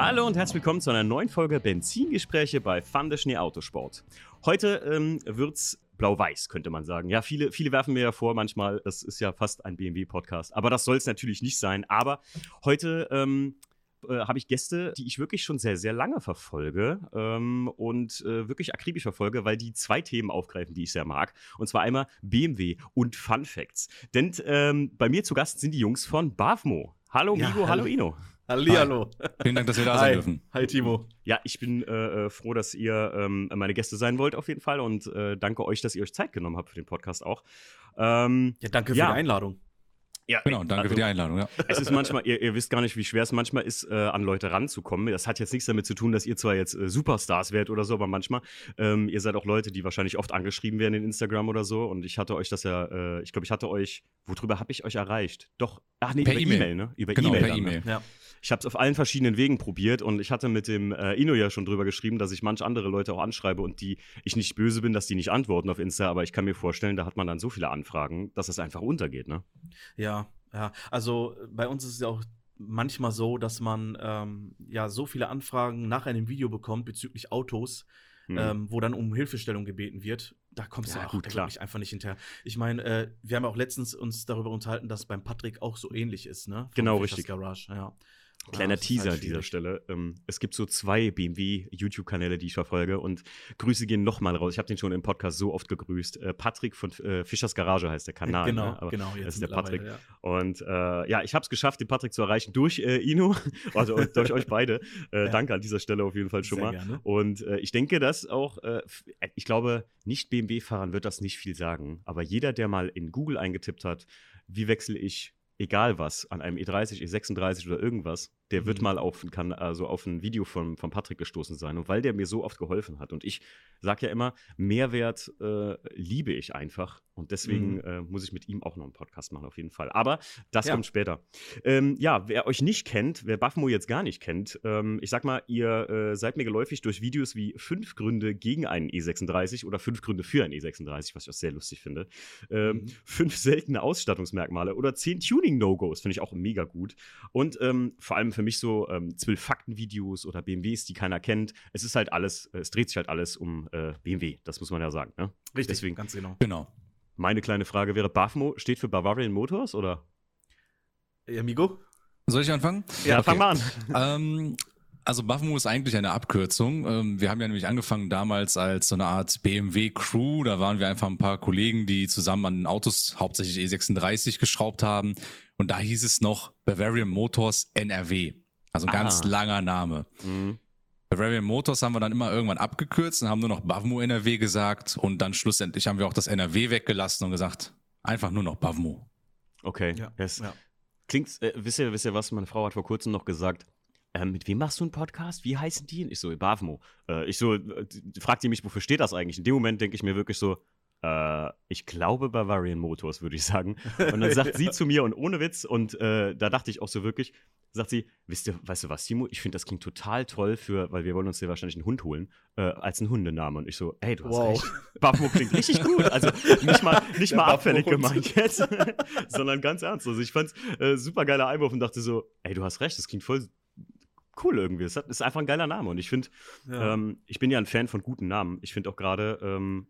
Hallo und herzlich willkommen zu einer neuen Folge Benzingespräche bei Fun Schnee Autosport. Heute ähm, wird's blau-weiß, könnte man sagen. Ja, viele, viele werfen mir ja vor, manchmal, das ist ja fast ein BMW-Podcast. Aber das soll es natürlich nicht sein. Aber heute ähm, äh, habe ich Gäste, die ich wirklich schon sehr, sehr lange verfolge ähm, und äh, wirklich akribisch verfolge, weil die zwei Themen aufgreifen, die ich sehr mag. Und zwar einmal BMW und Fun Facts. Denn ähm, bei mir zu Gast sind die Jungs von Bavmo. Hallo Migo, ja, hallo. hallo Ino. Hallihallo. Vielen Dank, dass wir da sein dürfen. Hi, Timo. Ja, ich bin äh, äh, froh, dass ihr ähm, meine Gäste sein wollt, auf jeden Fall. Und äh, danke euch, dass ihr euch Zeit genommen habt für den Podcast auch. Ähm, ja, danke für ja. die Einladung. Ja, genau, danke also, für die Einladung. Ja. Es ist manchmal, ihr, ihr, wisst gar nicht, wie schwer es manchmal ist, äh, an Leute ranzukommen. Das hat jetzt nichts damit zu tun, dass ihr zwar jetzt äh, Superstars werdet oder so, aber manchmal, ähm, ihr seid auch Leute, die wahrscheinlich oft angeschrieben werden in Instagram oder so. Und ich hatte euch das ja, äh, ich glaube, ich hatte euch, worüber habe ich euch erreicht? Doch, ach nee, per über E-Mail, e ne? Über genau, E-Mail. Per E-Mail. Ne? Ja. Ich habe es auf allen verschiedenen Wegen probiert und ich hatte mit dem äh, Ino ja schon drüber geschrieben, dass ich manch andere Leute auch anschreibe und die ich nicht böse bin, dass die nicht antworten auf Insta, aber ich kann mir vorstellen, da hat man dann so viele Anfragen, dass es einfach untergeht, ne? Ja, ja. Also bei uns ist es ja auch manchmal so, dass man ähm, ja so viele Anfragen nach einem Video bekommt bezüglich Autos, hm. ähm, wo dann um Hilfestellung gebeten wird. Da kommst ja, du auch gut, klar. einfach nicht hinterher. Ich meine, äh, wir haben auch letztens uns darüber unterhalten, dass beim Patrick auch so ähnlich ist, ne? Von genau, richtig. Garage, ja. Kleiner Teaser halt an dieser Stelle. Ähm, es gibt so zwei BMW-YouTube-Kanäle, die ich verfolge und Grüße gehen nochmal raus. Ich habe den schon im Podcast so oft gegrüßt. Äh, Patrick von äh, Fischers Garage heißt der Kanal. Genau, ne? Genau. das ist der Patrick. Ja. Und äh, ja, ich habe es geschafft, den Patrick zu erreichen durch äh, Ino, also durch euch beide. Äh, ja. Danke an dieser Stelle auf jeden Fall schon Sehr mal. Gerne. Und äh, ich denke, dass auch, ich glaube, nicht BMW-Fahrern wird das nicht viel sagen, aber jeder, der mal in Google eingetippt hat, wie wechsle ich egal was, an einem E30, E36 oder irgendwas, der wird mhm. mal auf, kann also auf ein Video von, von Patrick gestoßen sein. Und weil der mir so oft geholfen hat. Und ich sage ja immer, Mehrwert äh, liebe ich einfach. Und deswegen mhm. äh, muss ich mit ihm auch noch einen Podcast machen, auf jeden Fall. Aber das ja. kommt später. Ähm, ja, wer euch nicht kennt, wer Buffmo jetzt gar nicht kennt, ähm, ich sag mal, ihr äh, seid mir geläufig durch Videos wie fünf Gründe gegen einen E36 oder fünf Gründe für einen E36, was ich auch sehr lustig finde. Ähm, mhm. Fünf seltene Ausstattungsmerkmale oder zehn Tuning-No-Gos, finde ich auch mega gut. Und ähm, vor allem für mich so ähm, zwölf Faktenvideos oder BMWs, die keiner kennt. Es ist halt alles, äh, es dreht sich halt alles um äh, BMW, das muss man ja sagen. Ne? Richtig, Deswegen, ganz genau. Genau. Meine kleine Frage wäre, BAFMO steht für Bavarian Motors oder? Ja, Amigo? Soll ich anfangen? Ja, okay. fang mal an. ähm, also BAFMO ist eigentlich eine Abkürzung. Ähm, wir haben ja nämlich angefangen damals als so eine Art BMW-Crew. Da waren wir einfach ein paar Kollegen, die zusammen an den Autos, hauptsächlich E36, geschraubt haben. Und da hieß es noch Bavarian Motors NRW. Also ein ah. ganz langer Name. Mhm. Bavarian Motors haben wir dann immer irgendwann abgekürzt und haben nur noch Bavmo NRW gesagt. Und dann schlussendlich haben wir auch das NRW weggelassen und gesagt, einfach nur noch Bavmo. Okay. Ja. Yes. ja. Klingt, äh, wisst ihr, wisst ihr was? Meine Frau hat vor kurzem noch gesagt, äh, mit wem machst du einen Podcast? Wie heißen die? ich so, Bavmo. Äh, ich so, äh, fragt die mich, wofür steht das eigentlich? In dem Moment denke ich mir wirklich so, äh, ich glaube Bavarian Motors, würde ich sagen. Und dann sagt sie zu mir, und ohne Witz, und äh, da dachte ich auch so wirklich, sagt sie, wisst ihr, weißt du was, Timo, ich finde, das klingt total toll für, weil wir wollen uns hier wahrscheinlich einen Hund holen, äh, als einen Hundename. Und ich so, ey, du hast wow. recht. Bavmo klingt richtig gut. Also nicht mal, nicht mal abfällig gemeint jetzt, sondern ganz ernst. Also ich fand's äh, super geiler Einwurf und dachte so, ey, du hast recht, das klingt voll cool irgendwie. Es ist einfach ein geiler Name. Und ich finde, ja. ähm, ich bin ja ein Fan von guten Namen. Ich finde auch gerade, ähm,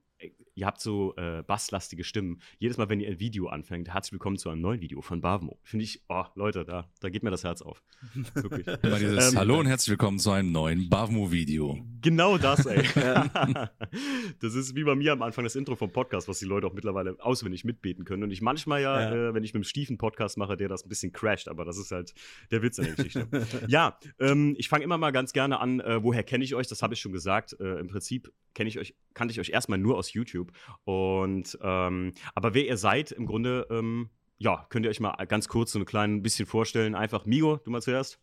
ihr habt so äh, basslastige Stimmen. Jedes Mal, wenn ihr ein Video anfängt, herzlich willkommen zu einem neuen Video von Bavmo. Finde ich, oh, Leute, da, da geht mir das Herz auf. Wirklich. Immer dieses ähm, Hallo und herzlich willkommen zu einem neuen Bavmo-Video. Genau das, ey. das ist wie bei mir am Anfang das Intro vom Podcast, was die Leute auch mittlerweile auswendig mitbeten können. Und ich manchmal ja, ja. Äh, wenn ich mit dem Stiefen Podcast mache, der das ein bisschen crasht, aber das ist halt der Witz an der Geschichte. ja, ähm, ich fange immer mal ganz gerne an, äh, woher kenne ich euch? Das habe ich schon gesagt. Äh, Im Prinzip kenne ich euch, kannte ich euch erstmal nur aus YouTube. YouTube. Und ähm, aber wer ihr seid, im Grunde, ähm, ja, könnt ihr euch mal ganz kurz so ein kleines bisschen vorstellen. Einfach Migo, du mal zuerst.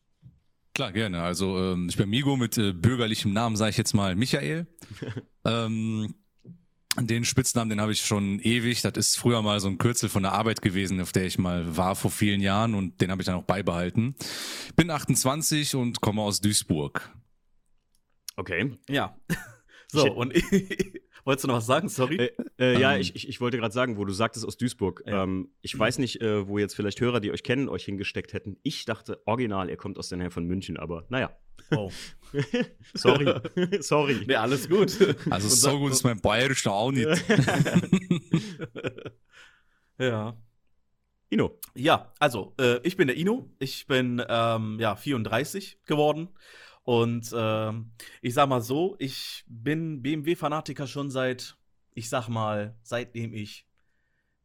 Klar, gerne. Also ähm, ich bin Migo mit äh, bürgerlichem Namen, sage ich jetzt mal Michael. ähm, den Spitznamen, den habe ich schon ewig. Das ist früher mal so ein Kürzel von der Arbeit gewesen, auf der ich mal war vor vielen Jahren und den habe ich dann auch beibehalten. Bin 28 und komme aus Duisburg. Okay. Ja. So, und wolltest du noch was sagen? Sorry. Äh, äh, ja, ähm. ich, ich, ich wollte gerade sagen, wo du sagtest aus Duisburg. Ja. Ähm, ich weiß nicht, äh, wo jetzt vielleicht Hörer, die euch kennen, euch hingesteckt hätten. Ich dachte original, ihr kommt aus der Nähe von München, aber naja. Oh. Sorry. Sorry. Nee, alles gut. Also so gut ist mein Bayerisch auch nicht. ja. Ino. Ja, also, äh, ich bin der Ino. Ich bin ähm, ja 34 geworden. Und äh, ich sag mal so, ich bin BMW-Fanatiker schon seit, ich sag mal, seitdem ich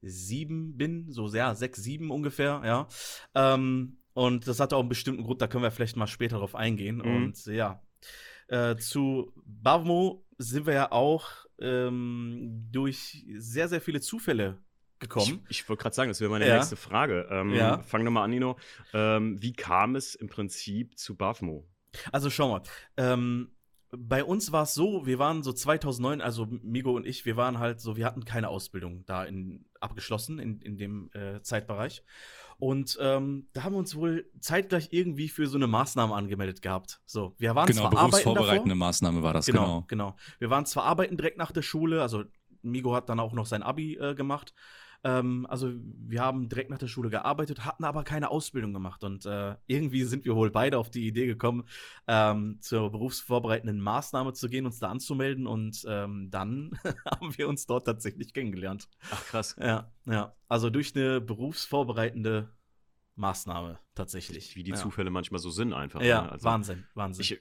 sieben bin, so ja, sechs, sieben ungefähr, ja. Ähm, und das hat auch einen bestimmten Grund, da können wir vielleicht mal später drauf eingehen. Mhm. Und ja, äh, zu Bavmo sind wir ja auch ähm, durch sehr, sehr viele Zufälle gekommen. Ich, ich wollte gerade sagen, das wäre meine ja. nächste Frage. Ähm, ja. Fang nochmal an, Nino. Ähm, wie kam es im Prinzip zu Bavmo? Also schau mal, ähm, bei uns war es so, wir waren so 2009, also Migo und ich, wir waren halt so, wir hatten keine Ausbildung da in, abgeschlossen in, in dem äh, Zeitbereich. Und ähm, da haben wir uns wohl zeitgleich irgendwie für so eine Maßnahme angemeldet gehabt. So, wir waren genau, zwar berufsvorbereitende davor, Maßnahme war das, genau, genau. Genau, Wir waren zwar arbeiten direkt nach der Schule, also Migo hat dann auch noch sein Abi äh, gemacht. Ähm, also wir haben direkt nach der Schule gearbeitet, hatten aber keine Ausbildung gemacht. Und äh, irgendwie sind wir wohl beide auf die Idee gekommen, ähm, zur berufsvorbereitenden Maßnahme zu gehen, uns da anzumelden. Und ähm, dann haben wir uns dort tatsächlich kennengelernt. Ach krass. Ja, ja. Also durch eine berufsvorbereitende Maßnahme tatsächlich. Wie die ja. Zufälle manchmal so sind einfach. Ja, ne? also, Wahnsinn, Wahnsinn. Ich,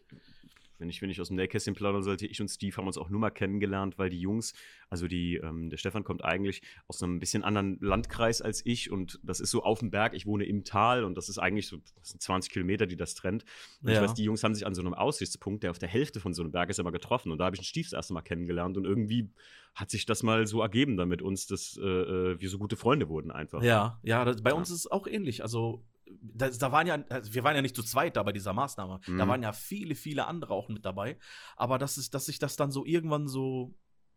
wenn ich, wenn ich aus dem Nähkästchen plaudern sollte, ich und Steve haben uns auch nur mal kennengelernt, weil die Jungs, also die, ähm, der Stefan kommt eigentlich aus einem bisschen anderen Landkreis als ich und das ist so auf dem Berg, ich wohne im Tal und das ist eigentlich so, das sind 20 Kilometer, die das trennt. Und ja. ich weiß, die Jungs haben sich an so einem Aussichtspunkt, der auf der Hälfte von so einem Berg ist, immer getroffen und da habe ich den Steve das erste Mal kennengelernt und irgendwie hat sich das mal so ergeben, damit uns, dass äh, äh, wir so gute Freunde wurden einfach. Ja, ja, das, bei ja. uns ist es auch ähnlich. Also da, da, waren ja, also wir waren ja nicht zu zweit da bei dieser Maßnahme. Mhm. Da waren ja viele, viele andere auch mit dabei. Aber das ist, dass sich das dann so irgendwann so,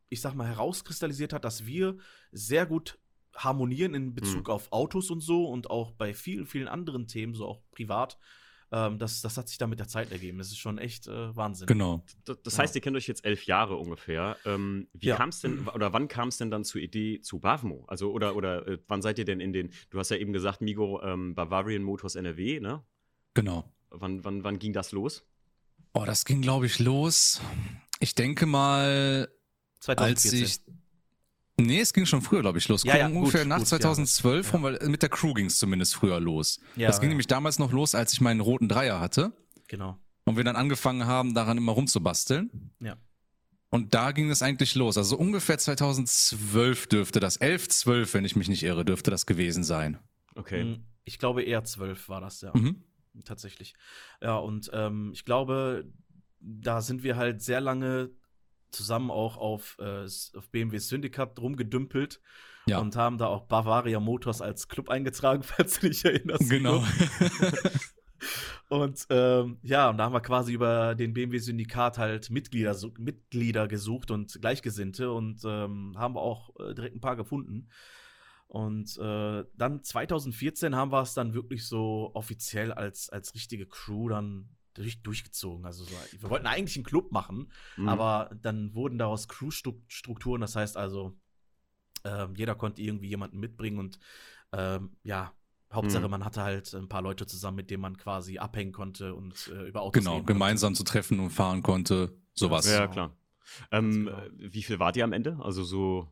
ich sag mal, herauskristallisiert hat, dass wir sehr gut harmonieren in Bezug mhm. auf Autos und so und auch bei vielen, vielen anderen Themen, so auch privat. Ähm, das, das hat sich dann mit der Zeit ergeben. Das ist schon echt äh, Wahnsinn. Genau. Das, das heißt, ihr kennt euch jetzt elf Jahre ungefähr. Ähm, wie ja. kam es denn, oder wann kam es denn dann zur Idee zu Bavmo? Also, oder, oder äh, wann seid ihr denn in den, du hast ja eben gesagt, Migo, ähm, Bavarian Motors NRW, ne? Genau. Wann, wann, wann ging das los? Oh, das ging, glaube ich, los. Ich denke mal, 2014. als ich Nee, es ging schon früher, glaube ich, los. Ja, ja, ungefähr gut, nach gut, 2012 ja. wir, mit der Crew ging es zumindest früher los. Ja, das ging nämlich damals noch los, als ich meinen roten Dreier hatte. Genau. Und wir dann angefangen haben, daran immer rumzubasteln. Ja. Und da ging es eigentlich los. Also ungefähr 2012 dürfte das, 11, 12, wenn ich mich nicht irre, dürfte das gewesen sein. Okay. Hm, ich glaube eher 12 war das, ja. Mhm. Tatsächlich. Ja, und ähm, ich glaube, da sind wir halt sehr lange zusammen auch auf, äh, auf BMW Syndicat rumgedümpelt ja. und haben da auch Bavaria Motors als Club eingetragen, falls du dich erinnerst. Genau. und ähm, ja, und da haben wir quasi über den BMW Syndikat halt Mitglieder, Mitglieder gesucht und Gleichgesinnte und ähm, haben wir auch äh, direkt ein paar gefunden. Und äh, dann 2014 haben wir es dann wirklich so offiziell als, als richtige Crew dann durch, durchgezogen. Also so, wir wollten eigentlich einen Club machen, mhm. aber dann wurden daraus Crew-Strukturen. Das heißt also, äh, jeder konnte irgendwie jemanden mitbringen und ähm, ja, Hauptsache, mhm. man hatte halt ein paar Leute zusammen, mit denen man quasi abhängen konnte und äh, über Autos Genau, gemeinsam zu treffen und fahren konnte, sowas. Ja, klar. Ähm, genau. Wie viel wart ihr am Ende? Also so.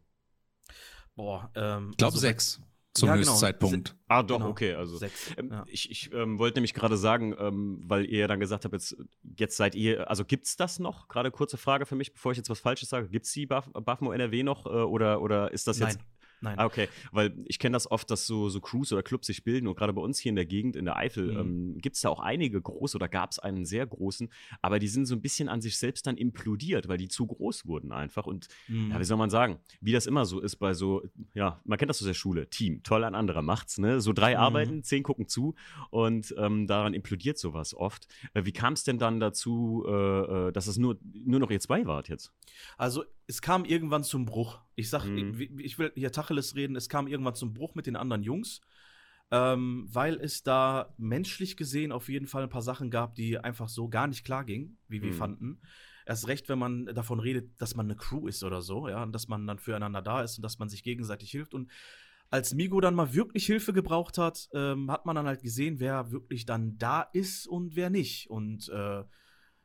Boah, ähm, ich glaube also sechs zum ja, Höchstzeitpunkt. Genau. Ah, doch, genau. okay. Also ähm, ja. ich, ich ähm, wollte nämlich gerade sagen, ähm, weil ihr dann gesagt habt, jetzt, jetzt seid ihr, also gibt es das noch? Gerade kurze Frage für mich, bevor ich jetzt was Falsches sage. Gibt es die Buffmo NRW noch äh, oder, oder ist das jetzt Nein. Nein. Ah, okay. Weil ich kenne das oft, dass so, so Crews oder Clubs sich bilden und gerade bei uns hier in der Gegend, in der Eifel, mhm. ähm, gibt es da auch einige große oder gab es einen sehr großen, aber die sind so ein bisschen an sich selbst dann implodiert, weil die zu groß wurden einfach. Und mhm. ja, wie soll man sagen, wie das immer so ist bei so, ja, man kennt das aus der Schule, Team, toll, ein anderer macht's, ne? So drei mhm. arbeiten, zehn gucken zu und ähm, daran implodiert sowas oft. Äh, wie kam es denn dann dazu, äh, äh, dass es nur, nur noch ihr zwei wart jetzt? Also es kam irgendwann zum Bruch. Ich sag, mhm. ich, ich, will hier Tacheles reden, es kam irgendwann zum Bruch mit den anderen Jungs, ähm, weil es da menschlich gesehen auf jeden Fall ein paar Sachen gab, die einfach so gar nicht klar gingen, wie wir mhm. fanden. Erst recht, wenn man davon redet, dass man eine Crew ist oder so, ja, und dass man dann füreinander da ist und dass man sich gegenseitig hilft. Und als Migo dann mal wirklich Hilfe gebraucht hat, ähm, hat man dann halt gesehen, wer wirklich dann da ist und wer nicht. Und äh,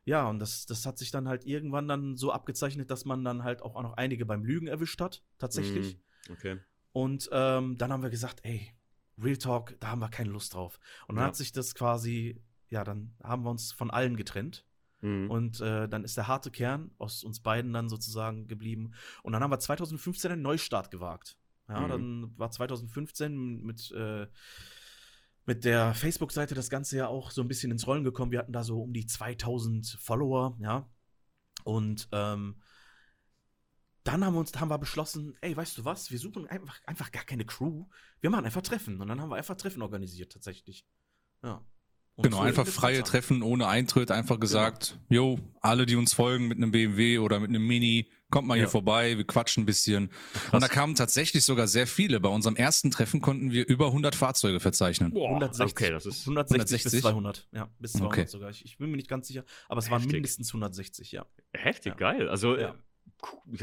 ja, und das, das hat sich dann halt irgendwann dann so abgezeichnet, dass man dann halt auch noch einige beim Lügen erwischt hat, tatsächlich. Mm, okay. Und ähm, dann haben wir gesagt, ey, Real Talk, da haben wir keine Lust drauf. Und dann ja. hat sich das quasi, ja, dann haben wir uns von allen getrennt. Mhm. Und äh, dann ist der harte Kern aus uns beiden dann sozusagen geblieben. Und dann haben wir 2015 einen Neustart gewagt. Ja, mhm. dann war 2015 mit, äh, mit der Facebook-Seite das Ganze ja auch so ein bisschen ins Rollen gekommen. Wir hatten da so um die 2000 Follower, ja. Und ähm, dann haben wir uns, haben wir beschlossen, ey, weißt du was, wir suchen einfach, einfach gar keine Crew. Wir machen einfach Treffen. Und dann haben wir einfach Treffen organisiert, tatsächlich. Ja. Und genau, so einfach freie Treffen ohne Eintritt, einfach gesagt, jo, genau. alle, die uns folgen mit einem BMW oder mit einem Mini, kommt mal ja. hier vorbei, wir quatschen ein bisschen. Krass. Und da kamen tatsächlich sogar sehr viele. Bei unserem ersten Treffen konnten wir über 100 Fahrzeuge verzeichnen. Boah, 160, okay, das ist 160, 160 bis 200. Ja, bis 200 okay. sogar. Ich, ich, bin mir nicht ganz sicher, aber es Heftig. waren mindestens 160, ja. Heftig, ja. geil. Also ja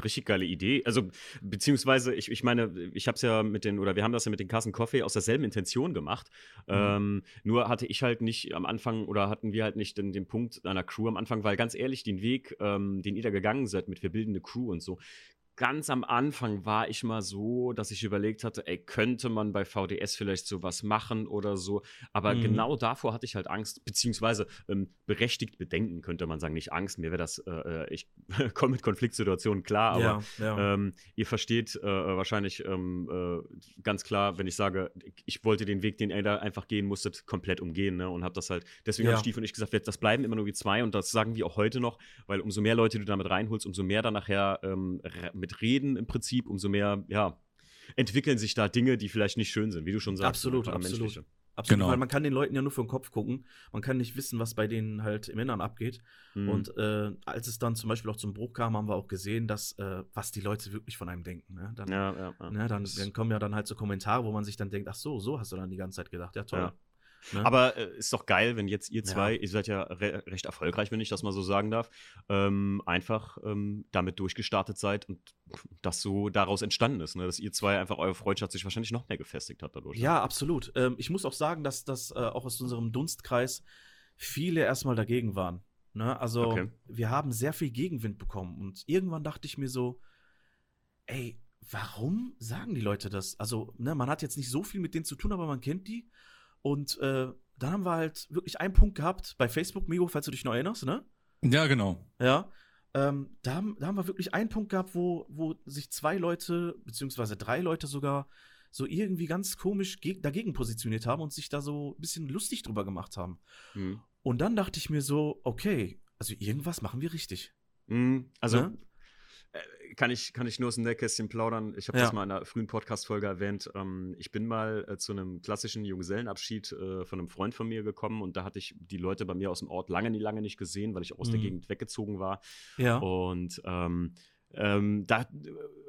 richtig geile Idee. Also, beziehungsweise, ich, ich meine, ich habe es ja mit den, oder wir haben das ja mit den Kassen Coffee aus derselben Intention gemacht. Mhm. Ähm, nur hatte ich halt nicht am Anfang, oder hatten wir halt nicht den, den Punkt einer Crew am Anfang, weil ganz ehrlich, den Weg, ähm, den ihr da gegangen seid mit wir bilden eine Crew und so, ganz am Anfang war ich mal so, dass ich überlegt hatte, ey, könnte man bei VDS vielleicht sowas machen oder so. Aber mhm. genau davor hatte ich halt Angst, beziehungsweise ähm, berechtigt Bedenken, könnte man sagen. Nicht Angst, mir wäre das, äh, äh ich komme mit Konfliktsituationen klar, aber ja, ja. Ähm, ihr versteht äh, wahrscheinlich ähm, äh, ganz klar, wenn ich sage, ich wollte den Weg, den ihr da einfach gehen musstet, komplett umgehen ne? und habe das halt, deswegen ja. haben Stief und ich gesagt, das bleiben immer nur wie zwei und das sagen wir auch heute noch, weil umso mehr Leute du damit reinholst, umso mehr dann nachher ähm, mit Reden im Prinzip, umso mehr, ja, entwickeln sich da Dinge, die vielleicht nicht schön sind, wie du schon sagst. Absolut, absolut. Absolut, genau. weil man kann den Leuten ja nur für den Kopf gucken. Man kann nicht wissen, was bei denen halt im Inneren abgeht. Mhm. Und äh, als es dann zum Beispiel auch zum Bruch kam, haben wir auch gesehen, dass äh, was die Leute wirklich von einem denken. Ne? Dann, ja, ja, ja. Ne, dann, dann, kommen ja dann halt so Kommentare, wo man sich dann denkt, ach so, so hast du dann die ganze Zeit gedacht. Ja, toll. Ne? Aber äh, ist doch geil, wenn jetzt ihr zwei, ja. ihr seid ja re recht erfolgreich, wenn ich das mal so sagen darf, ähm, einfach ähm, damit durchgestartet seid und das so daraus entstanden ist, ne? dass ihr zwei einfach eure Freundschaft sich wahrscheinlich noch mehr gefestigt hat dadurch. Ja, absolut. Ähm, ich muss auch sagen, dass das äh, auch aus unserem Dunstkreis viele erstmal dagegen waren. Ne? Also okay. wir haben sehr viel Gegenwind bekommen und irgendwann dachte ich mir so, ey, warum sagen die Leute das? Also, ne, man hat jetzt nicht so viel mit denen zu tun, aber man kennt die. Und äh, dann haben wir halt wirklich einen Punkt gehabt bei Facebook, Migo, falls du dich noch erinnerst, ne? Ja, genau. Ja. Ähm, da, haben, da haben wir wirklich einen Punkt gehabt, wo, wo sich zwei Leute, beziehungsweise drei Leute sogar, so irgendwie ganz komisch dagegen positioniert haben und sich da so ein bisschen lustig drüber gemacht haben. Mhm. Und dann dachte ich mir so, okay, also irgendwas machen wir richtig. Mhm. Also, ne? Kann ich, kann ich nur aus dem Nähkästchen plaudern. Ich habe ja. das mal in einer frühen Podcast-Folge erwähnt. Ähm, ich bin mal äh, zu einem klassischen Junggesellenabschied äh, von einem Freund von mir gekommen und da hatte ich die Leute bei mir aus dem Ort lange, nie lange nicht gesehen, weil ich aus mhm. der Gegend weggezogen war. Ja. Und ähm, ähm, da,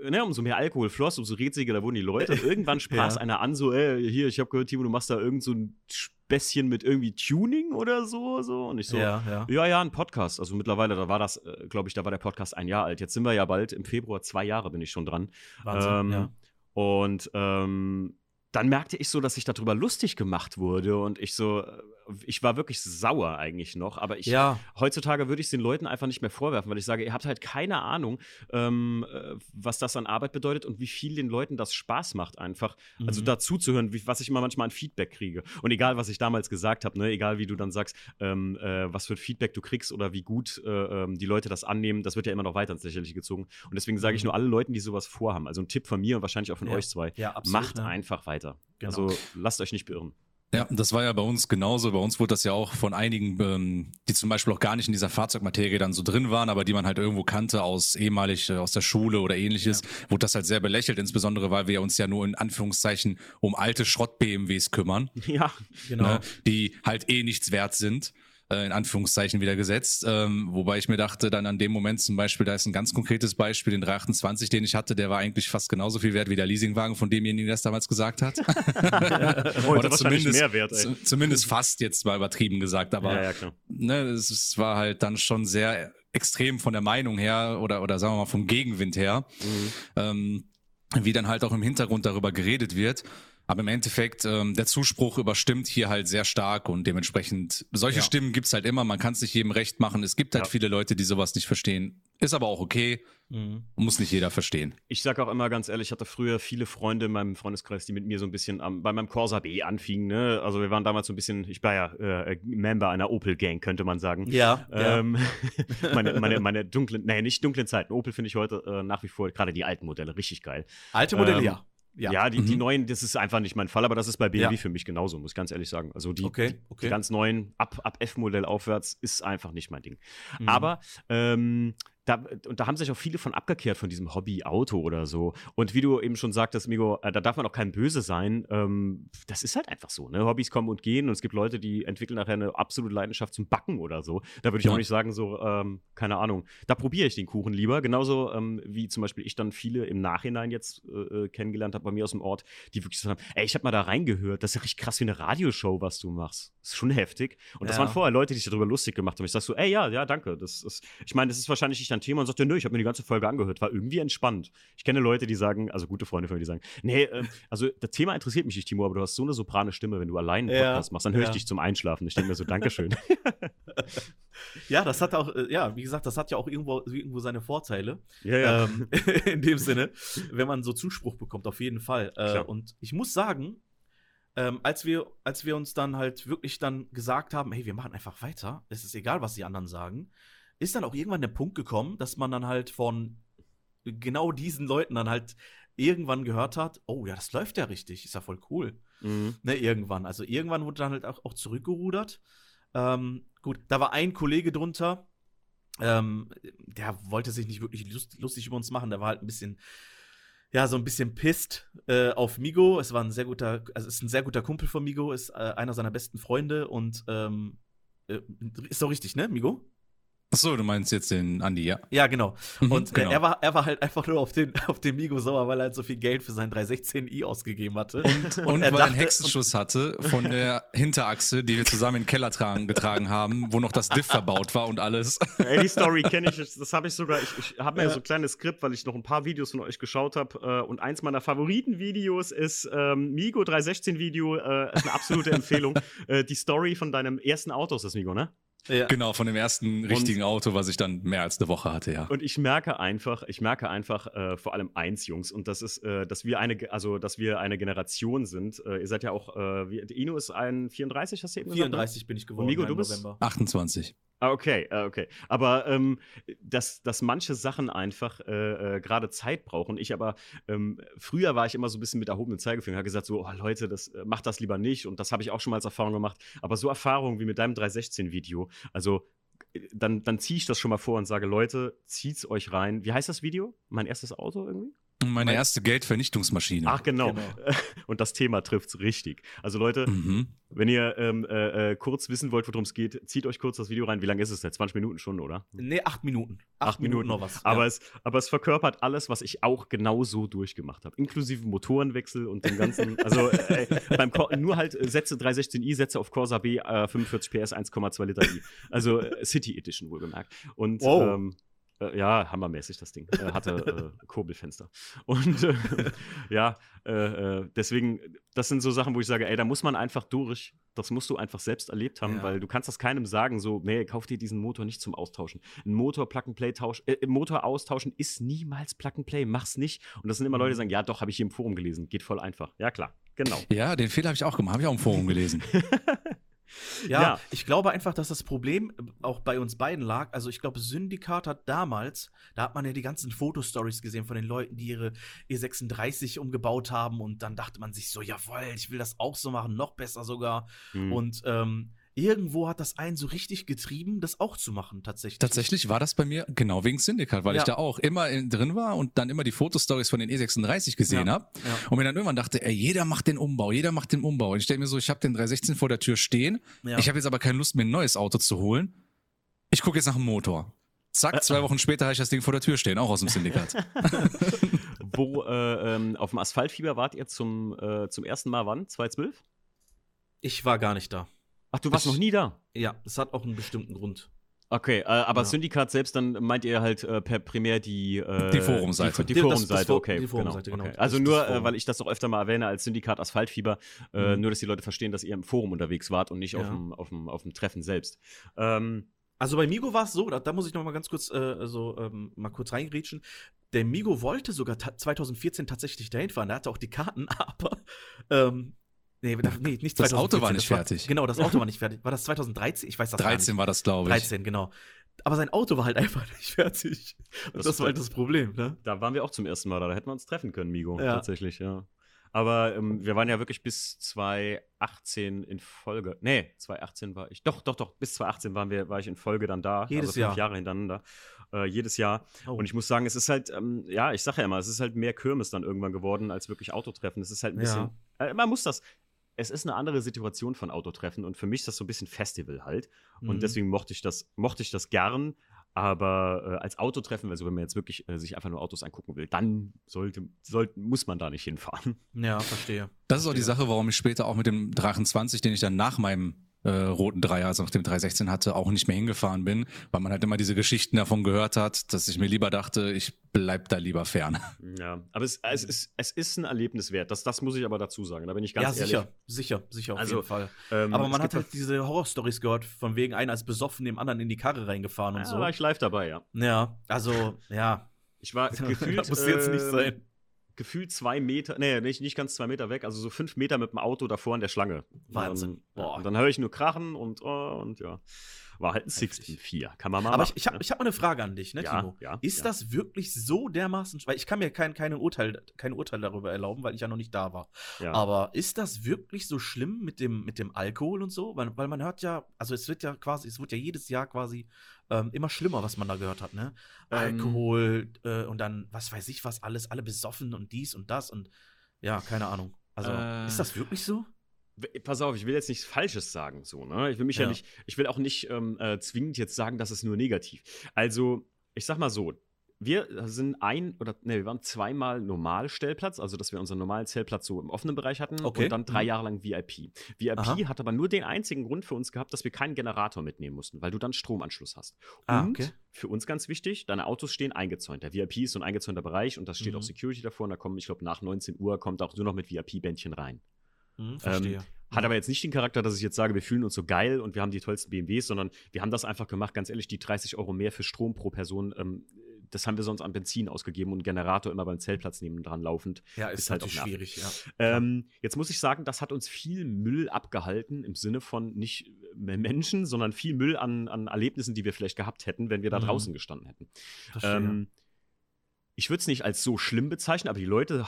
äh, ne, umso mehr Alkohol floss, umso redsiger da wurden die Leute. Irgendwann sprach ja. einer an, so, ey, hier, ich habe gehört, Timo, du machst da irgend so ein Späßchen mit irgendwie Tuning oder so, so. Und ich so, ja, ja, ja, ja ein Podcast. Also mittlerweile, da war das, äh, glaube ich, da war der Podcast ein Jahr alt. Jetzt sind wir ja bald, im Februar, zwei Jahre bin ich schon dran. Wahnsinn, ähm, ja. Und ähm, dann merkte ich so, dass ich darüber lustig gemacht wurde und ich so, äh, ich war wirklich sauer eigentlich noch, aber ich ja. heutzutage würde ich es den Leuten einfach nicht mehr vorwerfen, weil ich sage, ihr habt halt keine Ahnung, ähm, äh, was das an Arbeit bedeutet und wie viel den Leuten das Spaß macht, einfach. Also mhm. Also dazu zu hören, wie, was ich immer manchmal an Feedback kriege. Und egal, was ich damals gesagt habe, ne, egal wie du dann sagst, ähm, äh, was für ein Feedback du kriegst oder wie gut äh, ähm, die Leute das annehmen, das wird ja immer noch weiter ins Lächerliche gezogen. Und deswegen sage ich mhm. nur alle Leuten, die sowas vorhaben, also ein Tipp von mir und wahrscheinlich auch von ja. euch zwei, ja, absolut, macht ne? einfach weiter. Genau. Also lasst euch nicht beirren. Ja, das war ja bei uns genauso. Bei uns wurde das ja auch von einigen, ähm, die zum Beispiel auch gar nicht in dieser Fahrzeugmaterie dann so drin waren, aber die man halt irgendwo kannte aus ehemalig äh, aus der Schule oder ähnliches, ja. wurde das halt sehr belächelt, insbesondere weil wir uns ja nur in Anführungszeichen um alte Schrott-BMWs kümmern. Ja, genau. Ne, die halt eh nichts wert sind äh, in Anführungszeichen wieder gesetzt. Ähm, wobei ich mir dachte, dann an dem Moment zum Beispiel, da ist ein ganz konkretes Beispiel, den 328, den ich hatte, der war eigentlich fast genauso viel wert wie der Leasingwagen, von demjenigen, der das damals gesagt hat. Oder zumindest, mehr wert, zumindest fast jetzt mal übertrieben gesagt, aber ja, ja, ne, es, es war halt dann schon sehr extrem von der Meinung her oder, oder sagen wir mal vom Gegenwind her, mhm. ähm, wie dann halt auch im Hintergrund darüber geredet wird. Aber im Endeffekt, ähm, der Zuspruch überstimmt hier halt sehr stark und dementsprechend, solche ja. Stimmen gibt's halt immer, man kann es nicht jedem recht machen. Es gibt halt ja. viele Leute, die sowas nicht verstehen. Ist aber auch okay. Mhm. Muss nicht jeder verstehen. Ich sage auch immer ganz ehrlich, ich hatte früher viele Freunde in meinem Freundeskreis, die mit mir so ein bisschen am, bei meinem Corsa B anfingen. Ne? Also wir waren damals so ein bisschen, ich war ja äh, Member einer Opel-Gang, könnte man sagen. Ja. Ähm, ja. meine, meine, meine dunklen, nee, nicht dunklen Zeiten. Opel finde ich heute äh, nach wie vor, gerade die alten Modelle, richtig geil. Alte Modelle, ähm, ja. Ja, ja die, mhm. die neuen, das ist einfach nicht mein Fall, aber das ist bei BMW ja. für mich genauso, muss ich ganz ehrlich sagen. Also die, okay, okay. die ganz neuen, ab, ab F-Modell aufwärts, ist einfach nicht mein Ding. Mhm. Aber ähm, da, und da haben sich auch viele von abgekehrt von diesem Hobby-Auto oder so. Und wie du eben schon sagtest, Migo, äh, da darf man auch kein Böse sein. Ähm, das ist halt einfach so. Ne? Hobbys kommen und gehen und es gibt Leute, die entwickeln nachher eine absolute Leidenschaft zum Backen oder so. Da würde ich ja. auch nicht sagen, so, ähm, keine Ahnung, da probiere ich den Kuchen lieber. Genauso ähm, wie zum Beispiel ich dann viele im Nachhinein jetzt äh, äh kennengelernt habe bei mir aus dem Ort, die wirklich gesagt haben, ey, ich habe mal da reingehört, das ist ja richtig krass wie eine Radioshow, was du machst. Das ist schon heftig. Und das waren vorher Leute, die sich darüber lustig gemacht haben. Ich sag so, ey, ja, ja, danke. Das ist, ich meine, das ist wahrscheinlich nicht dein Thema und sagte, nö, ich habe mir die ganze Folge angehört, war irgendwie entspannt. Ich kenne Leute, die sagen, also gute Freunde von mir, die sagen, nee, äh, also das Thema interessiert mich nicht, Timo, aber du hast so eine soprane Stimme, wenn du allein einen Podcast ja, machst, dann höre ich dich zum Einschlafen. Ich denke mir so, Dankeschön. ja, das hat auch, äh, ja, wie gesagt, das hat ja auch irgendwo, irgendwo seine Vorteile. Ja, ja. Ähm, in dem Sinne, wenn man so Zuspruch bekommt, auf jeden Fall. Äh, und ich muss sagen, ähm, als, wir, als wir uns dann halt wirklich dann gesagt haben, hey, wir machen einfach weiter, es ist egal, was die anderen sagen, ist dann auch irgendwann der Punkt gekommen, dass man dann halt von genau diesen Leuten dann halt irgendwann gehört hat, oh ja, das läuft ja richtig, ist ja voll cool. Mhm. Ne, irgendwann. Also irgendwann wurde dann halt auch, auch zurückgerudert. Ähm, gut, da war ein Kollege drunter, ähm, der wollte sich nicht wirklich lust, lustig über uns machen, der war halt ein bisschen, ja, so ein bisschen pisst äh, auf Migo. Es war ein sehr guter, also ist ein sehr guter Kumpel von Migo, ist äh, einer seiner besten Freunde und ähm, äh, ist doch richtig, ne, Migo? Achso, du meinst jetzt den Andi, ja? Ja, genau. Mhm, und äh, genau. er, war, er war halt einfach nur auf den, auf den Migo sauer, weil er halt so viel Geld für seinen 316i ausgegeben hatte. Und, und, und er weil er einen Hexenschuss hatte von der Hinterachse, die wir zusammen in den Keller tragen, getragen haben, wo noch das Diff verbaut war und alles. Ey, die Story kenne ich, das habe ich sogar, ich, ich habe mir ja. so ein kleines Skript, weil ich noch ein paar Videos von euch geschaut habe äh, und eins meiner Favoritenvideos ist ähm, Migo 316-Video, äh, ist eine absolute Empfehlung. äh, die Story von deinem ersten Auto ist das, Migo, ne? Ja. Genau, von dem ersten richtigen und, Auto, was ich dann mehr als eine Woche hatte, ja. Und ich merke einfach, ich merke einfach äh, vor allem eins, Jungs, und das ist, äh, dass wir eine, also dass wir eine Generation sind. Äh, ihr seid ja auch, äh, wie, Ino ist ein 34, hast du eben 34 gesagt, bin ich geworden. Und Migo, du bist November. 28. Ah, okay, ah, okay. Aber ähm, dass, dass manche Sachen einfach äh, äh, gerade Zeit brauchen. Ich aber, ähm, früher war ich immer so ein bisschen mit erhobenen Zeigefinger, habe gesagt, so, oh, Leute, das äh, macht das lieber nicht. Und das habe ich auch schon mal als Erfahrung gemacht. Aber so Erfahrungen wie mit deinem 316-Video, also äh, dann, dann ziehe ich das schon mal vor und sage, Leute, zieht's euch rein. Wie heißt das Video? Mein erstes Auto irgendwie? Meine mein erste Geldvernichtungsmaschine. Ach, genau. genau. Und das Thema trifft es richtig. Also, Leute, mhm. wenn ihr ähm, äh, äh, kurz wissen wollt, worum es geht, zieht euch kurz das Video rein. Wie lange ist es jetzt? 20 Minuten schon, oder? Nee, acht Minuten. Acht, acht Minuten, Minuten, noch was. Aber, ja. es, aber es verkörpert alles, was ich auch genau so durchgemacht habe. Inklusive Motorenwechsel und dem ganzen. also, äh, beim nur halt äh, Sätze 316i, Sätze auf Corsa B, 45 PS, 1,2 Liter i. Also, äh, City Edition wohlgemerkt. Und. Wow. Ähm, äh, ja, hammermäßig das Ding. Äh, hatte äh, Kurbelfenster. Und äh, ja, äh, äh, deswegen, das sind so Sachen, wo ich sage, ey, da muss man einfach durch. Das musst du einfach selbst erlebt haben, ja. weil du kannst das keinem sagen, so, nee, kauf dir diesen Motor nicht zum Austauschen. Ein Motor Plug and Play tausch, Motor austauschen ist niemals Plug and Play, mach's nicht. Und das sind immer Leute, die mhm. sagen, ja, doch, habe ich hier im Forum gelesen, geht voll einfach. Ja, klar, genau. Ja, den Fehler habe ich auch gemacht, habe ich auch im Forum gelesen. Ja, ja, ich glaube einfach, dass das Problem äh, auch bei uns beiden lag. Also ich glaube, Syndikat hat damals, da hat man ja die ganzen Fotostories gesehen von den Leuten, die ihre E36 umgebaut haben und dann dachte man sich so, jawohl, ich will das auch so machen, noch besser sogar. Mhm. Und ähm, irgendwo hat das einen so richtig getrieben, das auch zu machen, tatsächlich. Tatsächlich war das bei mir genau wegen Syndikat, weil ja. ich da auch immer in, drin war und dann immer die Fotostories von den E36 gesehen ja. habe ja. und mir dann irgendwann dachte, ey, jeder macht den Umbau, jeder macht den Umbau. Und ich denke mir so, ich habe den 316 vor der Tür stehen, ich habe jetzt aber keine Lust, mir ein neues Auto zu holen. Ich gucke jetzt nach dem Motor. Zack, zwei Wochen später habe ich das Ding vor der Tür stehen, auch aus dem Syndikat. Wo äh, ähm, auf dem Asphaltfieber wart ihr zum, äh, zum ersten Mal wann? 2012? Ich war gar nicht da. Ach, du warst ich, noch nie da? Ja, das hat auch einen bestimmten Grund. Okay, äh, aber ja. Syndikat selbst, dann meint ihr halt äh, per primär die, äh, die Forumseite. Die, die Forumseite, okay. Die Forumseite, genau. genau. Okay. Also nur, äh, weil ich das auch öfter mal erwähne als Syndikat Asphaltfieber, äh, mhm. nur, dass die Leute verstehen, dass ihr im Forum unterwegs wart und nicht ja. auf, dem, auf, dem, auf dem Treffen selbst. Ähm, also bei Migo war es so, da, da, muss ich noch mal ganz kurz äh, so ähm, mal kurz reingrätschen. Der Migo wollte sogar ta 2014 tatsächlich dahin fahren. Der hatte auch die Karten, aber ähm, Nee, nee, nicht 2014. Das Auto war nicht fertig. War, genau, das Auto war nicht fertig. War das 2013? Ich weiß das 13 war das, glaube ich. 13, genau. Aber sein Auto war halt einfach nicht fertig. Das, das war halt das Problem, ne? Da waren wir auch zum ersten Mal da. Da hätten wir uns treffen können, Migo. Ja. Tatsächlich, ja. Aber ähm, wir waren ja wirklich bis 2018 in Folge. Nee, 2018 war ich. Doch, doch, doch. Bis 2018 waren wir, war ich in Folge dann da. Jedes also fünf Jahr. Jahre hintereinander. Äh, jedes Jahr. Oh. Und ich muss sagen, es ist halt, ähm, ja, ich sage ja immer, es ist halt mehr Kirmes dann irgendwann geworden als wirklich Autotreffen. Es ist halt ein bisschen. Ja. Äh, man muss das es ist eine andere Situation von Autotreffen und für mich ist das so ein bisschen Festival halt. Mhm. Und deswegen mochte ich das, mochte ich das gern. Aber äh, als Autotreffen, also wenn man jetzt wirklich äh, sich einfach nur Autos angucken will, dann sollte, sollte, muss man da nicht hinfahren. Ja, verstehe. Das ist auch die Sache, warum ich später auch mit dem Drachen 20, den ich dann nach meinem äh, roten Dreier, also nach dem 316 hatte, auch nicht mehr hingefahren bin, weil man halt immer diese Geschichten davon gehört hat, dass ich mir lieber dachte, ich bleib da lieber fern. Ja, aber es, es, ist, es ist ein Erlebnis wert. Das, das muss ich aber dazu sagen. Da bin ich ganz ja, sicher, ehrlich. sicher, sicher auf also, jeden Fall. Ähm, aber man hat halt diese Horrorstories gehört, von wegen einer als besoffen dem anderen in die Karre reingefahren und ja, so. war ich live dabei, ja. Ja, also, ja. Ich war gefühlt. das muss jetzt nicht ähm, sein gefühlt zwei Meter, nee, nicht, nicht ganz zwei Meter weg, also so fünf Meter mit dem Auto davor in der Schlange. Wahnsinn. Und dann, und dann höre ich nur Krachen und, oh, und ja. War halt ein 16-4. Kann man mal Aber machen, ich, ich habe ne? hab mal eine Frage an dich, ne, ja, Timo? Ja, ist ja. das wirklich so dermaßen, weil ich kann mir kein, kein, Urteil, kein Urteil darüber erlauben, weil ich ja noch nicht da war. Aber ist das wirklich so schlimm mit dem, mit dem Alkohol und so? Weil, weil man hört ja, also es wird ja quasi, es wird ja jedes Jahr quasi ähm, immer schlimmer, was man da gehört hat, ne? Ähm, Alkohol äh, und dann, was weiß ich was, alles, alle besoffen und dies und das und ja, keine Ahnung. Also, äh, ist das wirklich so? Pass auf, ich will jetzt nichts Falsches sagen, so, ne? Ich will mich ja, ja nicht, ich will auch nicht ähm, äh, zwingend jetzt sagen, dass es nur negativ. Also, ich sag mal so, wir sind ein oder ne, wir waren zweimal Normalstellplatz, also dass wir unseren normalen Stellplatz so im offenen Bereich hatten okay. und dann drei mhm. Jahre lang VIP. VIP Aha. hat aber nur den einzigen Grund für uns gehabt, dass wir keinen Generator mitnehmen mussten, weil du dann Stromanschluss hast. Ah, und okay. für uns ganz wichtig, deine Autos stehen eingezäunt. Der VIP ist so ein eingezäunter Bereich und da steht mhm. auch Security davor und da kommen, ich glaube, nach 19 Uhr kommt auch nur noch mit VIP-Bändchen rein. Mhm, verstehe. Ähm, hat aber jetzt nicht den Charakter, dass ich jetzt sage, wir fühlen uns so geil und wir haben die tollsten BMWs, sondern wir haben das einfach gemacht, ganz ehrlich, die 30 Euro mehr für Strom pro Person ähm, das haben wir sonst an Benzin ausgegeben und Generator immer beim Zeltplatz nebendran laufend. Ja, ist, ist halt auch schwierig, ja. Ähm, jetzt muss ich sagen, das hat uns viel Müll abgehalten im Sinne von nicht mehr Menschen, sondern viel Müll an, an Erlebnissen, die wir vielleicht gehabt hätten, wenn wir da mhm. draußen gestanden hätten. Ähm, ich würde es nicht als so schlimm bezeichnen, aber die Leute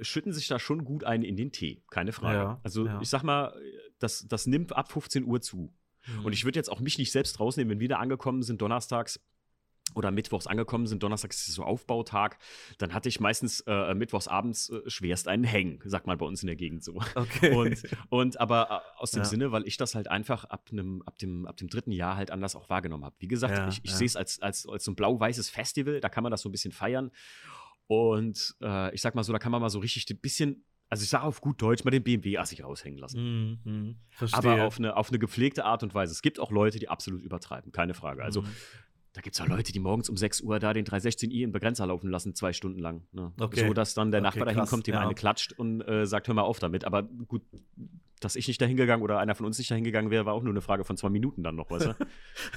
schütten sich da schon gut ein in den Tee, keine Frage. Ja, also ja. ich sag mal, das, das nimmt ab 15 Uhr zu. Mhm. Und ich würde jetzt auch mich nicht selbst rausnehmen, wenn wir da angekommen sind, donnerstags oder mittwochs angekommen sind, donnerstags ist so Aufbautag, dann hatte ich meistens äh, mittwochs abends äh, schwerst einen Hängen, sagt man bei uns in der Gegend so. Okay. Und, und aber äh, aus dem ja. Sinne, weil ich das halt einfach ab, nem, ab, dem, ab dem dritten Jahr halt anders auch wahrgenommen habe. Wie gesagt, ja, ich, ich ja. sehe es als, als, als so ein blau-weißes Festival, da kann man das so ein bisschen feiern. Und äh, ich sag mal so, da kann man mal so richtig ein bisschen also ich sage auf gut Deutsch mal den BMW assig raushängen lassen. Mm, mm, aber auf eine, auf eine gepflegte Art und Weise. Es gibt auch Leute, die absolut übertreiben, keine Frage. Also mm. Da gibt es auch Leute, die morgens um 6 Uhr da den 316i in Begrenzer laufen lassen, zwei Stunden lang. Ne? Okay. So, dass dann der okay, Nachbar dahin kommt, dem ja. eine klatscht und äh, sagt, hör mal auf damit. Aber gut, dass ich nicht dahin gegangen oder einer von uns nicht dahin gegangen wäre, war auch nur eine Frage von zwei Minuten dann noch, weißt du?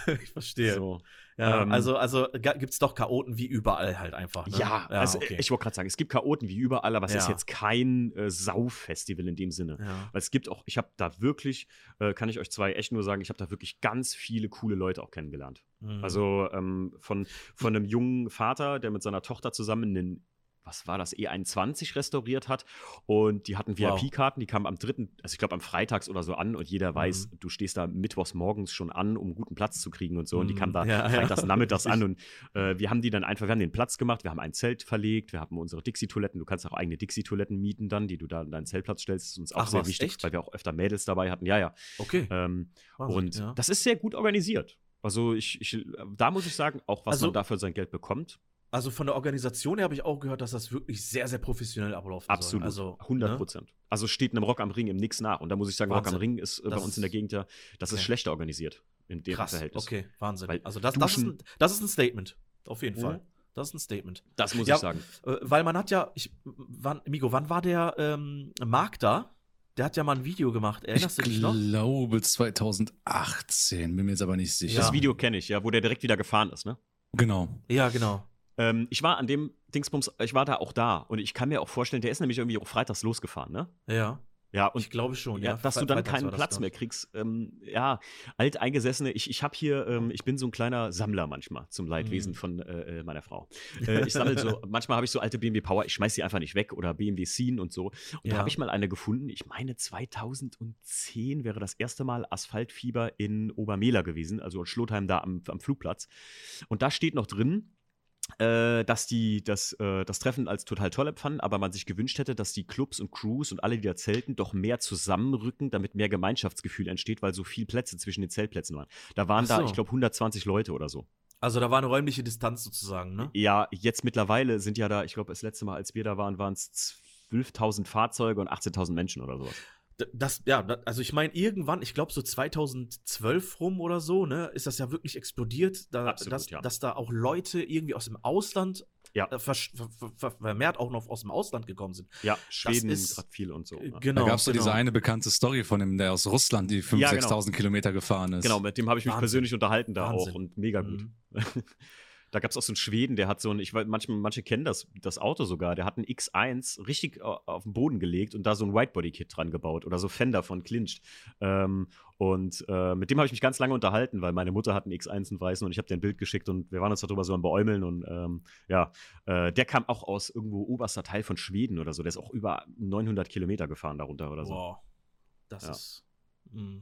ich verstehe. So. Ja, ähm, also, also gibt es doch Chaoten wie überall halt einfach. Ne? Ja, ja also, okay. ich wollte gerade sagen, es gibt Chaoten wie überall, aber es ja. ist jetzt kein äh, Sauffestival in dem Sinne. Ja. Weil es gibt auch, ich habe da wirklich, äh, kann ich euch zwei echt nur sagen, ich habe da wirklich ganz viele coole Leute auch kennengelernt. Mhm. Also ähm, von, von einem jungen Vater, der mit seiner Tochter zusammen einen was war das, E21 restauriert hat. Und die hatten VIP-Karten, die kamen am dritten, also ich glaube am Freitags oder so an und jeder weiß, mhm. du stehst da mittwochs morgens schon an, um guten Platz zu kriegen und so. Und die kamen da mhm. ja, freitags ja. nachmittags an und äh, wir haben die dann einfach, wir haben den Platz gemacht, wir haben ein Zelt verlegt, wir haben unsere Dixie-Toiletten, du kannst auch eigene Dixie-Toiletten mieten dann, die du da in deinen Zeltplatz stellst. Das ist uns auch Ach, sehr was, wichtig, echt? weil wir auch öfter Mädels dabei hatten. Ja, ja. Okay. Ähm, Wahnsinn, und ja. das ist sehr gut organisiert. Also ich, ich, da muss ich sagen, auch was Also- man dafür sein Geld bekommt, Also von der Organisation her habe ich auch gehört, dass das wirklich sehr, sehr professionell ablaufen Absolut. soll. Also 100 ne? Prozent. Also steht einem Rock am Ring im Nix nach. Und da muss ich sagen, Rock Wahnsinn. am Ring ist äh, bei Das uns in der Gegend ja, das ist okay. schlechter organisiert. in dem Krass, Verhältnis. Okay, Wahnsinn. Weil also das, das, ist ein, das ist ein Statement. Auf jeden mhm. Fall. Das ist ein Statement. Das muss ja, ich sagen. Äh, weil man hat ja, ich, wann, Migo, wann war der ähm, Marc da? Der hat ja mal ein Video gemacht. Erinnerst ich du dich noch? Ich glaube 2018, bin mir jetzt aber nicht sicher. Ja. Das Video kenne ich, ja, wo der direkt wieder gefahren ist, ne? Genau. Ja, genau. Ähm, ich war an dem Dingsbums, ich war da auch da und ich kann mir auch vorstellen, der ist nämlich irgendwie auch freitags losgefahren, ne? Ja. Ja, und ich glaube schon, ja. ja dass du dann keinen Platz mehr kriegst. Ähm, ja, alteingesessene, ich, ich habe hier, ähm, ich bin so ein kleiner Sammler manchmal zum Leidwesen mhm. von äh, äh meiner Frau. Äh, ich sammle so, manchmal habe ich so alte BMW Power, ich schmeiß die einfach nicht weg oder BMW Scene und so. Und ja. da habe ich mal eine gefunden, ich meine 2010 wäre das erste Mal Asphaltfieber in Obermehler gewesen, also in Schlotheim da am, am Flugplatz. Und da steht noch drin, äh, dass die das, äh, das Treffen als total toll empfanden, aber man sich gewünscht hätte, dass die Clubs und Crews und alle, die da zelten, doch mehr zusammenrücken, damit mehr Gemeinschaftsgefühl entsteht, weil so viele Plätze zwischen den Zeltplätzen waren. Da waren so. da, ich glaube, 120 Leute oder so. Also da war eine räumliche Distanz sozusagen, ne? Ja, jetzt mittlerweile sind ja da, ich glaube, das letzte Mal, als wir da waren, waren es 12.000 Fahrzeuge und 18.000 Menschen oder sowas. Das, ja, also ich meine, irgendwann, ich glaube so 2012 rum oder so, ne, ist das ja wirklich explodiert, da, Absolut, dass, ja. dass da auch Leute irgendwie aus dem Ausland ja. Äh, vermehrt auch noch aus dem Ausland gekommen sind. Ja, Schweden gerade viel und so. Äh, ne? Genau. Da gab es genau. diese eine bekannte Story von dem, der aus Russland die 5.000, ja, genau. 6.000 Kilometer gefahren ist. Genau, mit dem habe ich mich Wahnsinn. persönlich unterhalten da Wahnsinn. auch und mega gut. Mhm. Da gab es auch so einen Schweden, der hat so ein, ich weiß, manche, manche kennen das, das Auto sogar, der hat ein X1 richtig auf den Boden gelegt und da so ein Whitebody-Kit dran gebaut oder so Fender von Clinched. Ähm, und äh, mit dem habe ich mich ganz lange unterhalten, weil meine Mutter hat einen X1 einen weißen und ich habe dir ein Bild geschickt und wir waren uns darüber so am Beäumeln und ähm, ja, äh, der kam auch aus irgendwo oberster Teil von Schweden oder so. Der ist auch über 900 Kilometer gefahren darunter oder so. Wow. Das ja. ist. Mh.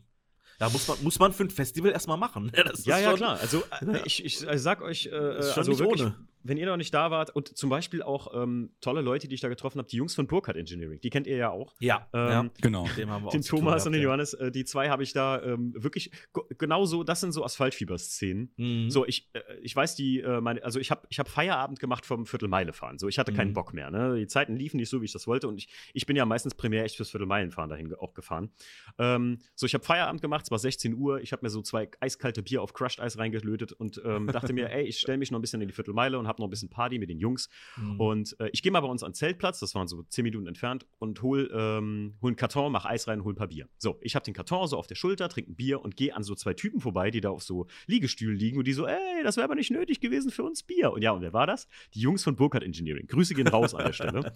Da muss man, muss man für ein Festival erstmal machen. ja, ja, klar. Also äh, ich, ich, ich sag euch, äh, also wirklich, ohne wenn ihr noch nicht da wart und zum Beispiel auch ähm, tolle Leute, die ich da getroffen habe, die Jungs von Burkhardt Engineering, die kennt ihr ja auch. Ja, ähm, ja genau. den Thomas gehabt, und den ja. Johannes, äh, die zwei habe ich da ähm, wirklich genauso, das sind so Asphaltfieber-Szenen. Mhm. So, ich, äh, ich weiß, die, äh, meine, also ich habe ich hab Feierabend gemacht vom Viertelmeile fahren. So, ich hatte keinen mhm. Bock mehr. Ne? Die Zeiten liefen nicht so, wie ich das wollte und ich, ich bin ja meistens primär echt fürs Viertelmeilenfahren dahin auch gefahren. Ähm, so, ich habe Feierabend gemacht, es war 16 Uhr, ich habe mir so zwei eiskalte Bier auf Crushed Eis reingelötet und ähm, dachte mir, ey, ich stelle mich noch ein bisschen in die Viertelmeile und habe noch ein bisschen Party mit den Jungs. Mhm. Und äh, ich gehe mal bei uns an den Zeltplatz, das waren so zehn Minuten entfernt, und hol, ähm, hol einen Karton, mach Eis rein, hol ein paar Bier. So, ich habe den Karton so auf der Schulter, trinke ein Bier und gehe an so zwei Typen vorbei, die da auf so Liegestühlen liegen und die so, ey, das wäre aber nicht nötig gewesen für uns Bier. Und ja, und wer war das? Die Jungs von Burkhardt Engineering. Grüße gehen raus an der Stelle.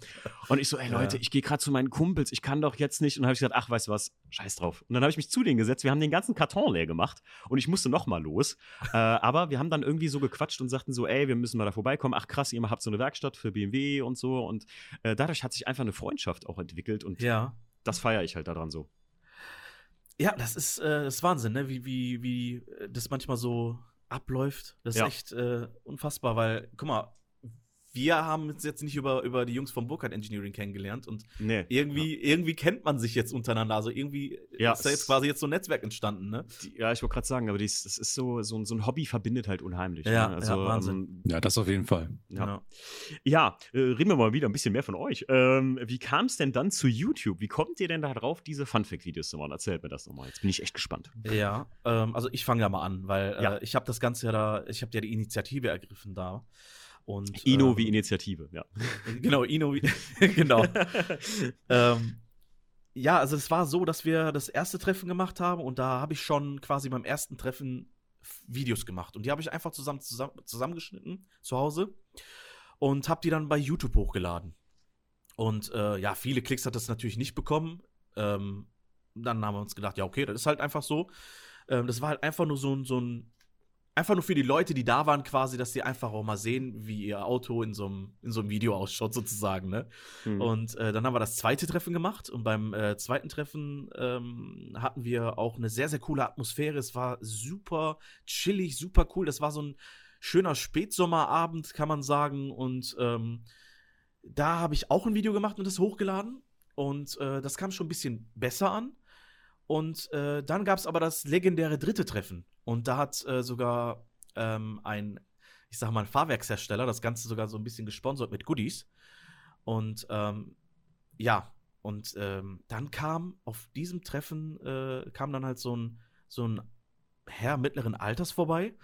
Und ich so, ey Leute, ja. ich gehe gerade zu meinen Kumpels, ich kann doch jetzt nicht. Und habe ich gesagt, ach, weißt du was, scheiß drauf. Und dann habe ich mich zu denen gesetzt, wir haben den ganzen Karton leer gemacht und ich musste noch mal los. äh, aber wir haben dann irgendwie so gequatscht und sagten so, ey, wir müssen mal da vorbeikommen. Ach krass, ihr habt so eine Werkstatt für BMW und so. Und äh, dadurch hat sich einfach eine Freundschaft auch entwickelt und ja. das feiere ich halt daran so. Ja, das ist, äh, das ist Wahnsinn, ne? wie, wie, wie äh, das manchmal so abläuft. Das ist ja. echt äh, unfassbar, weil, guck mal, wir haben uns jetzt nicht über, über die Jungs vom Burkhardt Engineering kennengelernt und nee, irgendwie, ja. irgendwie kennt man sich jetzt untereinander. Also irgendwie ja, ist da jetzt quasi jetzt so ein Netzwerk entstanden, ne? Die, ja, ich wollte gerade sagen, aber dies, das ist so, so, so ein Hobby verbindet halt unheimlich. Ja, ne? also, ja Wahnsinn. Ähm, ja, das auf jeden Fall. Ja, genau. ja äh, reden wir mal wieder ein bisschen mehr von euch. Ähm, wie kam es denn dann zu YouTube? Wie kommt ihr denn da drauf, diese Funfact-Videos zu machen? Erzählt mir das nochmal. Jetzt bin ich echt gespannt. Ja, ähm, also ich fange ja mal an, weil äh, ich habe das Ganze ja da, ich habe ja die Initiative ergriffen da. Und, Ino ähm, wie Initiative, ja. Genau, Ino wie, genau. ähm, ja, also es war so, dass wir das erste Treffen gemacht haben und da habe ich schon quasi beim ersten Treffen Videos gemacht und die habe ich einfach zusammen, zusammen zusammengeschnitten zu Hause und habe die dann bei YouTube hochgeladen. Und äh, ja, viele Klicks hat das natürlich nicht bekommen. Ähm, dann haben wir uns gedacht, ja, okay, das ist halt einfach so. Ähm, das war halt einfach nur so, so ein einfach nur für die Leute, die da waren, quasi, dass sie einfach auch mal sehen, wie ihr Auto in so einem, in so einem Video ausschaut, sozusagen. Ne? Mhm. Und äh, dann haben wir das zweite Treffen gemacht und beim äh, zweiten Treffen ähm, hatten wir auch eine sehr, sehr coole Atmosphäre. Es war super chillig, super cool. Das war so ein schöner Spätsommerabend, kann man sagen. Und ähm, da habe ich auch ein Video gemacht und das hochgeladen. Und äh, das kam schon ein bisschen besser an. Und äh, dann gab es aber das legendäre dritte Treffen. Und da hat äh, sogar ähm, ein, ich sag mal, ein Fahrwerkshersteller das Ganze sogar so ein bisschen gesponsert mit Goodies. Und ähm, ja, und ähm, dann kam auf diesem Treffen, äh, kam dann halt so ein, so ein Herr mittleren Alters vorbei,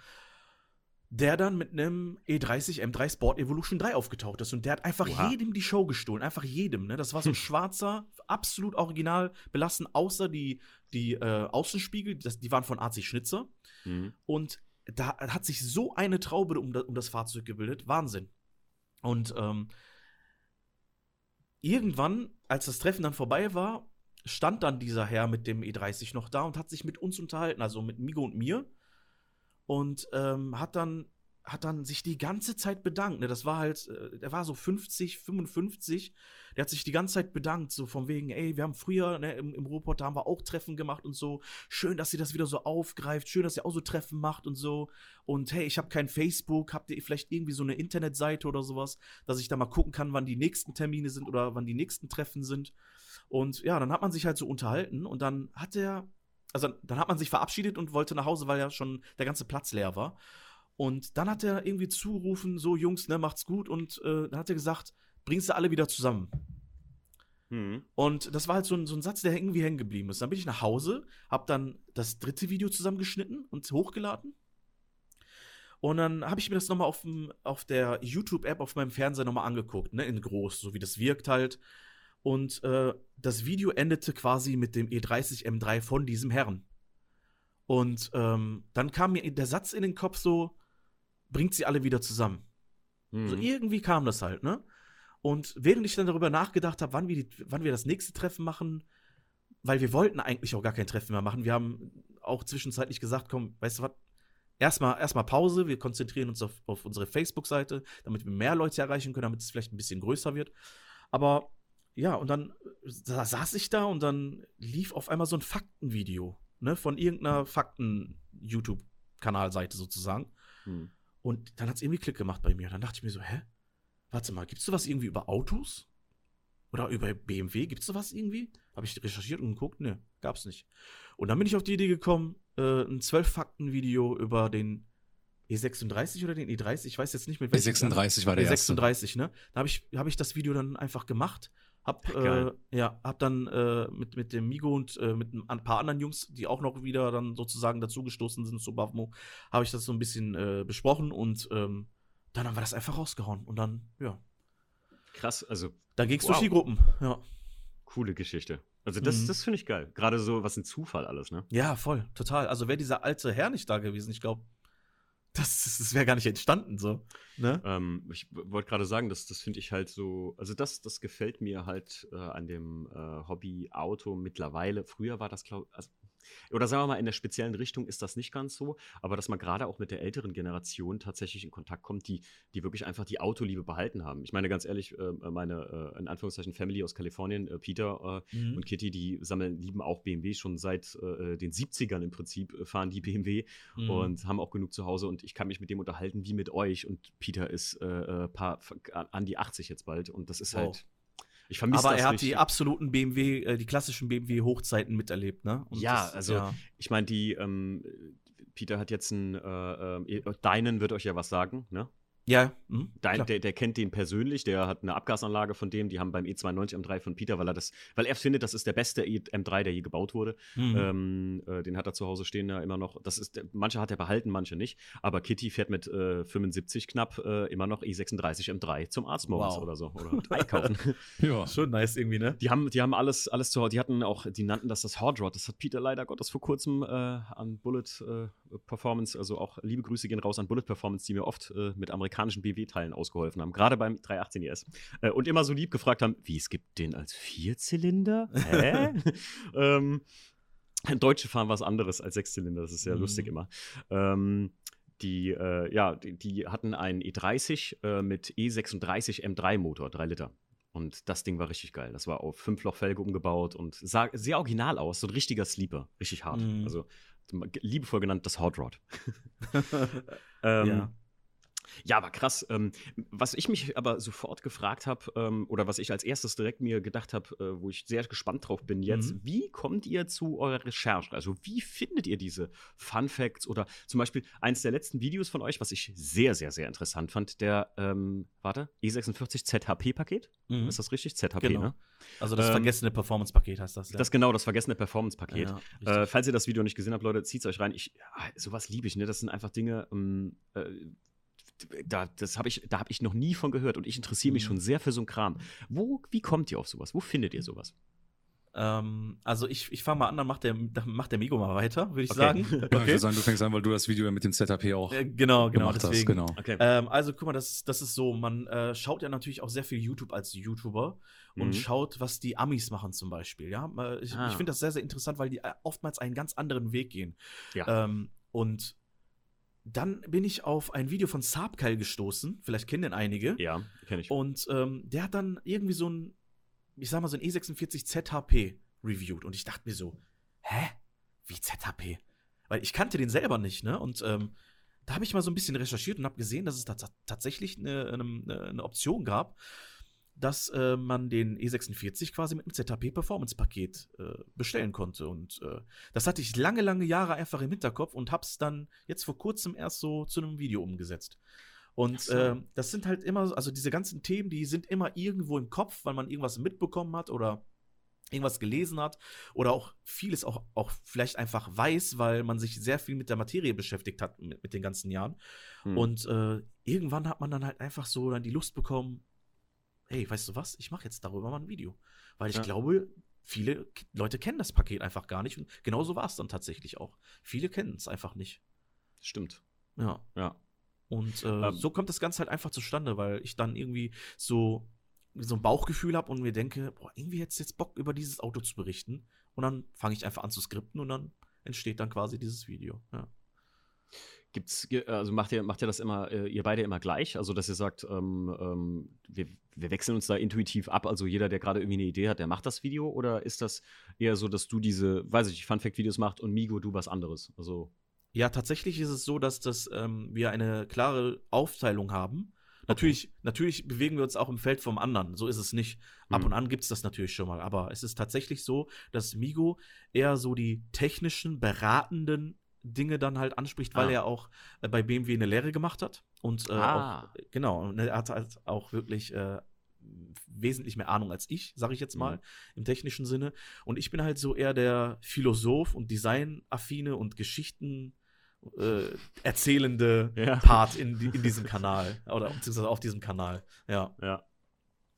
der dann mit einem E30 M3 Sport Evolution 3 aufgetaucht ist. Und der hat einfach Oha. jedem die Show gestohlen. Einfach jedem. Ne? Das war so ein schwarzer, absolut original belassen, außer die, die äh, Außenspiegel, das, die waren von AC Schnitzer. Mhm. Und da hat sich so eine Traube um, um das Fahrzeug gebildet. Wahnsinn. Und ähm, irgendwann, als das Treffen dann vorbei war, stand dann dieser Herr mit dem E30 noch da und hat sich mit uns unterhalten, also mit Migo und mir. Und ähm, hat dann hat dann sich die ganze Zeit bedankt. Ne? Das war halt, äh, der war so 50, 55. Der hat sich die ganze Zeit bedankt, so von wegen, ey, wir haben früher ne, im, im Ruhrpott, da haben wir auch Treffen gemacht und so. Schön, dass ihr das wieder so aufgreift. Schön, dass ihr auch so Treffen macht und so. Und hey, ich habe kein Facebook. Habt ihr vielleicht irgendwie so eine Internetseite oder sowas, dass ich da mal gucken kann, wann die nächsten Termine sind oder wann die nächsten Treffen sind? Und ja, dann hat man sich halt so unterhalten und dann hat er, also dann hat man sich verabschiedet und wollte nach Hause, weil ja schon der ganze Platz leer war. Und dann hat er irgendwie zurufen, so Jungs, ne, macht's gut. Und äh, dann hat er gesagt, bringst du alle wieder zusammen. Mhm. Und das war halt so ein, so ein Satz, der irgendwie hängen geblieben ist. Dann bin ich nach Hause, hab dann das dritte Video zusammengeschnitten und hochgeladen. Und dann habe ich mir das nochmal auf, auf der YouTube-App auf meinem Fernseher nochmal angeguckt, ne, in groß, so wie das wirkt halt. Und äh, das Video endete quasi mit dem E30 M3 von diesem Herrn. Und ähm, dann kam mir der Satz in den Kopf so, bringt sie alle wieder zusammen. Mhm. So irgendwie kam das halt, ne? Und während ich dann darüber nachgedacht habe, wann, wir wann wir das nächste Treffen machen, weil wir wollten eigentlich auch gar kein Treffen mehr machen. Wir haben auch zwischenzeitlich gesagt, komm, weißt du was, erstmal erstmal Pause, wir konzentrieren uns auf, auf unsere Facebook-Seite, damit wir mehr Leute erreichen können, damit es vielleicht ein bisschen größer wird. Aber ja, und dann da saß ich da und dann lief auf einmal so ein Faktenvideo, ne, von irgendeiner Fakten-YouTube-Kanalseite sozusagen. Hm. Und dann hat es irgendwie Klick gemacht bei mir. Dann dachte ich mir so, hä? Warte mal, gibt es sowas irgendwie über Autos? Oder über BMW? Gibt es sowas irgendwie? Habe ich recherchiert und geguckt? Ne, gab's nicht. Und dann bin ich auf die Idee gekommen, äh, ein 12-Fakten-Video über den E36 oder den E30, ich weiß jetzt nicht mit welchem. E36 war der E36, erste. ne? Da habe ich, hab ich das Video dann einfach gemacht. Hab, äh, ja, hab dann äh, mit, mit dem Migo und äh, mit ein paar anderen Jungs, die auch noch wieder dann sozusagen dazugestoßen sind zu Bavmo, habe ich das so ein bisschen äh, besprochen und ähm, dann haben wir das einfach rausgehauen. Und dann, ja. Krass, also. Dann ging es wow. durch die Gruppen, ja. Coole Geschichte. Also, das, mhm. das finde ich geil. Gerade so, was ein Zufall alles, ne? Ja, voll, total. Also, wäre dieser alte Herr nicht da gewesen, ich glaube, das, das wäre gar nicht entstanden so. Ne? Ähm, ich wollte gerade sagen, das, das finde ich halt so, also das, das gefällt mir halt äh, an dem äh, Hobby Auto mittlerweile. Früher war das, glaube also oder sagen wir mal, in der speziellen Richtung ist das nicht ganz so, aber dass man gerade auch mit der älteren Generation tatsächlich in Kontakt kommt, die, die wirklich einfach die Autoliebe behalten haben. Ich meine, ganz ehrlich, äh, meine, äh, in Anführungszeichen, Family aus Kalifornien, äh, Peter äh, mhm. und Kitty, die sammeln, lieben auch BMW schon seit äh, den 70ern im Prinzip, äh, fahren die BMW mhm. und haben auch genug zu Hause und ich kann mich mit dem unterhalten wie mit euch und Peter ist paar, an die 80 jetzt bald und das ist wow. halt ich vermisse Aber er hat richtig. die absoluten BMW, äh, die klassischen BMW-Hochzeiten miterlebt, ne? Und ja, das, also ja. ich meine, die ähm, Peter hat jetzt einen, äh, äh, deinen wird euch ja was sagen, ne? Ja. Mhm, Dein, der, der, kennt den persönlich, der hat eine Abgasanlage von dem, die haben beim E92 M3 von Peter, weil er das, weil er findet, das ist der beste e M3, der je gebaut wurde. Mhm. Ähm, äh, den hat er zu Hause stehen ja immer noch. Das ist, manche hat er behalten, manche nicht. Aber Kitty fährt mit äh, 75 knapp äh, immer noch E36 M3 zum Arzt morgens wow. oder so. Oder einkaufen. ja. Schon nice irgendwie, ne? Die haben, die haben alles, alles zu Hause. Die hatten auch, die nannten das das Hard Rod. Das hat Peter leider Gottes vor kurzem äh, an Bullet äh, Performance, also auch liebe Grüße gehen raus an Bullet Performance, die mir oft äh, mit amerikanischen BW-Teilen ausgeholfen haben, gerade beim 318 ES. Äh, und immer so lieb gefragt haben, wie, es gibt den als Vierzylinder? Hä? ähm, Deutsche fahren was anderes als Sechszylinder, das ist sehr mhm. lustig immer. Ähm, die, äh, ja, die, die, hatten einen E30 äh, mit E36 M3 Motor, 3 Liter. Und das Ding war richtig geil. Das war auf Fünfloch-Felge umgebaut und sah sehr original aus. So ein richtiger Sleeper. Richtig hart. Mhm. Also liebevoll genannt das Hot Rod. ähm, ja. Ja, aber krass. Ähm, was ich mich aber sofort gefragt habe, ähm, oder was ich als erstes direkt mir gedacht habe, äh, wo ich sehr gespannt drauf bin jetzt, mhm. wie kommt ihr zu eurer Recherche? Also, wie findet ihr diese Fun Facts oder zum Beispiel eins der letzten Videos von euch, was ich sehr, sehr, sehr interessant fand, der, ähm, warte, E46 ZHP-Paket? Mhm. Ist das richtig? ZHP, genau. ne? Also das ähm, vergessene Performance-Paket heißt das. Ja. Das genau, das vergessene Performance-Paket. Ja, äh, falls ihr das Video nicht gesehen habt, Leute, zieht es euch rein. Ich, sowas liebe ich, ne? Das sind einfach Dinge, ähm, äh, da, das hab ich, da habe ich noch nie von gehört und ich interessiere mich mhm. schon sehr für so einen Kram. Wo, wie kommt ihr auf sowas? Wo findet ihr sowas? Ähm, also ich, ich fange mal an, dann macht der, dann macht der Migo mal weiter, würde ich okay. sagen. Okay. Ja, ich würde sagen, du fängst an, weil du das Video mit dem ZAP auch äh, genau, genau, gemacht deswegen. hast. Genau. Okay. Ähm, also guck mal, das, das ist so, man äh, schaut ja natürlich auch sehr viel YouTube als YouTuber mhm. und schaut, was die Amis machen zum Beispiel. Ja, äh, ich, ah. ich finde das sehr, sehr interessant, weil die äh, oftmals einen ganz anderen Weg gehen. Ja. Ähm, und dann bin ich auf ein Video von Saabkeil gestoßen. Vielleicht kennen den einige. Ja, kenne ich. Und ähm, der hat dann irgendwie so ein, ich sag mal, so ein E46 ZHP reviewed. Und ich dachte mir so, hä? Wie ZHP? Weil ich kannte den selber nicht, ne? Und ähm, da habe ich mal so ein bisschen recherchiert und habe gesehen, dass es da tatsächlich eine, eine, eine Option gab, dass äh, man den E46 quasi mit einem ZHP Performance Paket äh, bestellen konnte und äh, das hatte ich lange lange Jahre einfach im Hinterkopf und hab's dann jetzt vor kurzem erst so zu einem Video umgesetzt. Und so. Ähm, das sind halt immer also diese ganzen Themen, die sind immer irgendwo im Kopf, weil man irgendwas mitbekommen hat oder irgendwas gelesen hat oder auch vieles auch, auch vielleicht einfach weiß, weil man sich sehr viel mit der Materie beschäftigt hat mit, mit den ganzen Jahren. Hm. Und äh, irgendwann hat man dann halt einfach so dann die Lust bekommen, hey, weißt du was, ich mache jetzt darüber mal ein Video. Weil ich ja. glaube, viele Leute kennen das Paket einfach gar nicht. Und genauso war es dann tatsächlich auch. Viele kennen es einfach nicht. Stimmt. Ja. Ja. Und äh, ähm. so kommt das Ganze halt einfach zustande, weil ich dann irgendwie so, so ein Bauchgefühl habe und mir denke, boah, irgendwie hättest du jetzt Bock, über dieses Auto zu berichten. Und dann fange ich einfach an zu skripten und dann entsteht dann quasi dieses Video. Ja. Gibt's, also macht ihr, macht ihr das immer, äh, ihr beide immer gleich? Also, dass ihr sagt, ähm, ähm, wir, wir wechseln uns da intuitiv ab, also jeder, der gerade irgendwie eine Idee hat, der macht das Video? Oder ist das eher so, dass du diese, weiß ich, Fun-Fact-Videos macht und Migo, du was anderes? Also. Ja, tatsächlich ist es so, dass das, ähm, wir eine klare Aufteilung haben. Natürlich, okay. natürlich bewegen wir uns auch im Feld vom anderen. So ist es nicht. Ab mhm. und an gibt es das natürlich schon mal. Aber es ist tatsächlich so, dass Migo eher so die technischen, beratenden Dinge dann halt anspricht, weil ah. er auch äh, bei BMW eine Lehre gemacht hat. Und äh, ah. auch, genau, er hat halt auch wirklich äh, wesentlich mehr Ahnung als ich, sage ich jetzt mal, mhm. im technischen Sinne. Und ich bin halt so eher der Philosoph und Designaffine und Geschichten äh, erzählende ja. Part in, in diesem Kanal oder beziehungsweise auf diesem Kanal. Ja. Ja.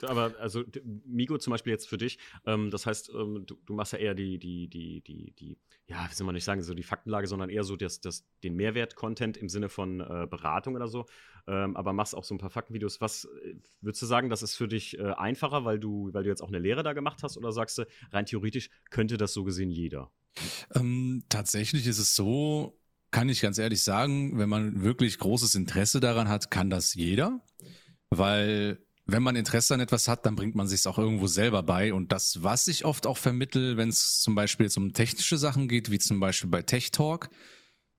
Aber also Migo zum Beispiel jetzt für dich, ähm, das heißt, ähm, du, du, machst ja eher die, die, die, die, die, ja, wie soll man nicht sagen, so die Faktenlage, sondern eher so das, das, den Mehrwert-Content im Sinne von äh, Beratung oder so. Ähm, aber machst auch so ein paar Faktenvideos. Was äh, würdest du sagen, das ist für dich äh, einfacher, weil du, weil du jetzt auch eine Lehre da gemacht hast, oder sagst du, rein theoretisch könnte das so gesehen jeder? Ähm, tatsächlich ist es so, kann ich ganz ehrlich sagen, wenn man wirklich großes Interesse daran hat, kann das jeder. Weil wenn man Interesse an etwas hat, dann bringt man sich auch irgendwo selber bei. Und das, was ich oft auch vermittel, wenn es zum Beispiel jetzt um technische Sachen geht, wie zum Beispiel bei Tech Talk,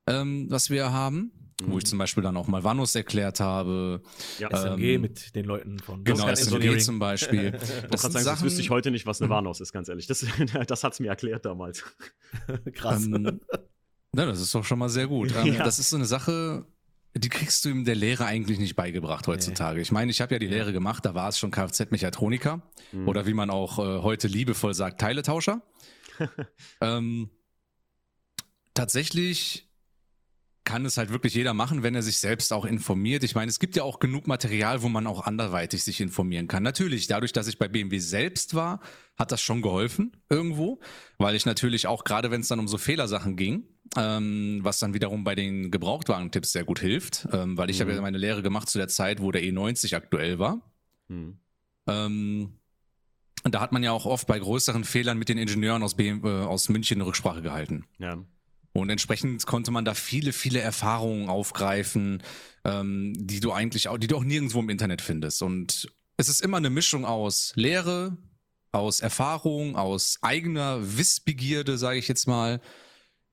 ähm, was wir haben, mhm. wo ich mhm. zum Beispiel dann auch mal Vanus erklärt habe. Ja, SMG ähm, mit den Leuten von Genau, SMG zum Beispiel. das, sagen, das wüsste ich heute nicht, was eine Vanos ist, ganz ehrlich. Das, das hat es mir erklärt damals. Krass. Ähm, na, das ist doch schon mal sehr gut. Ähm, ja. Das ist so eine Sache, die kriegst du in der Lehre eigentlich nicht beigebracht heutzutage. Nee. Ich meine, ich habe ja die Lehre gemacht, da war es schon Kfz-Mechatroniker mhm. oder wie man auch äh, heute liebevoll sagt, Teiletauscher. ähm, tatsächlich kann es halt wirklich jeder machen, wenn er sich selbst auch informiert. Ich meine, es gibt ja auch genug Material, wo man auch anderweitig sich informieren kann. Natürlich, dadurch, dass ich bei BMW selbst war, hat das schon geholfen irgendwo, weil ich natürlich auch gerade, wenn es dann um so Fehlersachen ging, ähm, was dann wiederum bei den Gebrauchtwagen-Tipps sehr gut hilft, ähm, weil ich mhm. habe ja meine Lehre gemacht zu der Zeit, wo der E90 aktuell war. Mhm. Ähm, da hat man ja auch oft bei größeren Fehlern mit den Ingenieuren aus, BMW, äh, aus München eine Rücksprache gehalten. Ja. Und entsprechend konnte man da viele, viele Erfahrungen aufgreifen, ähm, die du eigentlich auch, die du auch nirgendwo im Internet findest. Und es ist immer eine Mischung aus Lehre, aus Erfahrung, aus eigener Wissbegierde, sage ich jetzt mal,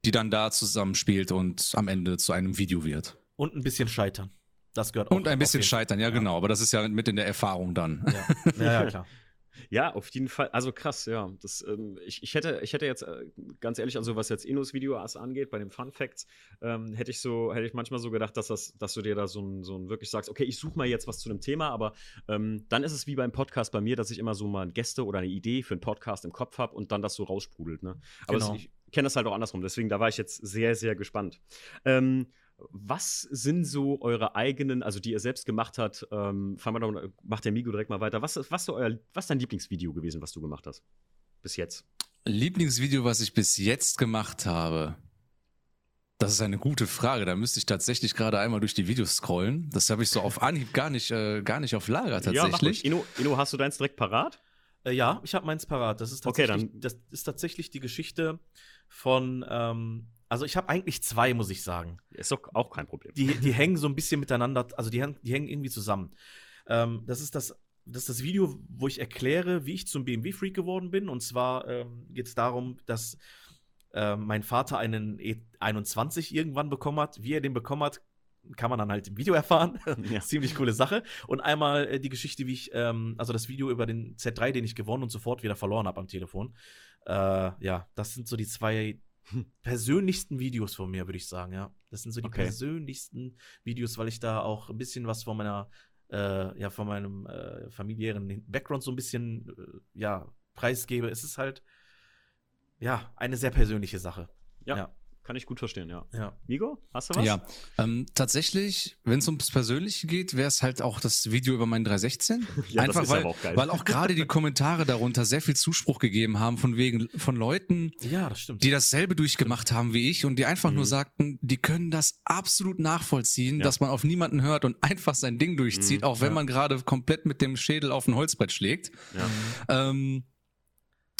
die dann da zusammenspielt und am Ende zu einem Video wird. Und ein bisschen scheitern. das gehört auch. Und ein bisschen scheitern, ja, genau. Aber das ist ja mit in der Erfahrung dann. Ja, ja, ja klar. Ja, auf jeden Fall. Also krass, ja. Das, ähm, ich, ich, hätte, ich hätte jetzt, äh, ganz ehrlich, also was jetzt Inos Video angeht, bei den Fun Facts, ähm, hätte ich so, hätte ich manchmal so gedacht, dass das, dass du dir da so ein, so ein wirklich sagst, okay, ich suche mal jetzt was zu einem Thema, aber ähm, dann ist es wie beim Podcast bei mir, dass ich immer so mal Gäste oder eine Idee für einen Podcast im Kopf habe und dann das so raussprudelt. Ne? Aber genau. es, ich kenne das halt auch andersrum, deswegen da war ich jetzt sehr, sehr gespannt. Ähm, was sind so eure eigenen, also die ihr selbst gemacht habt? Ähm, fangen wir doch, macht der Migo direkt mal weiter. Was, was, so euer, was ist dein Lieblingsvideo gewesen, was du gemacht hast? Bis jetzt. Lieblingsvideo, was ich bis jetzt gemacht habe. Das ist eine gute Frage. Da müsste ich tatsächlich gerade einmal durch die Videos scrollen. Das habe ich so auf Anhieb gar nicht, äh, gar nicht auf Lager tatsächlich. Ja, Inno, Inno, hast du deins direkt parat? Äh, ja, ich habe meins parat. Das ist tatsächlich, okay, das ist tatsächlich die Geschichte von ähm, also ich habe eigentlich zwei, muss ich sagen. Ist doch auch kein Problem. Die, die hängen so ein bisschen miteinander, also die, die hängen irgendwie zusammen. Ähm, das ist das, das ist das Video, wo ich erkläre, wie ich zum BMW-Freak geworden bin. Und zwar ähm, geht es darum, dass äh, mein Vater einen E21 irgendwann bekommen hat. Wie er den bekommen hat, kann man dann halt im Video erfahren. Ja. Ziemlich coole Sache. Und einmal äh, die Geschichte, wie ich, ähm, also das Video über den Z3, den ich gewonnen und sofort wieder verloren habe am Telefon. Äh, ja, das sind so die zwei persönlichsten Videos von mir, würde ich sagen, ja. Das sind so die okay. persönlichsten Videos, weil ich da auch ein bisschen was von meiner, äh, ja, von meinem äh, familiären Background so ein bisschen, äh, ja, preisgebe. Es ist halt, ja, eine sehr persönliche Sache. Ja. ja. Kann ich gut verstehen, ja. ja. Migo, hast du was? Ja, ähm, tatsächlich, wenn es ums Persönliche geht, wäre es halt auch das Video über meinen 316. ja, Einfach weil, auch weil auch gerade die Kommentare darunter sehr viel Zuspruch gegeben haben von wegen von Leuten, ja, das die dasselbe durchgemacht haben wie ich und die einfach mhm. nur sagten, die können das absolut nachvollziehen, ja. dass man auf niemanden hört und einfach sein Ding durchzieht, mhm. auch wenn man gerade komplett mit dem Schädel auf ein Holzbrett schlägt. Ja. Ähm,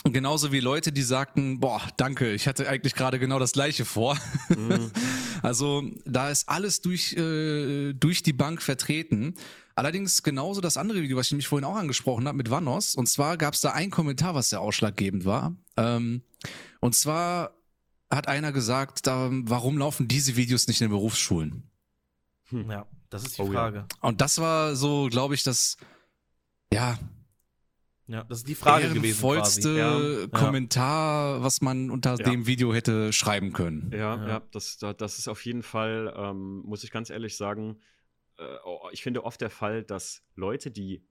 Genauso wie Leute, die sagten, boah, danke, ich hatte eigentlich gerade genau das gleiche vor. Mhm. Also da ist alles durch, äh, durch die Bank vertreten. Allerdings genauso das andere Video, was ich nämlich vorhin auch angesprochen habe mit Vanos. Und zwar gab es da einen Kommentar, was sehr ausschlaggebend war. Ähm, und zwar hat einer gesagt, da, warum laufen diese Videos nicht in den Berufsschulen? Hm. Ja, das ist die oh, Frage. Ja. Und das war so, glaube ich, das, ja, ja, das ist die Frage gewesen. Vollste ja. Kommentar, was man unter ja. dem Video hätte schreiben können. Ja, ja, ja das, das ist auf jeden Fall, ähm, muss ich ganz ehrlich sagen, äh, oh, ich finde oft der Fall, dass Leute, die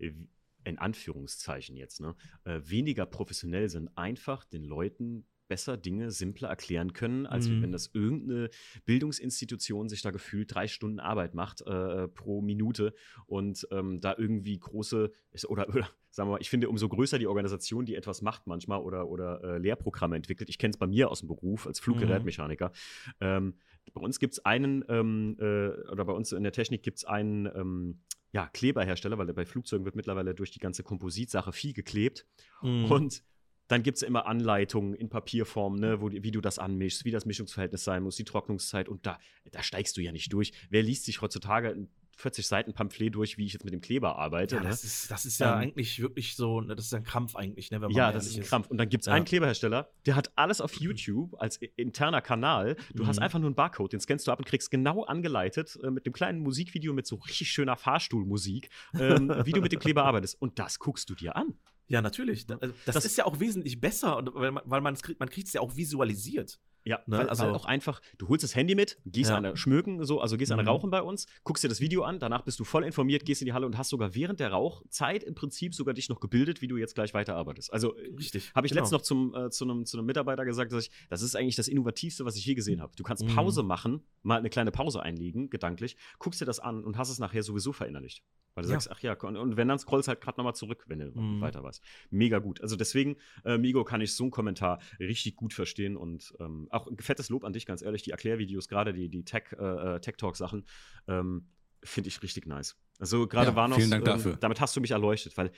in Anführungszeichen jetzt, ne, äh, weniger professionell sind, einfach den Leuten besser Dinge simpler erklären können, als mhm. wenn das irgendeine Bildungsinstitution sich da gefühlt drei Stunden Arbeit macht äh, pro Minute und ähm, da irgendwie große oder, oder sagen wir mal, ich finde, umso größer die Organisation, die etwas macht manchmal oder, oder äh, Lehrprogramme entwickelt. Ich kenne es bei mir aus dem Beruf als Fluggerätmechaniker. Mhm. Ähm, bei uns gibt es einen, ähm, äh, oder bei uns in der Technik gibt es einen, ähm, ja, Kleberhersteller, weil bei Flugzeugen wird mittlerweile durch die ganze Kompositsache viel geklebt. Mhm. Und dann gibt es immer Anleitungen in Papierform, ne, wo, wie du das anmischst, wie das Mischungsverhältnis sein muss, die Trocknungszeit und da, da steigst du ja nicht durch. Wer liest sich heutzutage 40 Seiten Pamphlet durch, wie ich jetzt mit dem Kleber arbeite. Ja, ne? das, ist, das ist ja ähm, eigentlich wirklich so, ne, das ist ja ein Krampf eigentlich, ne, Ja, das ist ein Krampf. Und dann gibt es ja. einen Kleberhersteller, der hat alles auf YouTube als interner Kanal. Du mhm. hast einfach nur einen Barcode, den scannst du ab und kriegst genau angeleitet äh, mit dem kleinen Musikvideo mit so richtig schöner Fahrstuhlmusik, ähm, wie du mit dem Kleber arbeitest. Und das guckst du dir an. Ja, natürlich. Das, das, das, ist ja auch wesentlich besser, weil man, weil man kriegt es ja auch visualisiert. Ja, ne? weil, also weil auch einfach, du holst das Handy mit, gehst ja. eine Schmöken, so, also gehst mhm. eine Rauchen bei uns, guckst dir das Video an, danach bist du voll informiert, gehst in die Halle und hast sogar während der Rauchzeit im Prinzip sogar dich noch gebildet, wie du jetzt gleich weiterarbeitest. Also, richtig. Habe ich genau. letztens noch zum, äh, zu, einem, zu einem Mitarbeiter gesagt, dass ich, das ist eigentlich das Innovativste, was ich je gesehen habe. Du kannst mhm. Pause machen, mal eine kleine Pause einlegen, gedanklich, guckst dir das an und hast es nachher sowieso verinnerlicht. Weil du ja. sagst, ach ja, und wenn dann scrollst halt gerade nochmal zurück, wenn du mhm. weiter weißt. Mega gut. Also deswegen, äh, Migo, kann ich so einen Kommentar richtig gut verstehen und ähm, auch ein fettes Lob an dich, ganz ehrlich. Die Erklärvideos, gerade die, die Tech, äh, äh Tech Talk-Sachen, ähm, finde ich richtig nice. Also gerade ja, war noch, vielen Dank dafür. Ähm, damit hast du mich erleuchtet, weil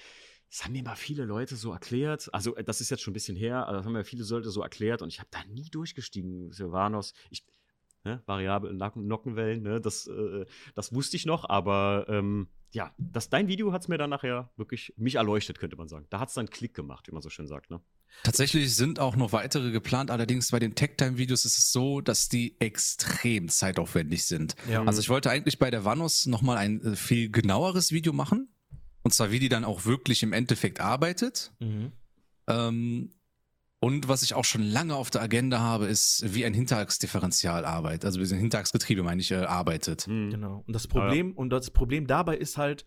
das haben mir mal viele Leute so erklärt. Also, äh, das ist jetzt schon ein bisschen her, aber das haben mir viele Leute so erklärt und ich habe da nie durchgestiegen, Silvanos. Ich, ne, variable Nockenwellen, ne, das, äh, das wusste ich noch, aber ähm, ja, das, dein Video hat es mir dann nachher wirklich, mich erleuchtet, könnte man sagen. Da hat es dann Klick gemacht, wie man so schön sagt. Ne? Tatsächlich sind auch noch weitere geplant, allerdings bei den Tech-Time-Videos ist es so, dass die extrem zeitaufwendig sind. Ja. Also ich wollte eigentlich bei der Vanos nochmal ein äh, viel genaueres Video machen. Und zwar, wie die dann auch wirklich im Endeffekt arbeitet. Mhm. Ähm, und was ich auch schon lange auf der Agenda habe, ist, wie ein Hinterachsdifferential arbeitet, also wie ein Hinterachsgetriebe, meine ich, äh, arbeitet. Mhm. Genau. Und das Problem, ja. und das Problem dabei ist halt,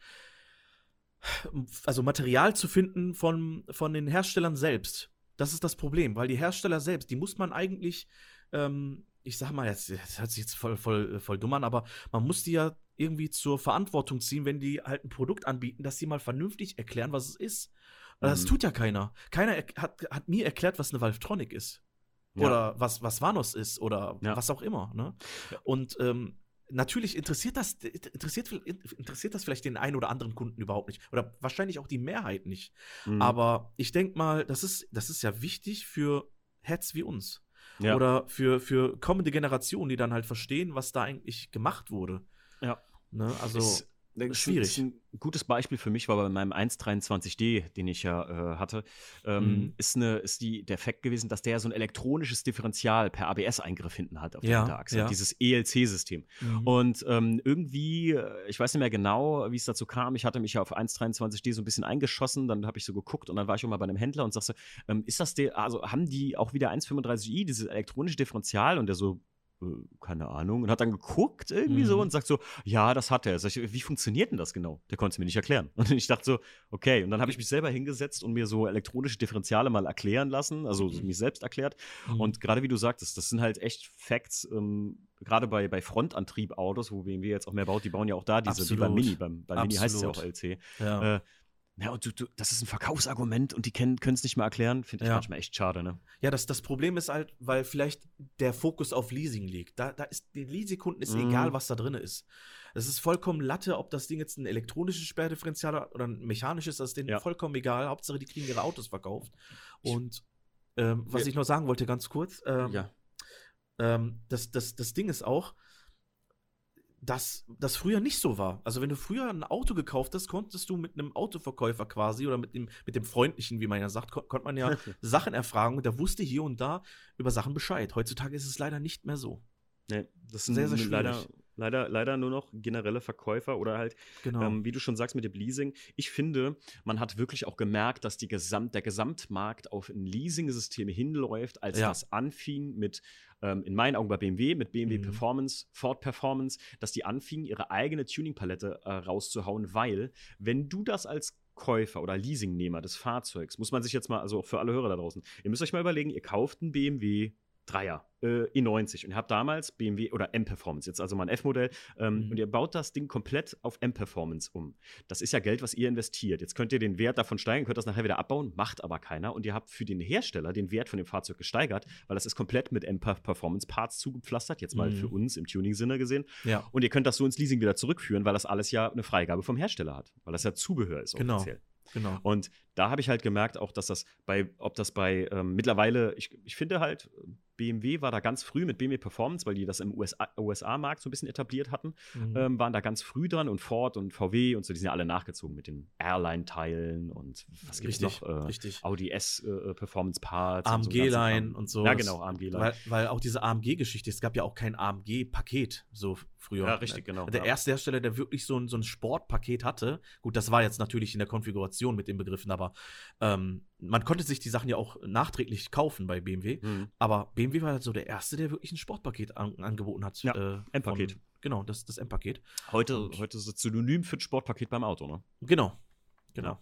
also Material zu finden von, von den Herstellern selbst. Das ist das Problem, weil die Hersteller selbst, die muss man eigentlich, ähm, ich sag mal, jetzt, das hört sich jetzt voll, voll, voll dumm an, aber man muss die ja irgendwie zur Verantwortung ziehen, wenn die halt ein Produkt anbieten, dass sie mal vernünftig erklären, was es ist. Das mhm. tut ja keiner. Keiner hat, hat mir erklärt, was eine Valvetronic ist. Ja. Oder was, was Vanos ist oder ja. was auch immer. Ne? Und ähm, natürlich interessiert das, interessiert, interessiert das vielleicht den einen oder anderen Kunden überhaupt nicht. Oder wahrscheinlich auch die Mehrheit nicht. Mhm. Aber ich denke mal, das ist, das ist ja wichtig für Heads wie uns. Ja. Oder für, für kommende Generationen, die dann halt verstehen, was da eigentlich gemacht wurde. Ja. Ne? Also. Ist Schwierig. Ein gutes Beispiel für mich war bei meinem 123D, den ich ja äh, hatte, ähm, mhm. ist, eine, ist die, der Fakt gewesen, dass der so ein elektronisches Differential per ABS-Eingriff hinten hat auf der ja, Hinterachse, ja. dieses ELC-System. Mhm. Und ähm, irgendwie, äh, ich weiß nicht mehr genau, wie es dazu kam, ich hatte mich ja auf 123D so ein bisschen eingeschossen, dann habe ich so geguckt und dann war ich auch mal bei einem Händler und sagte, ähm, ist das der, also haben die auch wieder 135i, dieses elektronische Differential? Und der so, keine Ahnung, und hat dann geguckt irgendwie mhm. so und sagt so, ja, das hat er. Sag ich, wie funktioniert denn das genau? Der konnte es mir nicht erklären. Und ich dachte so, okay. Und dann habe ich mich selber hingesetzt und mir so elektronische Differentiale mal erklären lassen, also mhm. mich selbst erklärt. Mhm. Und gerade wie du sagtest, das sind halt echt Facts, ähm, gerade bei, bei Frontantrieb-Autos, wo BMW jetzt auch mehr baut, die bauen ja auch da diese, Absolut. wie beim Mini, beim, beim Mini heißt es ja auch LC. Ja. Äh, ja, und du, du, das ist ein Verkaufsargument und die können es nicht mehr erklären. Finde ich ja. manchmal echt schade, ne? Ja, das, das Problem ist halt, weil vielleicht der Fokus auf Leasing liegt. Da, da ist den Leasingkunden ist mm. egal, was da drin ist. Es ist vollkommen Latte, ob das Ding jetzt ein elektronisches Sperrdifferenzial hat oder ein mechanisches, das ist denen ja. vollkommen egal. Hauptsache, die kriegen ihre Autos verkauft. Und ähm, was ja. ich noch sagen wollte, ganz kurz, ähm, ja. Ähm, das, das, das Ding ist auch, dass das früher nicht so war. Also wenn du früher ein Auto gekauft hast, konntest du mit einem Autoverkäufer quasi oder mit dem, mit dem freundlichen, wie man ja sagt, kon konnte man ja Sachen erfragen und der wusste hier und da über Sachen Bescheid. Heutzutage ist es leider nicht mehr so. Nee, das ist sehr, sehr schwierig. Leider, leider, leider nur noch generelle Verkäufer oder halt, genau. ähm, wie du schon sagst, mit dem Leasing. Ich finde, man hat wirklich auch gemerkt, dass die Gesamt, der Gesamtmarkt auf ein Leasing-System hinläuft, als ja. das anfing mit ähm, in meinen Augen bei BMW, mit BMW mhm. Performance, Ford Performance, dass die anfingen, ihre eigene Tuning-Palette äh, rauszuhauen, weil, wenn du das als Käufer oder Leasingnehmer des Fahrzeugs, muss man sich jetzt mal, also auch für alle Hörer da draußen, ihr müsst euch mal überlegen, ihr kauft einen BMW Dreier äh, i90 und ihr habt damals BMW oder M-Performance, jetzt also mal ein F-Modell, ähm, mhm. und ihr baut das Ding komplett auf M-Performance um. Das ist ja Geld, was ihr investiert. Jetzt könnt ihr den Wert davon steigern, könnt das nachher wieder abbauen, macht aber keiner und ihr habt für den Hersteller den Wert von dem Fahrzeug gesteigert, weil das ist komplett mit M-Performance-Parts zugepflastert, jetzt mal mhm. für uns im Tuning-Sinne gesehen. Ja. Und ihr könnt das so ins Leasing wieder zurückführen, weil das alles ja eine Freigabe vom Hersteller hat, weil das ja Zubehör ist genau. offiziell. Genau. Und da habe ich halt gemerkt, auch dass das bei, ob das bei ähm, mittlerweile, ich, ich finde halt, BMW war da ganz früh mit BMW Performance, weil die das im USA-Markt USA so ein bisschen etabliert hatten, mhm. ähm, waren da ganz früh dran und Ford und VW und so, die sind ja alle nachgezogen mit den Airline-Teilen und was gibt es noch? Äh, richtig. Audi S-Performance-Parts. Äh, AMG-Line und, so Ja, genau, AMG-Line. Weil, weil, auch diese AMG-Geschichte, es gab ja auch kein AMG-Paket so früher. Ja, richtig, genau. Der ja. erste Hersteller, der wirklich so ein, so ein Sportpaket hatte, gut, das war jetzt natürlich in der Konfiguration mit den Begriffen, aber ähm, man konnte sich die Sachen ja auch nachträglich kaufen bei BMW, mhm. aber BMW war halt so der erste, der wirklich ein Sportpaket an, angeboten hat. Ja, äh, M-Paket. Genau, das, das M-Paket. Heute, heute ist es Synonym für ein Sportpaket beim Auto, ne? Genau. Genau.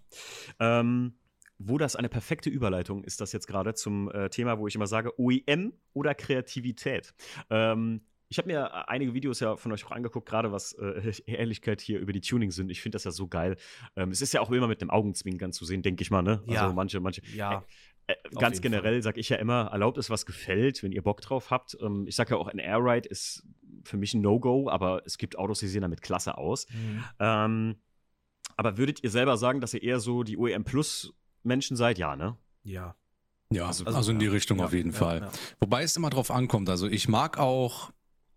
Ja. Ähm, wo das eine perfekte Überleitung ist, das jetzt gerade zum äh, Thema, wo ich immer sage, OEM oder Kreativität. Ähm, ich habe mir äh, einige Videos ja von euch auch angeguckt, gerade was äh, Ehrlichkeit hier über die Tuning sind. Ich finde das ja so geil. Ähm, es ist ja auch immer mit einem Augenzwinkern zu sehen, denke ich mal, ne? Ja. Also manche, manche. Ja. Äh, äh, ganz generell sage ich ja immer, erlaubt es, was gefällt, wenn ihr Bock drauf habt. Ähm, ich sage ja auch, ein Airride ist für mich ein No-Go, aber es gibt Autos, die sehen damit klasse aus. Mhm. Ähm, aber würdet ihr selber sagen, dass ihr eher so die OEM Plus Menschen seid? Ja, ne? Ja. Ja, also, also in die Richtung ja, auf jeden ja, Fall. Ja. Wobei es immer drauf ankommt. Also ich mag auch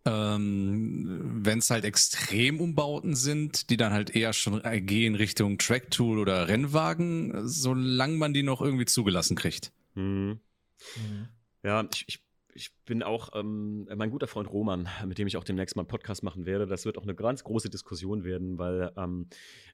ähm, wenn es halt Extremumbauten sind, die dann halt eher schon gehen Richtung Tracktool oder Rennwagen, solange man die noch irgendwie zugelassen kriegt. Mhm. Mhm. Ja, ich, ich ich bin auch, ähm, mein guter Freund Roman, mit dem ich auch demnächst mal einen Podcast machen werde, das wird auch eine ganz große Diskussion werden, weil ähm,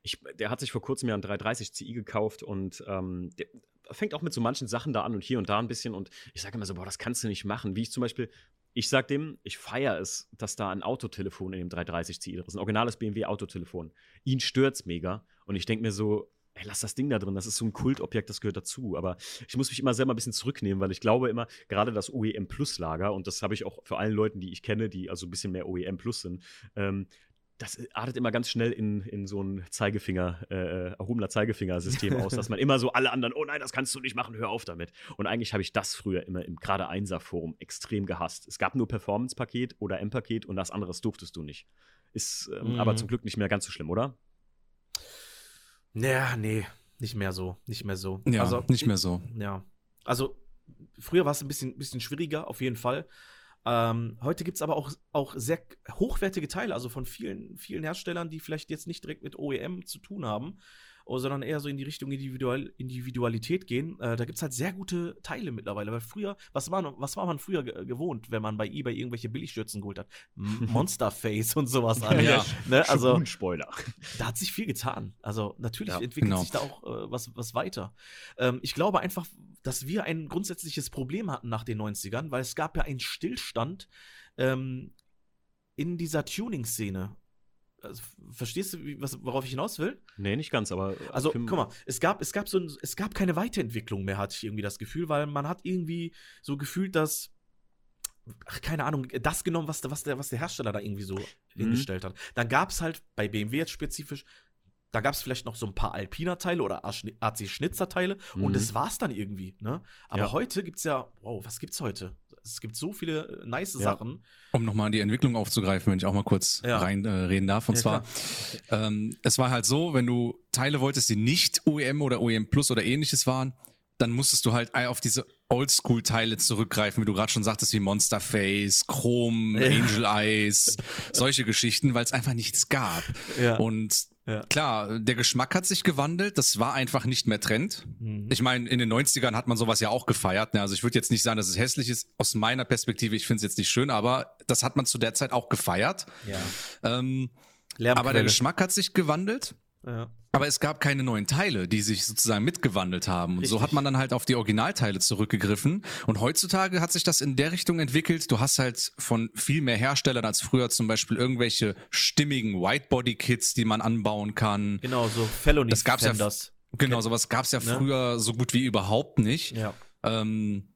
ich, der hat sich vor kurzem ja einen 330 Ci gekauft und ähm, der fängt auch mit so manchen Sachen da an und hier und da ein bisschen und ich sage immer so, boah, das kannst du nicht machen. Wie ich zum Beispiel, ich sag dem, ich feiere es, dass da ein Autotelefon in dem 330 Ci ist, ein originales BMW Autotelefon. Ihn stört's mega und ich denke mir so, ey, lass das Ding da drin, das ist so ein Kultobjekt, das gehört dazu. Aber ich muss mich immer selber ein bisschen zurücknehmen, weil ich glaube immer, gerade das OEM Plus Lager, und das habe ich auch für allen Leuten, die ich kenne, die also ein bisschen mehr OEM Plus sind, ähm, das artet immer ganz schnell in, in so ein Zeigefinger, äh, erhobener Zeigefingersystem aus, dass man immer so alle anderen, oh nein, das kannst du nicht machen, hör auf damit. Und eigentlich habe ich das früher immer im gerade Einser-Forum extrem gehasst. Es gab nur Performance-Paket oder M-Paket und das andere durftest du nicht. Ist ähm, mhm. aber zum Glück nicht mehr ganz so schlimm, oder? Naja, nee, nicht mehr so. Nicht mehr so. Ja, also, nicht mehr so. Ja. Also, früher war es ein bisschen, bisschen schwieriger, auf jeden Fall. Ähm, heute gibt es aber auch, auch sehr hochwertige Teile, also von vielen, vielen Herstellern, die vielleicht jetzt nicht direkt mit OEM zu tun haben, sondern eher so in die Richtung Individual Individualität gehen. Äh, da gibt es halt sehr gute Teile mittlerweile. Weil früher, was war, was war man früher gewohnt, wenn man bei eBay irgendwelche Billigstürzen geholt hat? Monsterface und sowas an. Ja, ne? also Spoiler. Da hat sich viel getan. Also natürlich ja, entwickelt genau. sich da auch äh, was, was weiter. Ähm, ich glaube einfach, dass wir ein grundsätzliches Problem hatten nach den 90ern, weil es gab ja einen Stillstand ähm, in dieser Tuning-Szene. Also, verstehst du, wie, was, worauf ich hinaus will? Nee, nicht ganz, aber. Also, guck mal, es gab, es gab so ein, es gab keine Weiterentwicklung mehr, hatte ich irgendwie das Gefühl, weil man hat irgendwie so gefühlt, dass. Ach, keine Ahnung, das genommen, was, was, der, was der Hersteller da irgendwie so mhm. hingestellt hat. Dann gab es halt bei BMW jetzt spezifisch da gab es vielleicht noch so ein paar Alpina-Teile oder AC-Schnitzer-Teile mhm. und das war's dann irgendwie. Ne? Aber ja. heute gibt's ja, wow, was gibt's heute? Es gibt so viele äh, nice ja. Sachen. Um nochmal die Entwicklung aufzugreifen, wenn ich auch mal kurz ja. reinreden äh, darf. Und zwar, ähm, es war halt so, wenn du Teile wolltest, die nicht OEM oder OEM Plus oder ähnliches waren, dann musstest du halt auf diese Oldschool-Teile zurückgreifen, wie du gerade schon sagtest, wie Monster Face, Chrome, ja. Angel Eyes, solche Geschichten, weil es einfach nichts gab. Ja. Und ja. Klar, der Geschmack hat sich gewandelt, das war einfach nicht mehr Trend. Mhm. Ich meine, in den 90ern hat man sowas ja auch gefeiert. Ne? Also ich würde jetzt nicht sagen, dass es hässlich ist. Aus meiner Perspektive, ich finde es jetzt nicht schön, aber das hat man zu der Zeit auch gefeiert. Ja. Ähm, aber der Geschmack hat sich gewandelt. Ja. Aber es gab keine neuen Teile, die sich sozusagen mitgewandelt haben. Und Richtig. so hat man dann halt auf die Originalteile zurückgegriffen. Und heutzutage hat sich das in der Richtung entwickelt. Du hast halt von viel mehr Herstellern als früher zum Beispiel irgendwelche stimmigen Whitebody-Kits, die man anbauen kann. Genau, so Felony das gab's ja, Genau, sowas gab's ja ne? früher so gut wie überhaupt nicht. Ja. Ähm,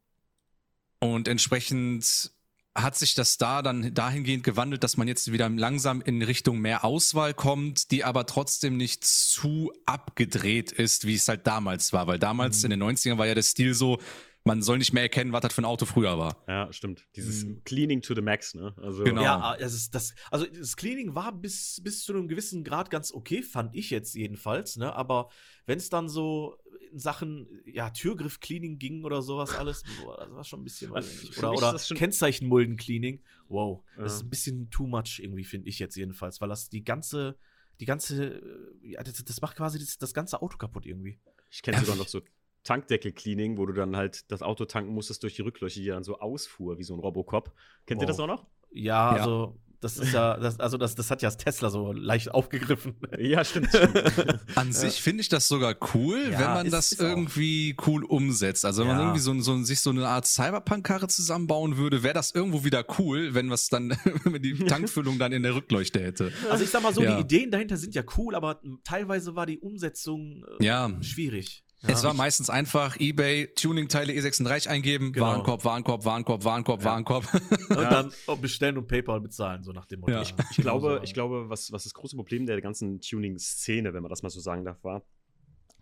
und entsprechend hat sich das da dann dahingehend gewandelt, dass man jetzt wieder langsam in Richtung mehr Auswahl kommt, die aber trotzdem nicht zu abgedreht ist, wie es halt damals war. Weil damals mhm. in den 90ern war ja der Stil so, man soll nicht mehr erkennen, was das für ein Auto früher war. Ja, stimmt. Dieses mhm. Cleaning to the max, ne? Also genau. Ja, das ist das, also das Cleaning war bis, bis zu einem gewissen Grad ganz okay, fand ich jetzt jedenfalls, ne? Aber wenn es dann so Sachen ja, Türgriff-Cleaning ging oder sowas alles, boah, das war schon ein bisschen oder, oder Kennzeichenmulden-Cleaning. Wow, ja. das ist ein bisschen too much irgendwie, finde ich jetzt jedenfalls, weil das die ganze, die ganze, ja, das, das macht quasi das, das, ganze Auto kaputt irgendwie. Ich kenne sogar noch so Tankdeckel-Cleaning, wo du dann halt das Auto tanken musstest durch die Rücklöcher, die dann so ausfuhr, wie so ein Robocop. Kennt wow. ihr das auch noch? Ja, ja, also das ist ja, das, also das, das hat ja das Tesla so leicht aufgegriffen. Ja, stimmt. stimmt. An sich finde ich das sogar cool, ja, wenn man ist, das ist irgendwie auch. cool umsetzt. Also wenn ja. man irgendwie so, so, sich so eine Art Cyberpunk-Karre zusammenbauen würde, wäre das irgendwo wieder cool, wenn was dann, wenn die Tankfüllung dann in der Rückleuchte hätte. Also ich sag mal so, die Ideen dahinter sind ja cool, aber teilweise war die Umsetzung äh, schwierig. Ja, es war meistens einfach eBay Tuning-Teile E36 eingeben, genau. Warenkorb, Warenkorb, Warenkorb, Warenkorb, ja. Warenkorb. Und dann bestellen und PayPal bezahlen, so nach dem Motto. Ja. Ich, ich, glaube, ich glaube, was, was das große Problem der ganzen Tuning-Szene, wenn man das mal so sagen darf, war,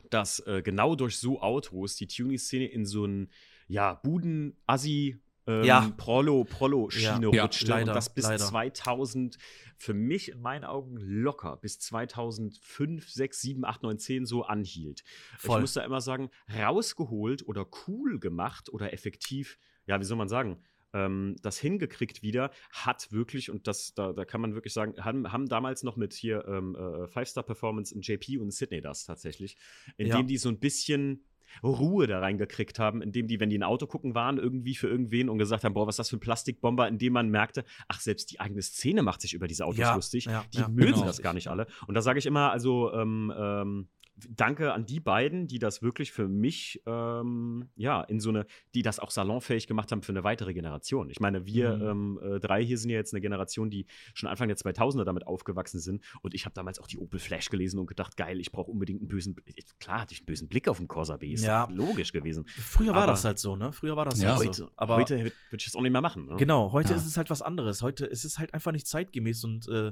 dass äh, genau durch so Autos die Tuning-Szene in so ein ja, Buden-Assi ähm, ja. Prolo, Prolo-Schiene ja. rutschte ja, leider, und das bis leider. 2000, für mich in meinen Augen locker, bis 2005, 6, 7, 8, 9, 10 so anhielt. Voll. Ich muss da immer sagen, rausgeholt oder cool gemacht oder effektiv, ja, wie soll man sagen, ähm, das hingekriegt wieder, hat wirklich, und das, da, da kann man wirklich sagen, haben, haben damals noch mit hier ähm, äh, Five-Star-Performance in JP und Sydney das tatsächlich, indem ja. die so ein bisschen Ruhe da reingekriegt haben, indem die, wenn die ein Auto gucken waren, irgendwie für irgendwen und gesagt haben, boah, was ist das für ein Plastikbomber, indem man merkte, ach, selbst die eigene Szene macht sich über diese Autos ja, lustig. Ja, die mögen genau. das gar nicht alle. Und da sage ich immer, also ähm, ähm, danke an die beiden, die das wirklich für mich, ähm, ja, in so eine, die das auch salonfähig gemacht haben für eine weitere Generation. Ich meine, wir mhm. ähm, äh, drei hier sind ja jetzt eine Generation, die schon Anfang der 2000er damit aufgewachsen sind. Und ich habe damals auch die Opel Flash gelesen und gedacht, geil, ich brauche unbedingt einen bösen, klar hatte ich einen bösen Blick auf den Corsa B, ist ja. logisch gewesen. Früher war Aber, das halt so, ne? Früher war das ja. halt heute, so. Aber heute würde ich das auch nicht mehr machen. Ne? Genau, heute ja. ist es halt was anderes. Heute ist es halt einfach nicht zeitgemäß und äh,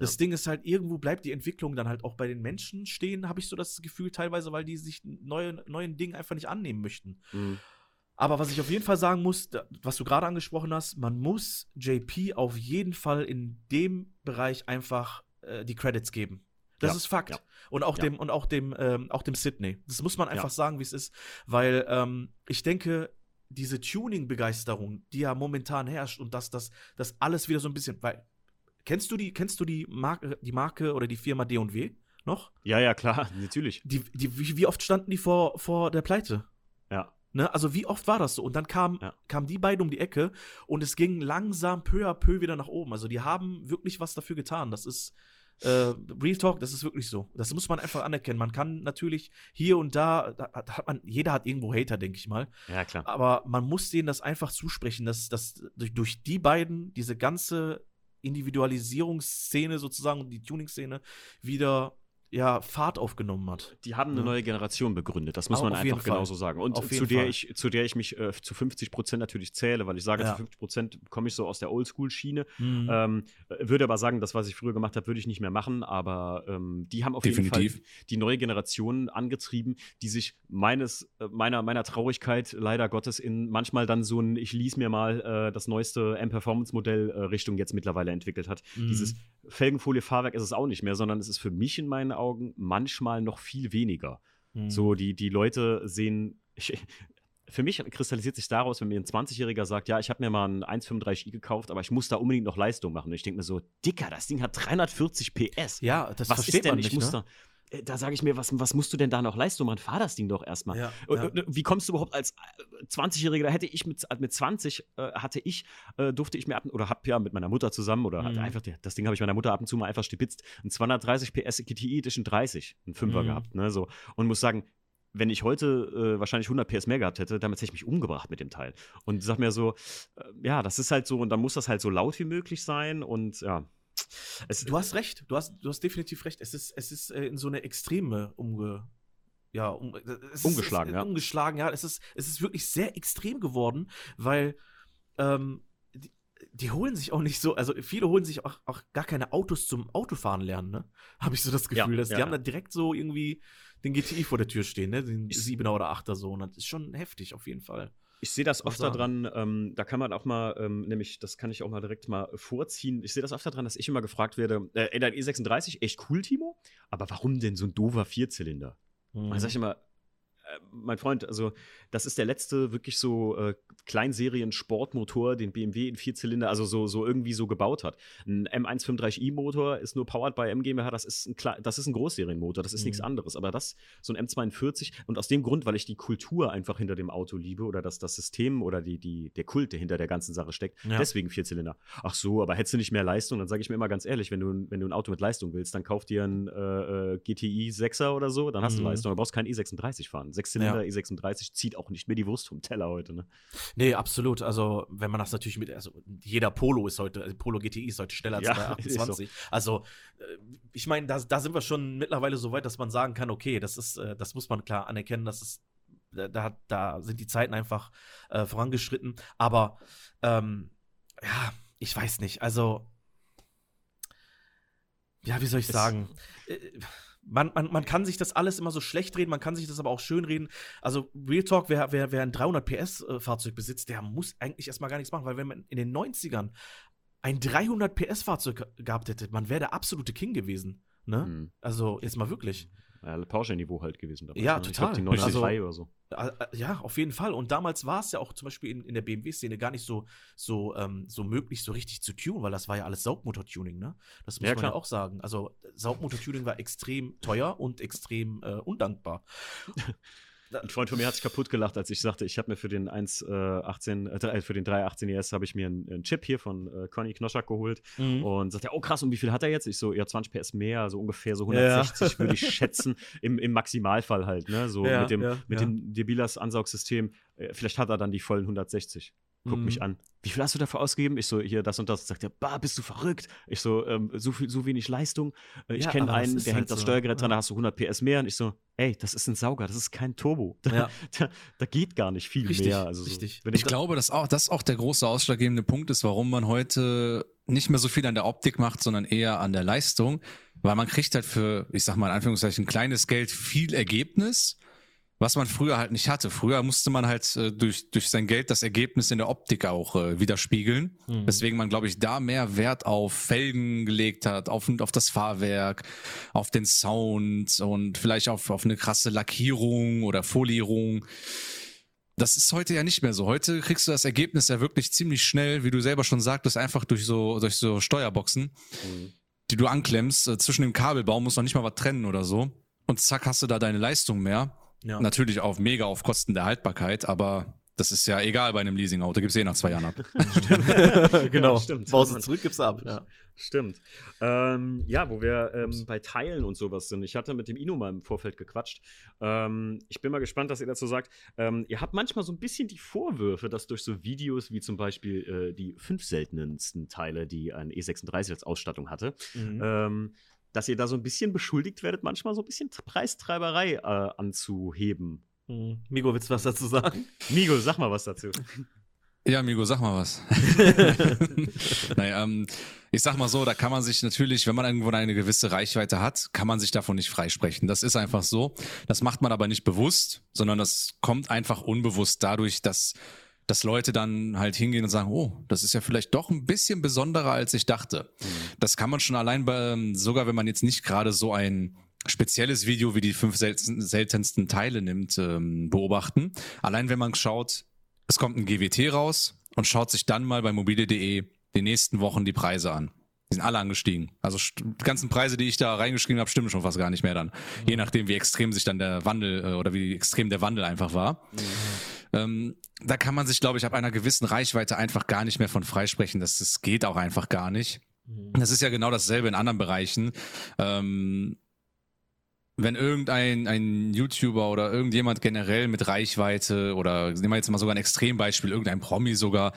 das ja. Ding ist halt, irgendwo bleibt die Entwicklung dann halt auch bei den Menschen stehen, habe ich so das Gefühl teilweise, weil die sich neue, neuen Dingen einfach nicht annehmen möchten. Mhm. Aber was ich auf jeden Fall sagen muss, was du gerade angesprochen hast, man muss JP auf jeden Fall in dem Bereich einfach äh, die Credits geben. Das ja, ist Fakt. Ja. Und auch ja. dem, und auch dem, ähm, auch dem Sydney. Das muss man einfach sagen, wie es ist. Weil ähm, ich denke, diese Tuning-Begeisterung, die ja momentan herrscht und dass das, das alles wieder so ein bisschen, weil Kennst du die, kennst du die Marke, die Marke oder die Firma D&W noch? Ja, ja, klar, natürlich. Die, die, wie, wie oft standen die vor, vor der Pleite? Ja. Ne? Also wie oft war das so? Und dann kam, ja. kamen die beiden um die Ecke und es ging langsam peu à peu wieder nach oben. Also die haben wirklich was dafür getan. Das ist äh, Real Talk, das ist wirklich so. Das muss man einfach anerkennen. Man kann natürlich hier und da, da hat man, jeder hat irgendwo Hater, denke ich mal. Ja, klar. Aber man muss denen das einfach zusprechen, dass, dass durch, durch die beiden diese ganze Individualisierungsszene sozusagen und die Tuning-Szene wieder ja, Fahrt aufgenommen hat. Die haben eine ja. neue Generation begründet, das muss man einfach genauso sagen. Und zu der, ich, zu der ich mich äh, zu 50 Prozent natürlich zähle, weil ich sage, ja. zu 50 Prozent komme ich so aus der Oldschool-Schiene. Mhm. Ähm, würde aber sagen, das, was ich früher gemacht habe, würde ich nicht mehr machen. Aber ähm, die haben auf Definitiv. jeden Fall die neue Generation angetrieben, die sich meines, äh, meiner, meiner Traurigkeit leider Gottes in manchmal dann so ein, ich ließ mir mal äh, das neueste M-Performance-Modell äh, Richtung jetzt mittlerweile entwickelt hat. Mhm. Dieses Felgenfolie-Fahrwerk ist es auch nicht mehr, sondern es ist für mich in meinen Augen manchmal noch viel weniger. Mhm. So, die, die Leute sehen. Ich, für mich kristallisiert sich daraus, wenn mir ein 20-Jähriger sagt, ja, ich habe mir mal ein 1,35i gekauft, aber ich muss da unbedingt noch Leistung machen. Und ich denke mir so, Dicker, das Ding hat 340 PS. Ja, das Was versteht ist denn? man nicht, ich muss ne? da, da sage ich mir, was, was musst du denn da noch leisten? Man, fahr das Ding doch erstmal. Ja, ja. Wie kommst du überhaupt als 20-Jähriger, da hätte ich mit, mit 20, äh, hatte ich, äh, durfte ich mir ab, oder hab ja mit meiner Mutter zusammen, oder mhm. einfach, das Ding habe ich meiner Mutter ab und zu mal einfach stibitzt, ein 230 PS GTI Edition 30, ein Fünfer mhm. gehabt, ne, so. Und muss sagen, wenn ich heute äh, wahrscheinlich 100 PS mehr gehabt hätte, damit hätte ich mich umgebracht mit dem Teil. Und sag mir so, äh, ja, das ist halt so, und dann muss das halt so laut wie möglich sein und ja, es, du hast recht, du hast, du hast definitiv recht. Es ist, es ist äh, in so eine Extreme umge, ja, um, umgeschlagen, ist, äh, ja. Umgeschlagen, ja. Es ist, es ist wirklich sehr extrem geworden, weil ähm, die, die, holen sich auch nicht so, also viele holen sich auch, auch gar keine Autos zum Autofahren lernen, ne? Habe ich so das Gefühl, ja, dass die ja, haben da direkt so irgendwie den GTI vor der Tür stehen, ne? Den 7er oder 8er so. Und das ist schon heftig auf jeden Fall. Ich sehe das oft daran, ähm, da kann man auch mal, ähm, nämlich, das kann ich auch mal direkt mal vorziehen. Ich sehe das oft daran, dass ich immer gefragt werde, äh, dein E36, echt cool, Timo, aber warum denn so ein doofer Vierzylinder? Mhm. Sage ich immer, äh, mein Freund, also das ist der letzte wirklich so äh, Kleinserien-Sportmotor, den BMW in Vierzylinder, also so, so irgendwie so gebaut hat. Ein M135i-Motor ist nur powered by MGMH, das ist ein, das ist ein Großserienmotor, das ist mhm. nichts anderes. Aber das, so ein M42, und aus dem Grund, weil ich die Kultur einfach hinter dem Auto liebe oder das, das System oder die, die, der Kult, der hinter der ganzen Sache steckt, ja. deswegen Vierzylinder. Ach so, aber hättest du nicht mehr Leistung, dann sage ich mir immer ganz ehrlich, wenn du, wenn du ein Auto mit Leistung willst, dann kauf dir ein äh, äh GTI 6er oder so, dann hast mhm. du Leistung, du brauchst kein E36 fahren. Sechszylinder ja. E36 zieht auch nicht mehr die Wurst vom Teller heute, ne? Nee, absolut. Also, wenn man das natürlich mit, also jeder Polo ist heute, also Polo GTI ist heute schneller als ja, 228. So. Also, äh, ich meine, da, da sind wir schon mittlerweile so weit, dass man sagen kann, okay, das ist, äh, das muss man klar anerkennen, das ist da, da sind die Zeiten einfach äh, vorangeschritten. Aber ähm, ja, ich weiß nicht. Also, ja, wie soll ich es sagen? Äh, man, man, man kann sich das alles immer so schlecht reden, man kann sich das aber auch schön reden. Also, Real Talk, wer, wer, wer ein 300 PS-Fahrzeug besitzt, der muss eigentlich erstmal gar nichts machen, weil wenn man in den 90ern ein 300 PS-Fahrzeug gehabt hätte, man wäre der absolute King gewesen. Ne? Mhm. Also, jetzt mal wirklich. Ja, Porsche-Niveau halt gewesen. Damals, ja, ne? total. Ich glaub, die 993 also, oder so. Ja, auf jeden Fall. Und damals war es ja auch zum Beispiel in, in der BMW-Szene gar nicht so, so, ähm, so möglich, so richtig zu tunen, weil das war ja alles Saugmotor-Tuning, ne? Das muss ja, man ja auch sagen. Also Saugmotor-Tuning war extrem teuer und extrem äh, undankbar. Ein Freund von mir hat sich kaputt gelacht, als ich sagte, ich habe mir für den 118, äh, äh, für den 318 ES habe ich mir einen, einen, Chip hier von äh, Conny Knoschak geholt mhm. und sagte, oh krass, und wie viel hat er jetzt? Ich so, ja, 20 PS mehr, so ungefähr so 160 ja. würde ich schätzen, im, im Maximalfall halt, ne? So ja, mit dem, ja, mit dem Debilas Ansaugsystem, äh, vielleicht hat er dann die vollen 160 guckt mhm. mich an. Wie viel hast du dafür ausgegeben? Ich so, hier das und das. Sagt er, bah, bist du verrückt? Ich so, ähm, so, viel, so wenig Leistung. Äh, ich ja, kenne einen, der halt hängt das so. Steuergerät ja. dran, da hast du 100 PS mehr. Und ich so, ey, das ist ein Sauger, das ist kein Turbo. Da, ja. da, da geht gar nicht viel richtig, mehr. Also richtig. Ich, ich glaube, dass auch, das auch der große ausschlaggebende Punkt ist, warum man heute nicht mehr so viel an der Optik macht, sondern eher an der Leistung. Weil man kriegt halt für, ich sag mal in Anführungszeichen, kleines Geld viel Ergebnis was man früher halt nicht hatte. Früher musste man halt äh, durch, durch sein Geld das Ergebnis in der Optik auch äh, widerspiegeln. Mhm. Weswegen man, glaube ich, da mehr Wert auf Felgen gelegt hat, auf, auf das Fahrwerk, auf den Sound und vielleicht auf, auf eine krasse Lackierung oder Folierung. Das ist heute ja nicht mehr so. Heute kriegst du das Ergebnis ja wirklich ziemlich schnell, wie du selber schon sagtest, einfach durch so, durch so Steuerboxen, mhm. die du anklemmst. Äh, zwischen dem Kabelbaum musst du noch nicht mal was trennen oder so. Und zack, hast du da deine Leistung mehr. Ja. Natürlich auch mega auf Kosten der Haltbarkeit, aber das ist ja egal bei einem Leasing-Auto, gibt es eh nach zwei Jahren ab. genau, ja, stimmt. Baust du zurück, gibst du ab. Ja. Stimmt. Ähm, ja, wo wir ähm, bei Teilen und sowas sind. Ich hatte mit dem Ino mal im Vorfeld gequatscht. Ähm, ich bin mal gespannt, was ihr dazu sagt. Ähm, ihr habt manchmal so ein bisschen die Vorwürfe, dass durch so Videos wie zum Beispiel äh, die fünf seltensten Teile, die ein E36 als Ausstattung hatte, mhm ähm, dass ihr da so ein bisschen beschuldigt werdet, manchmal so ein bisschen Preistreiberei äh, anzuheben. Hm. Migo, willst du was dazu sagen? Migo, sag mal was dazu. Ja, Migo, sag mal was. naja, ähm, ich sag mal so, da kann man sich natürlich, wenn man irgendwo eine gewisse Reichweite hat, kann man sich davon nicht freisprechen. Das ist einfach so. Das macht man aber nicht bewusst, sondern das kommt einfach unbewusst dadurch, dass dass Leute dann halt hingehen und sagen, oh, das ist ja vielleicht doch ein bisschen besonderer, als ich dachte. Mhm. Das kann man schon allein bei, ähm, sogar wenn man jetzt nicht gerade so ein spezielles Video wie die fünf seltensten Teile nimmt, ähm, beobachten. Allein wenn man schaut, es kommt ein GWT raus und schaut sich dann mal bei mobile.de die nächsten Wochen die Preise an. Die sind alle angestiegen. Also die ganzen Preise, die ich da reingeschrieben habe, stimmen schon fast gar nicht mehr dann. Mhm. Je nachdem, wie extrem sich dann der Wandel äh, oder wie extrem der Wandel einfach war. Mhm. Ähm, da kann man sich, glaube ich, ab einer gewissen Reichweite einfach gar nicht mehr von freisprechen. Das, das geht auch einfach gar nicht. Mhm. Das ist ja genau dasselbe in anderen Bereichen. Ähm, wenn irgendein ein YouTuber oder irgendjemand generell mit Reichweite oder nehmen wir jetzt mal sogar ein Extrembeispiel, irgendein Promi sogar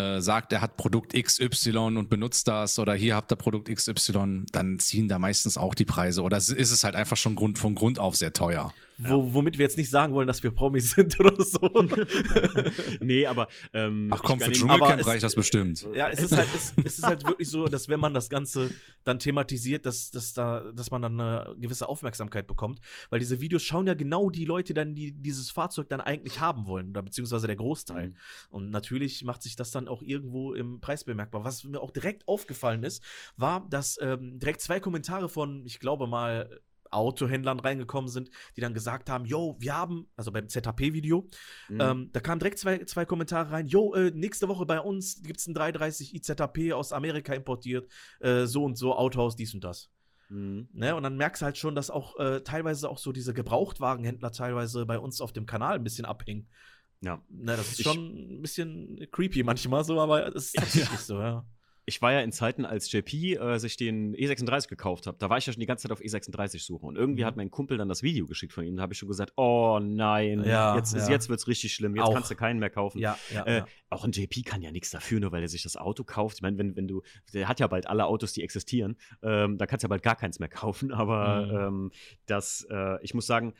äh, sagt, er hat Produkt XY und benutzt das oder hier habt ihr Produkt XY, dann ziehen da meistens auch die Preise oder ist es halt einfach schon Grund, von Grund auf sehr teuer. Wo, womit wir jetzt nicht sagen wollen, dass wir Promis sind oder so. nee, aber. Ähm, Ach komm, für Dschungelcamp reicht das bestimmt. Ja, es ist, halt, es, es, ist halt wirklich so, dass wenn man das Ganze dann thematisiert, dass, dass, da, dass man dann eine gewisse Aufmerksamkeit bekommt. Weil diese Videos schauen ja genau die Leute dann, die dieses Fahrzeug dann eigentlich haben wollen, oder beziehungsweise der Großteil. Mhm. Und natürlich macht sich das dann auch irgendwo im Preis bemerkbar. Was mir auch direkt aufgefallen ist, war, dass ähm, direkt zwei Kommentare von, ich glaube mal, Autohändlern reingekommen sind, die dann gesagt haben, yo, wir haben, also beim ZHP-Video, mhm. ähm, da kamen direkt zwei, zwei Kommentare rein, yo, äh, nächste Woche bei uns gibt es ein 330 IZHP aus Amerika importiert, äh, so und so, Autohaus, dies und das. Mhm. Ne? Und dann merkst du halt schon, dass auch äh, teilweise auch so diese Gebrauchtwagenhändler teilweise bei uns auf dem Kanal ein bisschen abhängen. Ja. Ne, das ist ich, schon ein bisschen creepy manchmal so, aber es ist tatsächlich ja. so, ja ich war ja in Zeiten, als JP äh, sich den E36 gekauft hat, da war ich ja schon die ganze Zeit auf E36 suche. Und irgendwie mhm. hat mein Kumpel dann das Video geschickt von ihm. Da habe ich schon gesagt, oh nein, ja, jetzt, ja. jetzt wird es richtig schlimm, jetzt auch. kannst du keinen mehr kaufen. Ja, ja, äh, auch ein JP kann ja nichts dafür, nur weil er sich das Auto kauft. Ich meine, wenn, wenn du, der hat ja bald alle Autos, die existieren, ähm, da kannst du ja bald gar keins mehr kaufen. Aber mhm. ähm, das, äh, ich muss sagen,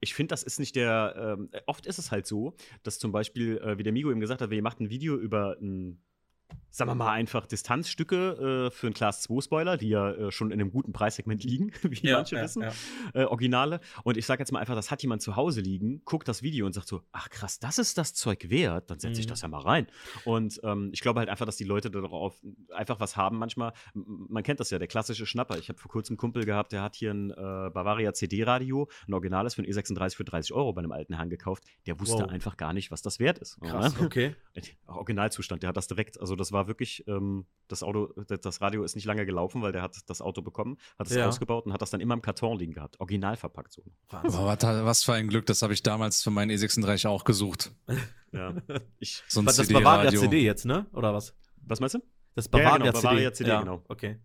ich finde, das ist nicht der. Ähm, oft ist es halt so, dass zum Beispiel, äh, wie der Migo eben gesagt hat, ihr macht ein Video über ein sagen wir mal einfach Distanzstücke äh, für einen Class 2 Spoiler, die ja äh, schon in einem guten Preissegment liegen, wie ja, manche ja, wissen, ja. Äh, Originale. Und ich sage jetzt mal einfach, das hat jemand zu Hause liegen, guckt das Video und sagt so, ach krass, das ist das Zeug wert, dann setze ich mhm. das ja mal rein. Und ähm, ich glaube halt einfach, dass die Leute darauf einfach was haben manchmal. Man kennt das ja, der klassische Schnapper. Ich habe vor kurzem einen Kumpel gehabt, der hat hier ein äh, Bavaria CD-Radio, ein Originales für ein E36 für 30 Euro bei einem alten Herrn gekauft. Der wusste wow. einfach gar nicht, was das wert ist. Krass, okay. Originalzustand, der hat das direkt, also das war wirklich, ähm, das Auto, das Radio ist nicht lange gelaufen, weil der hat das Auto bekommen, hat es ja. ausgebaut und hat das dann immer im Karton liegen gehabt. Original verpackt so. Aber was für ein Glück, das habe ich damals für meinen E36 auch gesucht. ja. Ich, so ein das CD Bavaria CD jetzt, ne? Oder was? Was meinst du? Das Bavaria, ja, genau, Bavaria CD. CD ja, genau. Okay.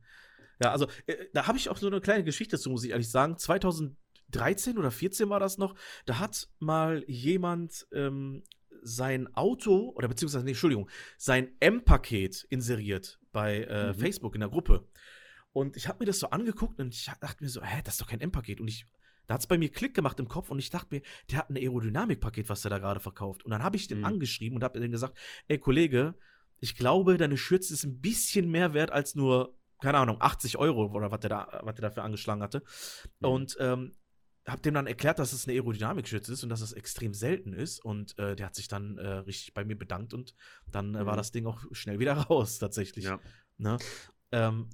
Ja, also äh, da habe ich auch so eine kleine Geschichte zu, muss ich ehrlich sagen. 2013 oder 14 war das noch. Da hat mal jemand ähm, sein Auto, oder beziehungsweise, nee, Entschuldigung, sein M-Paket inseriert bei äh, mhm. Facebook in der Gruppe. Und ich habe mir das so angeguckt und ich dachte mir so, hä, das ist doch kein M-Paket. Und ich, da hat es bei mir Klick gemacht im Kopf und ich dachte mir, der hat ein Aerodynamik-Paket, was der da gerade verkauft. Und dann habe ich den mhm. angeschrieben und habe ihm gesagt, ey Kollege, ich glaube, deine Schürze ist ein bisschen mehr wert als nur, keine Ahnung, 80 Euro oder was der da, was der dafür angeschlagen hatte. Mhm. Und ähm, habe dem dann erklärt, dass es eine Aerodynamikschütze ist und dass es extrem selten ist. Und äh, der hat sich dann äh, richtig bei mir bedankt und dann äh, war mhm. das Ding auch schnell wieder raus, tatsächlich. Ja. Ne? Ähm,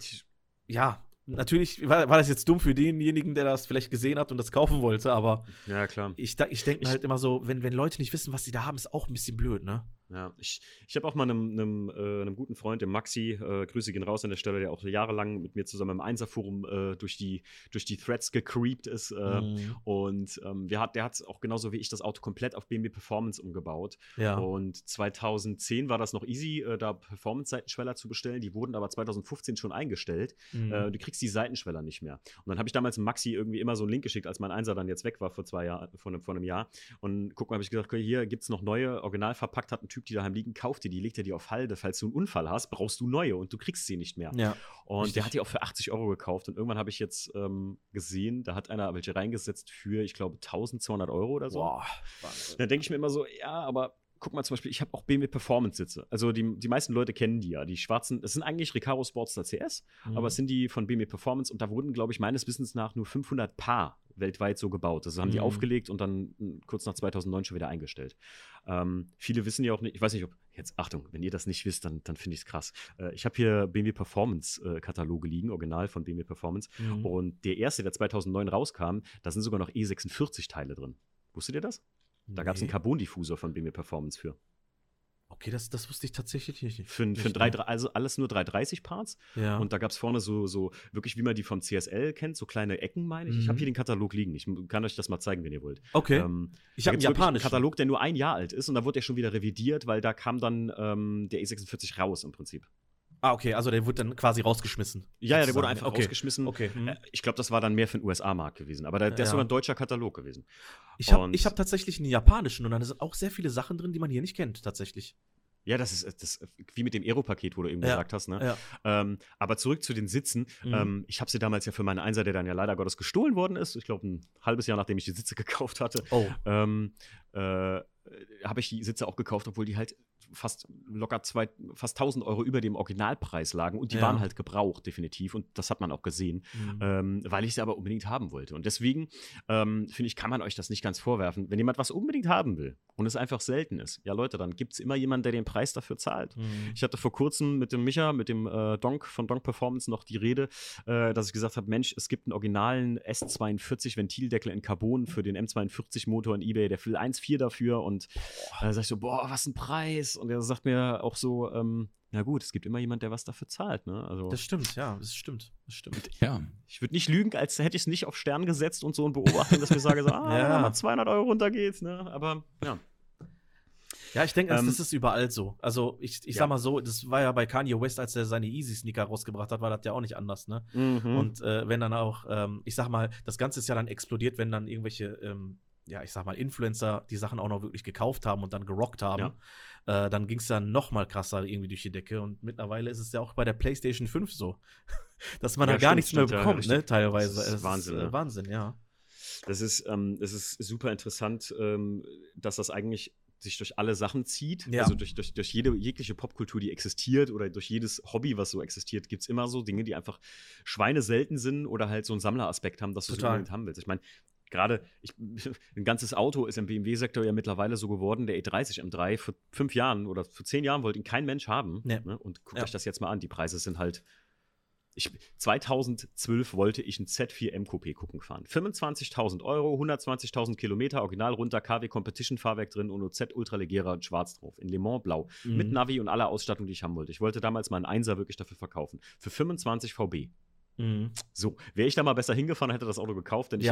ja, natürlich war, war, das jetzt dumm für denjenigen, der das vielleicht gesehen hat und das kaufen wollte, aber ja, klar. ich, ich denke halt immer so, wenn, wenn Leute nicht wissen, was sie da haben, ist auch ein bisschen blöd, ne? Ja, ich, ich habe auch mal einem, einem, äh, einem, guten Freund, dem Maxi, äh, Grüße gehen raus an der Stelle, der auch jahrelang mit mir zusammen im Einserforum äh, durch, die, durch die Threads gecreept ist. Äh, mhm. Und ähm, wir hat, der hat auch genauso wie ich das Auto komplett auf BMW Performance umgebaut. Ja. Und 2010 war das noch easy, äh, da Performance-Seitenschweller zu bestellen. Die wurden aber 2015 schon eingestellt. Mhm. Äh, du kriegst die Seitenschweller nicht mehr. Und dann habe ich damals Maxi irgendwie immer so einen Link geschickt, als mein Einser dann jetzt weg war vor zwei Jahren, vor, vor einem Jahr. Und guck mal, habe ich gesagt, okay, hier gibt es noch neue, original verpackt hat ein Typ, die daheim liegen, kauf dir die, leg dir die auf Halde, falls du einen Unfall hast, brauchst du neue und du kriegst sie nicht mehr. Ja, und richtig. der hat die auch für 80 Euro gekauft und irgendwann habe ich jetzt ähm, gesehen, da hat einer welche reingesetzt für, ich glaube, 1200 Euro oder so. Boah, Dann denke ich mir immer so, ja, aber guck mal zum Beispiel, ich habe auch BMW Performance Sitze. Also die, die meisten Leute kennen die ja. Die schwarzen, das sind eigentlich Recaro Sportster CS, mhm. aber es sind die von BMW Performance und da wurden, glaube ich, meines Wissens nach nur 500 Paar weltweit so gebaut. Das haben mhm. die aufgelegt und dann hm, kurz nach 2009 schon wieder eingestellt. Ähm, viele wissen ja auch nicht, ich weiß nicht, ob, jetzt Achtung, wenn ihr das nicht wisst, dann, dann finde ich es krass. Äh, ich habe hier BMW Performance äh, liegen, original von BMW Performance. Mhm. Und der erste, der 2009 rauskam, da sind sogar noch E46 Teile drin. Wusstet ihr das? Da nee. gab es einen Carbon-Diffusor von BMW Performance für. Okay, das, das wusste ich tatsächlich nicht. Für, für drei, also alles nur 330 Parts. Ja. Und da gab es vorne so, so, wirklich wie man die vom CSL kennt, so kleine Ecken, meine ich. Mhm. Ich habe hier den Katalog liegen. Ich kann euch das mal zeigen, wenn ihr wollt. Okay. Ähm, ich habe einen japanischen Katalog, der nur ein Jahr alt ist. Und da wurde er schon wieder revidiert, weil da kam dann ähm, der E46 raus im Prinzip. Ah, okay, also der wurde dann quasi rausgeschmissen. Ja, ja, der wurde einfach okay. rausgeschmissen. Okay. Mhm. Ich glaube, das war dann mehr für den USA-Markt gewesen. Aber der, der ja. ist sogar ein deutscher Katalog gewesen. Ich habe hab tatsächlich einen japanischen und da sind auch sehr viele Sachen drin, die man hier nicht kennt, tatsächlich. Ja, das ist das, wie mit dem Aero-Paket, wo du eben ja. gesagt hast. Ne? Ja. Ähm, aber zurück zu den Sitzen. Mhm. Ähm, ich habe sie damals ja für meinen Einser, der dann ja leider Gottes gestohlen worden ist. Ich glaube, ein halbes Jahr nachdem ich die Sitze gekauft hatte. Oh. Ähm, äh, habe ich die Sitze auch gekauft, obwohl die halt fast locker zwei, fast 1000 Euro über dem Originalpreis lagen und die ja. waren halt gebraucht, definitiv. Und das hat man auch gesehen, mhm. ähm, weil ich sie aber unbedingt haben wollte. Und deswegen ähm, finde ich, kann man euch das nicht ganz vorwerfen. Wenn jemand was unbedingt haben will und es einfach selten ist, ja Leute, dann gibt es immer jemanden, der den Preis dafür zahlt. Mhm. Ich hatte vor kurzem mit dem Micha, mit dem äh, Donk von Donk Performance noch die Rede, äh, dass ich gesagt habe, Mensch, es gibt einen originalen S42 Ventildeckel in Carbon für den M42 Motor in eBay, der will 1,4 dafür und da äh, sag ich so, boah, was ein Preis und er sagt mir auch so, ähm, na gut, es gibt immer jemand, der was dafür zahlt. Ne? Also, das stimmt, ja, das stimmt. Das stimmt. Ja. Ich würde nicht lügen, als hätte ich es nicht auf Stern gesetzt und so ein Beobachten, dass ich sage, so, ah, ja. mal 200 Euro runtergeht. Ne? Aber ja. Ja, ich denke, ähm, das ist überall so. Also, ich, ich ja. sag mal so, das war ja bei Kanye West, als er seine Easy-Sneaker rausgebracht hat, war das ja auch nicht anders, ne? Mhm. Und äh, wenn dann auch, ähm, ich sag mal, das Ganze ist ja dann explodiert, wenn dann irgendwelche ähm, ja, ich sag mal, Influencer die Sachen auch noch wirklich gekauft haben und dann gerockt haben, ja. Äh, dann ging es dann noch mal krasser irgendwie durch die Decke. Und mittlerweile ist es ja auch bei der PlayStation 5 so, dass man ja, da gar stimmt, nichts mehr bekommt, ja, ne, teilweise. Das ist Wahnsinn. Ist, äh, Wahnsinn, ja. Das ist, ähm, das ist super interessant, ähm, dass das eigentlich sich durch alle Sachen zieht. Ja. Also durch, durch, durch jede jegliche Popkultur, die existiert oder durch jedes Hobby, was so existiert, gibt es immer so Dinge, die einfach Schweine selten sind oder halt so einen Sammleraspekt haben, dass du es unbedingt haben willst. Ich meine, gerade ein ganzes Auto ist im BMW-Sektor ja mittlerweile so geworden, der E30 M3 vor fünf Jahren oder vor zehn Jahren wollte ihn kein Mensch haben. Nee. Ne? Und guckt ja. euch das jetzt mal an, die Preise sind halt ich, 2012 wollte ich ein Z4 M Coupé gucken fahren. 25.000 Euro, 120.000 Kilometer, original runter, KW Competition Fahrwerk drin und OZ ultralegerer schwarz drauf. In Le Mans blau. Mhm. Mit Navi und aller Ausstattung, die ich haben wollte. Ich wollte damals meinen Einser wirklich dafür verkaufen. Für 25 VB. Mhm. So, wäre ich da mal besser hingefahren, hätte das Auto gekauft, denn ja. ich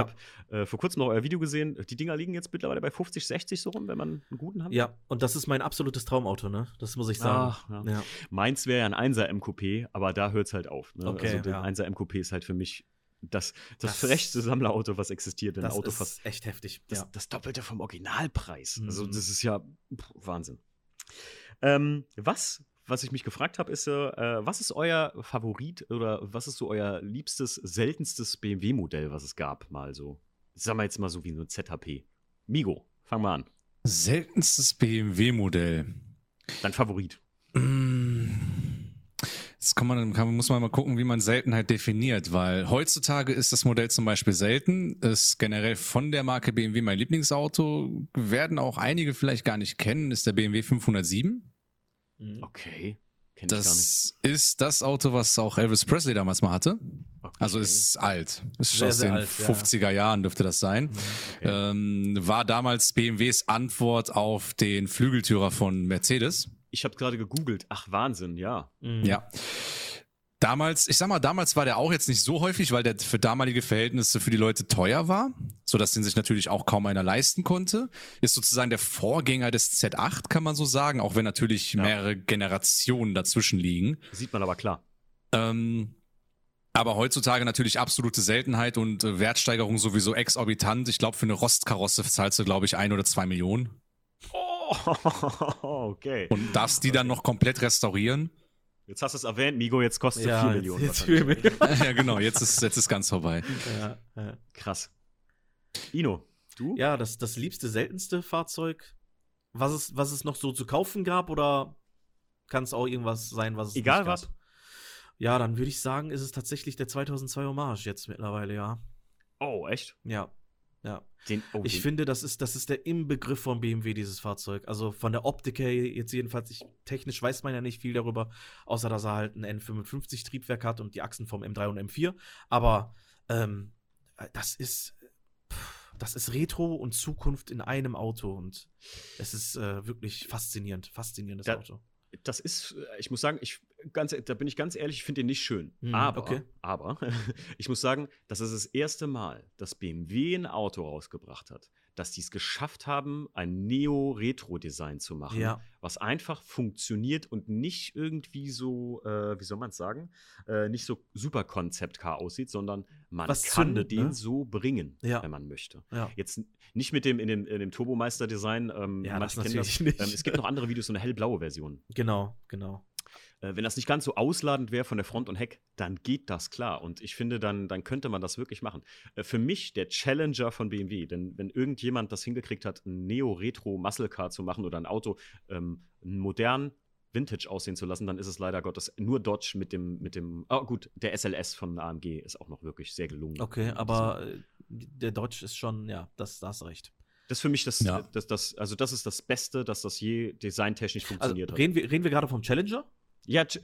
habe äh, vor kurzem noch euer Video gesehen. Die Dinger liegen jetzt mittlerweile bei 50, 60 so rum, wenn man einen guten hat. Ja, und das ist mein absolutes Traumauto, ne? Das muss ich sagen. Ach, ja. Ja. Meins wäre ja ein 1er MQP, aber da hört es halt auf. Ne? Okay, also der ja. 1er MQP ist halt für mich das, das, das frechste Sammlerauto, was existiert. Das Auto ist fast, echt heftig. Das, das, Doppelte vom Originalpreis. Mhm. Also, das ist ja pff, Wahnsinn. Ähm, was was ich mich gefragt habe, ist, äh, was ist euer Favorit oder was ist so euer liebstes, seltenstes BMW-Modell, was es gab, mal so? Sagen wir jetzt mal so wie so ein ZHP. Migo, fang mal an. Seltenstes BMW-Modell. Dein Favorit. Jetzt kann man, kann, muss man mal gucken, wie man Seltenheit definiert, weil heutzutage ist das Modell zum Beispiel selten, ist generell von der Marke BMW mein Lieblingsauto, werden auch einige vielleicht gar nicht kennen, ist der BMW 507. Mhm. Okay. Kenn das ist das Auto, was auch Elvis Presley damals mal hatte. Okay. Also ist alt. Ist schon aus den alt, 50er ja. Jahren dürfte das sein. Mhm, okay. Ähm, war damals BMWs Antwort auf den Flügeltürer von Mercedes. Ich habe gerade gegoogelt. Ach, Wahnsinn, ja. Mhm. Ja. Damals, ich sag mal, damals war der auch jetzt nicht so häufig, weil der für damalige Verhältnisse für die Leute teuer war, so dass den sich natürlich auch kaum einer leisten konnte. Ist sozusagen der Vorgänger des Z8, kann man so sagen, auch wenn natürlich ja. mehrere Generationen dazwischen liegen. Sieht man aber klar. Ähm, aber heutzutage natürlich absolute Seltenheit und äh, Wertsteigerung sowieso exorbitant. Ich glaube, für eine Rostkarosse zahlst du, glaube ich, ein oder zwei Millionen. Oh, okay. Und darfst die dann noch komplett restaurieren. Jetzt hast du es erwähnt, Migo, jetzt kostet ja, 4 Millionen. Jetzt 4 Millionen. ja, genau, jetzt ist, jetzt ist ganz vorbei. Ja, ja. Krass. Ino, du? Ja, das, das liebste, seltenste Fahrzeug, was es, was es noch so zu kaufen gab, oder kann es auch irgendwas sein, was es Egal nicht gab? was. Ja, dann würde ich sagen, ist es tatsächlich der 2002 Hommage jetzt mittlerweile, ja. Oh, echt? Ja. Ja. Den, oh, ich den. finde, das ist, das ist der Inbegriff von BMW, dieses Fahrzeug. Also von der Optik her, jetzt jedenfalls, ich, technisch weiß man ja nicht viel darüber, außer dass er halt ein N55-Triebwerk hat und die Achsen vom M3 und M4. Aber ähm, das ist. das ist Retro und Zukunft in einem Auto und es ist äh, wirklich faszinierend, faszinierendes da, Auto. Das ist, ich muss sagen, ich ganz, da bin ich ganz ehrlich, ich finde den nicht schön. Hm, aber, okay. aber ich muss sagen, das ist das erste Mal, dass BMW ein Auto rausgebracht hat, dass die es geschafft haben, ein Neo-Retro-Design zu machen, ja. was einfach funktioniert und nicht irgendwie so, äh, wie soll man es sagen, äh, nicht so super Konzept-Car aussieht, sondern man was kann zündet, den ne? so bringen, ja. wenn man möchte. Ja. Jetzt nicht mit dem in dem, in dem Turbomeister-Design, ähm, ja, das natürlich das. Nicht. Ähm, es gibt noch andere Videos, so eine hellblaue Version. Genau, genau. Äh, wenn das nicht ganz so ausladend wäre von der Front und Heck, dann geht das klar. Und ich finde, dann, dann könnte man das wirklich machen. Äh, für mich der Challenger von BMW, denn wenn irgendjemand das hingekriegt hat, ein Neo-Retro-Muscle Car zu machen oder ein Auto ähm, modern Vintage aussehen zu lassen, dann ist es leider Gottes nur Dodge mit dem, mit dem, oh gut, der SLS von AMG ist auch noch wirklich sehr gelungen. Okay, aber so. Äh, der Dodge ist schon, ja, das, da hast du recht. Das ist für mich das, ja. das, das, also das ist das Beste, dass das je designtechnisch also funktioniert also, reden hat. Wir, reden wir gerade vom Challenger? Ja, Ch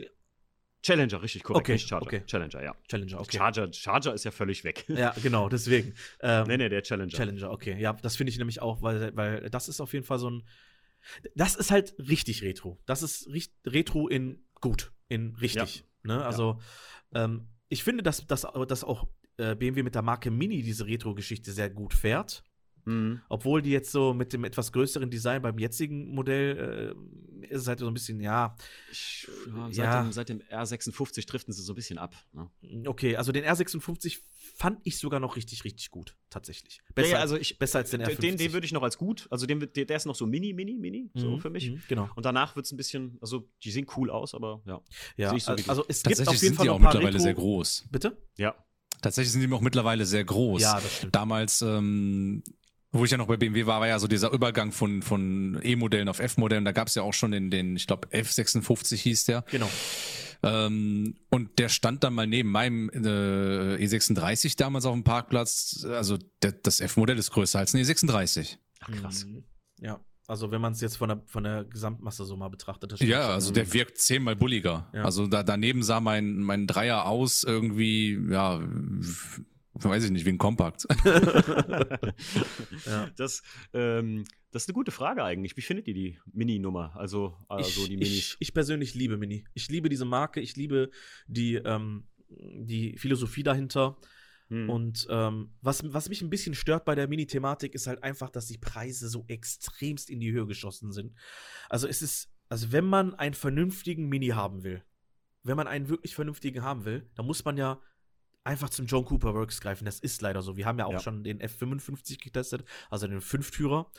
Challenger, richtig korrekt. Okay, Charger. Okay. Challenger, ja. Challenger, okay. Charger, Charger ist ja völlig weg. Ja, genau, deswegen. Ähm, nee, nee, der Challenger. Challenger, okay. Ja, das finde ich nämlich auch, weil, weil das ist auf jeden Fall so ein. Das ist halt richtig Retro. Das ist Retro in gut, in richtig. Ja. Ne? Also, ja. ähm, ich finde, dass, dass, dass auch äh, BMW mit der Marke Mini diese Retro-Geschichte sehr gut fährt. Mhm. Obwohl die jetzt so mit dem etwas größeren Design beim jetzigen Modell äh, ist es halt so ein bisschen, ja. Ich, ja, seit, ja. Dem, seit, Dem, R56 driften sie so ein bisschen ab. Ne? Okay, also den R56 fand ich sogar noch richtig, richtig gut, tatsächlich. Besser, ja, also ich, besser als den R50. Den, den würde ich noch als gut, also den, der, der ist noch so mini, mini, mini, mhm. so für mich. Mhm, genau. Und danach wird es ein bisschen, also die sehen cool aus, aber ja. Ja, so also es gibt auf jeden Fall die auch mittlerweile Retro sehr groß. Bitte? Ja. Tatsächlich sind die auch mittlerweile sehr groß. Ja, das stimmt. Damals ähm, wo ich ja noch bei BMW war, war ja so dieser Übergang von, von E-Modellen auf F-Modellen. Da gab es ja auch schon den, den ich glaube, F56 hieß der. Genau. Ähm, und der stand dann mal neben meinem äh, E36 damals auf dem Parkplatz. Also der, das F-Modell ist größer als ein E36. Ach, krass. Mhm. Ja. Also wenn man es jetzt von der, von der Gesamtmasse so mal betrachtet. Ja, also der wirkt zehnmal bulliger. Ja. Also da, daneben sah mein, mein Dreier aus irgendwie, ja, weiß ich nicht, wie ein Kompakt. ja. das, ähm, das ist eine gute Frage eigentlich. Wie findet ihr die Mini-Nummer? Also, also ich, die Minis? Ich, ich, persönlich liebe Mini. Ich liebe diese Marke, ich liebe die, ähm, die Philosophie dahinter. Hm. Und ähm, was, was mich ein bisschen stört bei der Mini-Thematik, ist halt einfach, dass die Preise so extremst in die Höhe geschossen sind. Also es ist, also wenn man einen vernünftigen Mini haben will, wenn man einen wirklich vernünftigen haben will, dann muss man ja einfach zum John Cooper Works greifen. Das ist leider so. Wir haben ja auch ja. schon den F55 getestet, also den Fünftürer,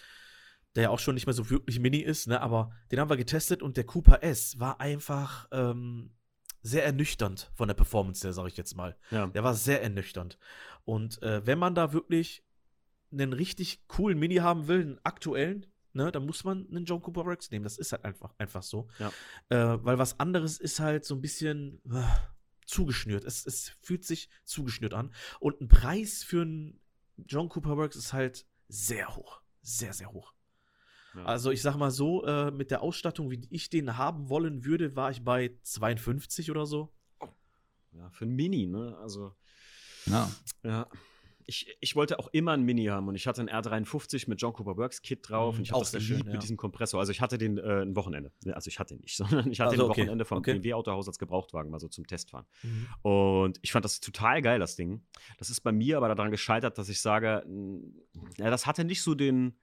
der ja auch schon nicht mehr so wirklich Mini ist, ne? Aber den haben wir getestet und der Cooper S war einfach ähm, sehr ernüchternd von der Performance her, sage ich jetzt mal. Ja. Der war sehr ernüchternd. Und äh, wenn man da wirklich einen richtig coolen Mini haben will, einen aktuellen, ne, dann muss man einen John Cooper Works nehmen. Das ist halt einfach, einfach so. Ja. Äh, weil was anderes ist halt so ein bisschen äh, zugeschnürt. Es, es fühlt sich zugeschnürt an. Und ein Preis für einen John Cooper Works ist halt sehr hoch. Sehr, sehr hoch. Ja. Also ich sag mal so, äh, mit der Ausstattung, wie ich den haben wollen würde, war ich bei 52 oder so. Ja, für ein Mini, ne? Also. Ja. Ja ich, ich wollte auch immer ein Mini haben und ich hatte ein R53 mit John Cooper Works Kit drauf mhm, und ich hatte das schön, ja. mit diesem Kompressor. Also ich hatte den äh, ein Wochenende. Also ich hatte ihn nicht, sondern ich hatte also, den okay. Wochenende vom okay. BMW Autohaus als Gebrauchtwagen mal so zum Testfahren. Mhm. Und ich fand das total geil, das Ding. Das ist bei mir aber daran gescheitert, dass ich sage, ja, das hatte nicht so den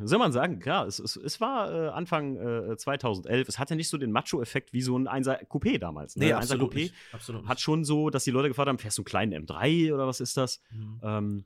soll man sagen, klar, es, es, es war äh, Anfang äh, 2011. Es hatte nicht so den Macho-Effekt wie so ein 1er Coupé damals. Ne? Nee, absolut, Coupé absolut hat schon so, dass die Leute gefragt haben: fährst du einen kleinen M3 oder was ist das? Mhm. Ähm,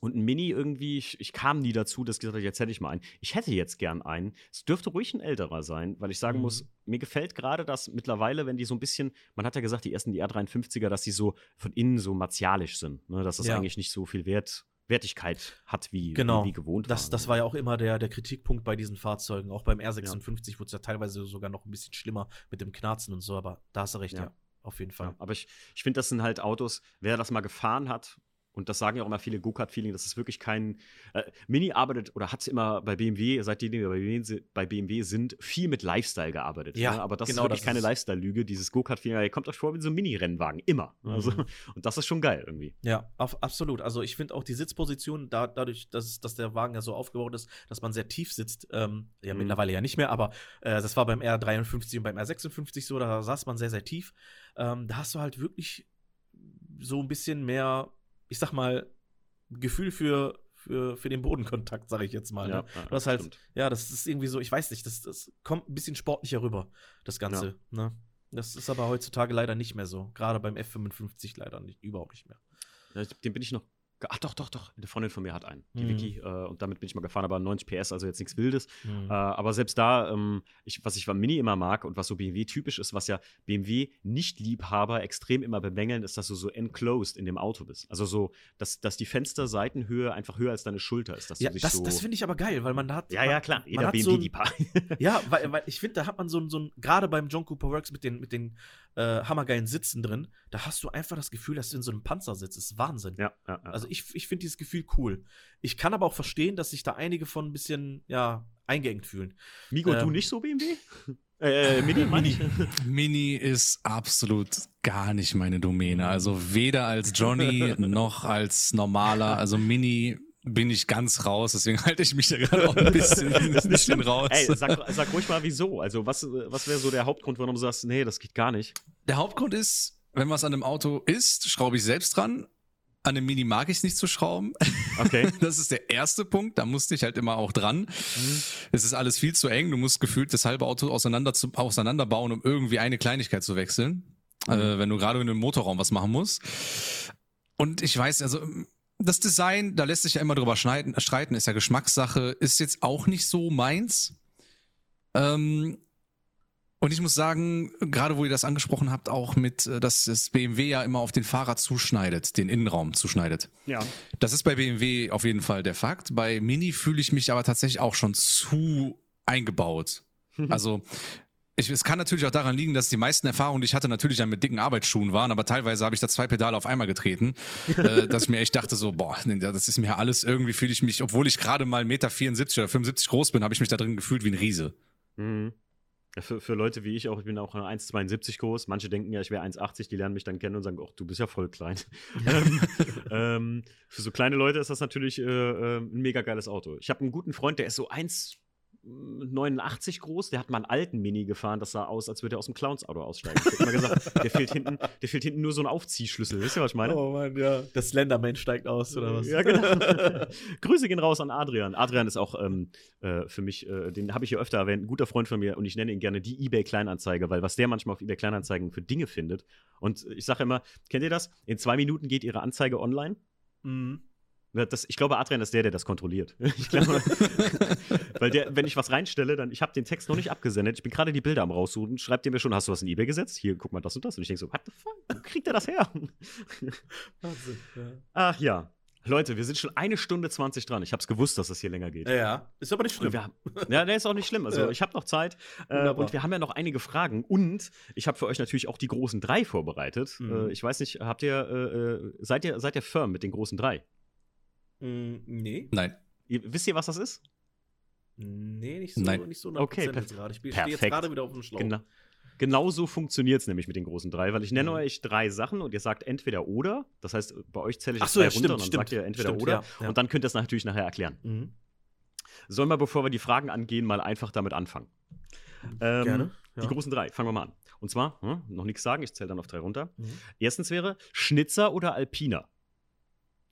und ein Mini irgendwie, ich, ich, kam nie dazu, dass ich gesagt habe, jetzt hätte ich mal einen. Ich hätte jetzt gern einen. Es dürfte ruhig ein älterer sein, weil ich sagen mhm. muss, mir gefällt gerade das mittlerweile, wenn die so ein bisschen, man hat ja gesagt, die ersten, die R53er, dass die so von innen so martialisch sind. Ne? Dass das ja. eigentlich nicht so viel Wert Wertigkeit hat, wie, genau. wie, wie gewohnt das, war. Das war ja auch immer der, der Kritikpunkt bei diesen Fahrzeugen. Auch beim R56 ja. wurde es ja teilweise sogar noch ein bisschen schlimmer mit dem Knarzen und so, aber da hast du recht, ja, ja auf jeden Fall. Ja, aber ich, ich finde, das sind halt Autos, wer das mal gefahren hat, und das sagen ja auch immer viele Go-Kart-Feeling, das ist wirklich kein. Äh, Mini arbeitet oder hat immer bei BMW, seitdem wir bei BMW, bei BMW sind, viel mit Lifestyle gearbeitet. Ja, ne? aber das genau, ist wirklich das keine Lifestyle-Lüge. Dieses Go-Kart-Feeling, ihr kommt euch vor wie so ein Mini-Rennwagen, immer. Mhm. Also, und das ist schon geil irgendwie. Ja, auf, absolut. Also ich finde auch die Sitzposition, da, dadurch, dass, dass der Wagen ja so aufgebaut ist, dass man sehr tief sitzt, ähm, ja mhm. mittlerweile ja nicht mehr, aber äh, das war beim R53 und beim R56 so, da saß man sehr, sehr tief. Ähm, da hast du halt wirklich so ein bisschen mehr ich sag mal, Gefühl für, für, für den Bodenkontakt, sage ich jetzt mal. Ne? Ja, ja, das halt, stimmt. ja, das ist irgendwie so, ich weiß nicht, das, das kommt ein bisschen sportlicher rüber, das Ganze. Ja. Ne? Das ist aber heutzutage leider nicht mehr so. Gerade beim F55 leider nicht, überhaupt nicht mehr. Ja, den bin ich noch Ach doch, doch, doch. Eine Freundin von mir hat einen, die mhm. Wiki. Äh, und damit bin ich mal gefahren, aber 90 PS, also jetzt nichts Wildes. Mhm. Äh, aber selbst da, ähm, ich, was ich beim Mini immer mag und was so BMW typisch ist, was ja BMW-Nicht-Liebhaber extrem immer bemängeln, ist, dass du so enclosed in dem Auto bist. Also so, dass, dass die Fensterseitenhöhe einfach höher als deine Schulter ist. ja, das, so das finde ich aber geil, weil man hat. Ja, man, ja, klar. Jeder BMW-Liebhaber. So ja, weil, weil ich finde, da hat man so, so ein, gerade beim John Cooper Works mit den, mit den äh, hammergeilen Sitzen drin, da hast du einfach das Gefühl, dass du in so einem Panzer sitzt. Das ist Wahnsinn. Ja, ja, ja. Also ich, ich finde dieses Gefühl cool. Ich kann aber auch verstehen, dass sich da einige von ein bisschen, ja, eingeengt fühlen. Migo, ähm, du nicht so BMW? Äh, äh, Mini, Mini. Mini ist absolut gar nicht meine Domäne. Also weder als Johnny noch als normaler. Also Mini bin ich ganz raus, deswegen halte ich mich da gerade auch ein bisschen, ein bisschen raus. Ey, sag, sag ruhig mal, wieso? Also, was, was wäre so der Hauptgrund, warum du sagst, nee, das geht gar nicht? Der Hauptgrund ist, wenn was an einem Auto ist, schraube ich selbst dran. An dem Mini mag ich es nicht zu schrauben. Okay. Das ist der erste Punkt. Da musste ich halt immer auch dran. Mhm. Es ist alles viel zu eng. Du musst gefühlt das halbe Auto auseinander zu, auseinanderbauen, um irgendwie eine Kleinigkeit zu wechseln. Mhm. Äh, wenn du gerade in einem Motorraum was machen musst. Und ich weiß, also das Design, da lässt sich ja immer drüber schneiden, streiten, ist ja Geschmackssache, ist jetzt auch nicht so meins. Ähm, Und ich muss sagen, gerade wo ihr das angesprochen habt, auch mit, äh, dass das BMW ja immer auf den Fahrer zuschneidet, den Innenraum zuschneidet. Ja. Das ist bei BMW auf jeden Fall der Fakt. Bei Mini fühle ich mich aber tatsächlich auch schon zu eingebaut. Also ich, es kann natürlich auch daran liegen, dass die meisten Erfahrungen, die ich hatte, natürlich dann mit dicken Arbeitsschuhen waren, aber teilweise habe ich da zwei Pedale auf einmal getreten, äh, dass ich mir echt dachte so, boah, das ist mir alles irgendwie fühle ich mich, obwohl ich gerade mal 1,74 Meter 74 oder 75 groß bin, habe ich mich da drin gefühlt wie ein Riese. Mhm. Für, für Leute wie ich auch, ich bin auch 1,72 groß. Manche denken ja, ich wäre 1,80, die lernen mich dann kennen und sagen, ach, du bist ja voll klein. ähm, ähm, für so kleine Leute ist das natürlich äh, äh, ein mega geiles Auto. Ich habe einen guten Freund, der ist so 1, 89 groß, der hat mal einen alten Mini gefahren, das sah aus, als würde er aus dem Clowns-Auto aussteigen. Ich hab immer gesagt, der fehlt hinten, der fehlt hinten nur so ein Aufziehschlüssel. Wisst ihr, was ich meine? Oh Mann, ja. Der Slenderman steigt aus, oder was? Ja, genau. Grüße gehen raus an Adrian. Adrian ist auch ähm, äh, für mich, äh, den habe ich hier öfter erwähnt, ein guter Freund von mir und ich nenne ihn gerne die eBay Kleinanzeige, weil was der manchmal auf eBay Kleinanzeigen für Dinge findet. Und ich sage immer, kennt ihr das? In zwei Minuten geht ihre Anzeige online. Mhm. Das, ich glaube, Adrian ist der, der das kontrolliert. Ich glaube, weil der, wenn ich was reinstelle, dann, ich habe den Text noch nicht abgesendet, ich bin gerade die Bilder am raussuchen, schreibt ihr mir schon, hast du was in eBay gesetzt? Hier, guck mal das und das. Und ich denke so, what the fuck? Wo kriegt er das her? Wahnsinn, ja. Ach ja. Leute, wir sind schon eine Stunde 20 dran. Ich habe es gewusst, dass das hier länger geht. Ja, ist aber nicht schlimm. Haben, ja, der ist auch nicht schlimm. Also ja. ich habe noch Zeit äh, und wir haben ja noch einige Fragen und ich habe für euch natürlich auch die großen drei vorbereitet. Mhm. Äh, ich weiß nicht, habt ihr äh, äh seid ihr seid ihr firm mit den großen drei? Mm, nee. Nein. Ihr, wisst ihr, was das ist? Nee, nicht so, Nein. nicht so okay, gerade. Ich stehe jetzt gerade wieder auf dem Schlauch. Genau. Genau so funktioniert es nämlich mit den großen drei, weil ich nenne mhm. euch drei Sachen und ihr sagt entweder oder. Das heißt, bei euch zähle ich so, drei ja, runter stimmt, und dann stimmt, sagt ihr entweder stimmt, oder. Ja, ja. Und dann könnt ihr es natürlich nachher erklären. Mhm. Sollen wir, bevor wir die Fragen angehen, mal einfach damit anfangen? Ähm, Gerne. Die großen drei, fangen wir mal an. Und zwar, hm, noch nichts sagen, ich zähle dann auf drei runter. Mhm. Erstens wäre Schnitzer oder Alpiner?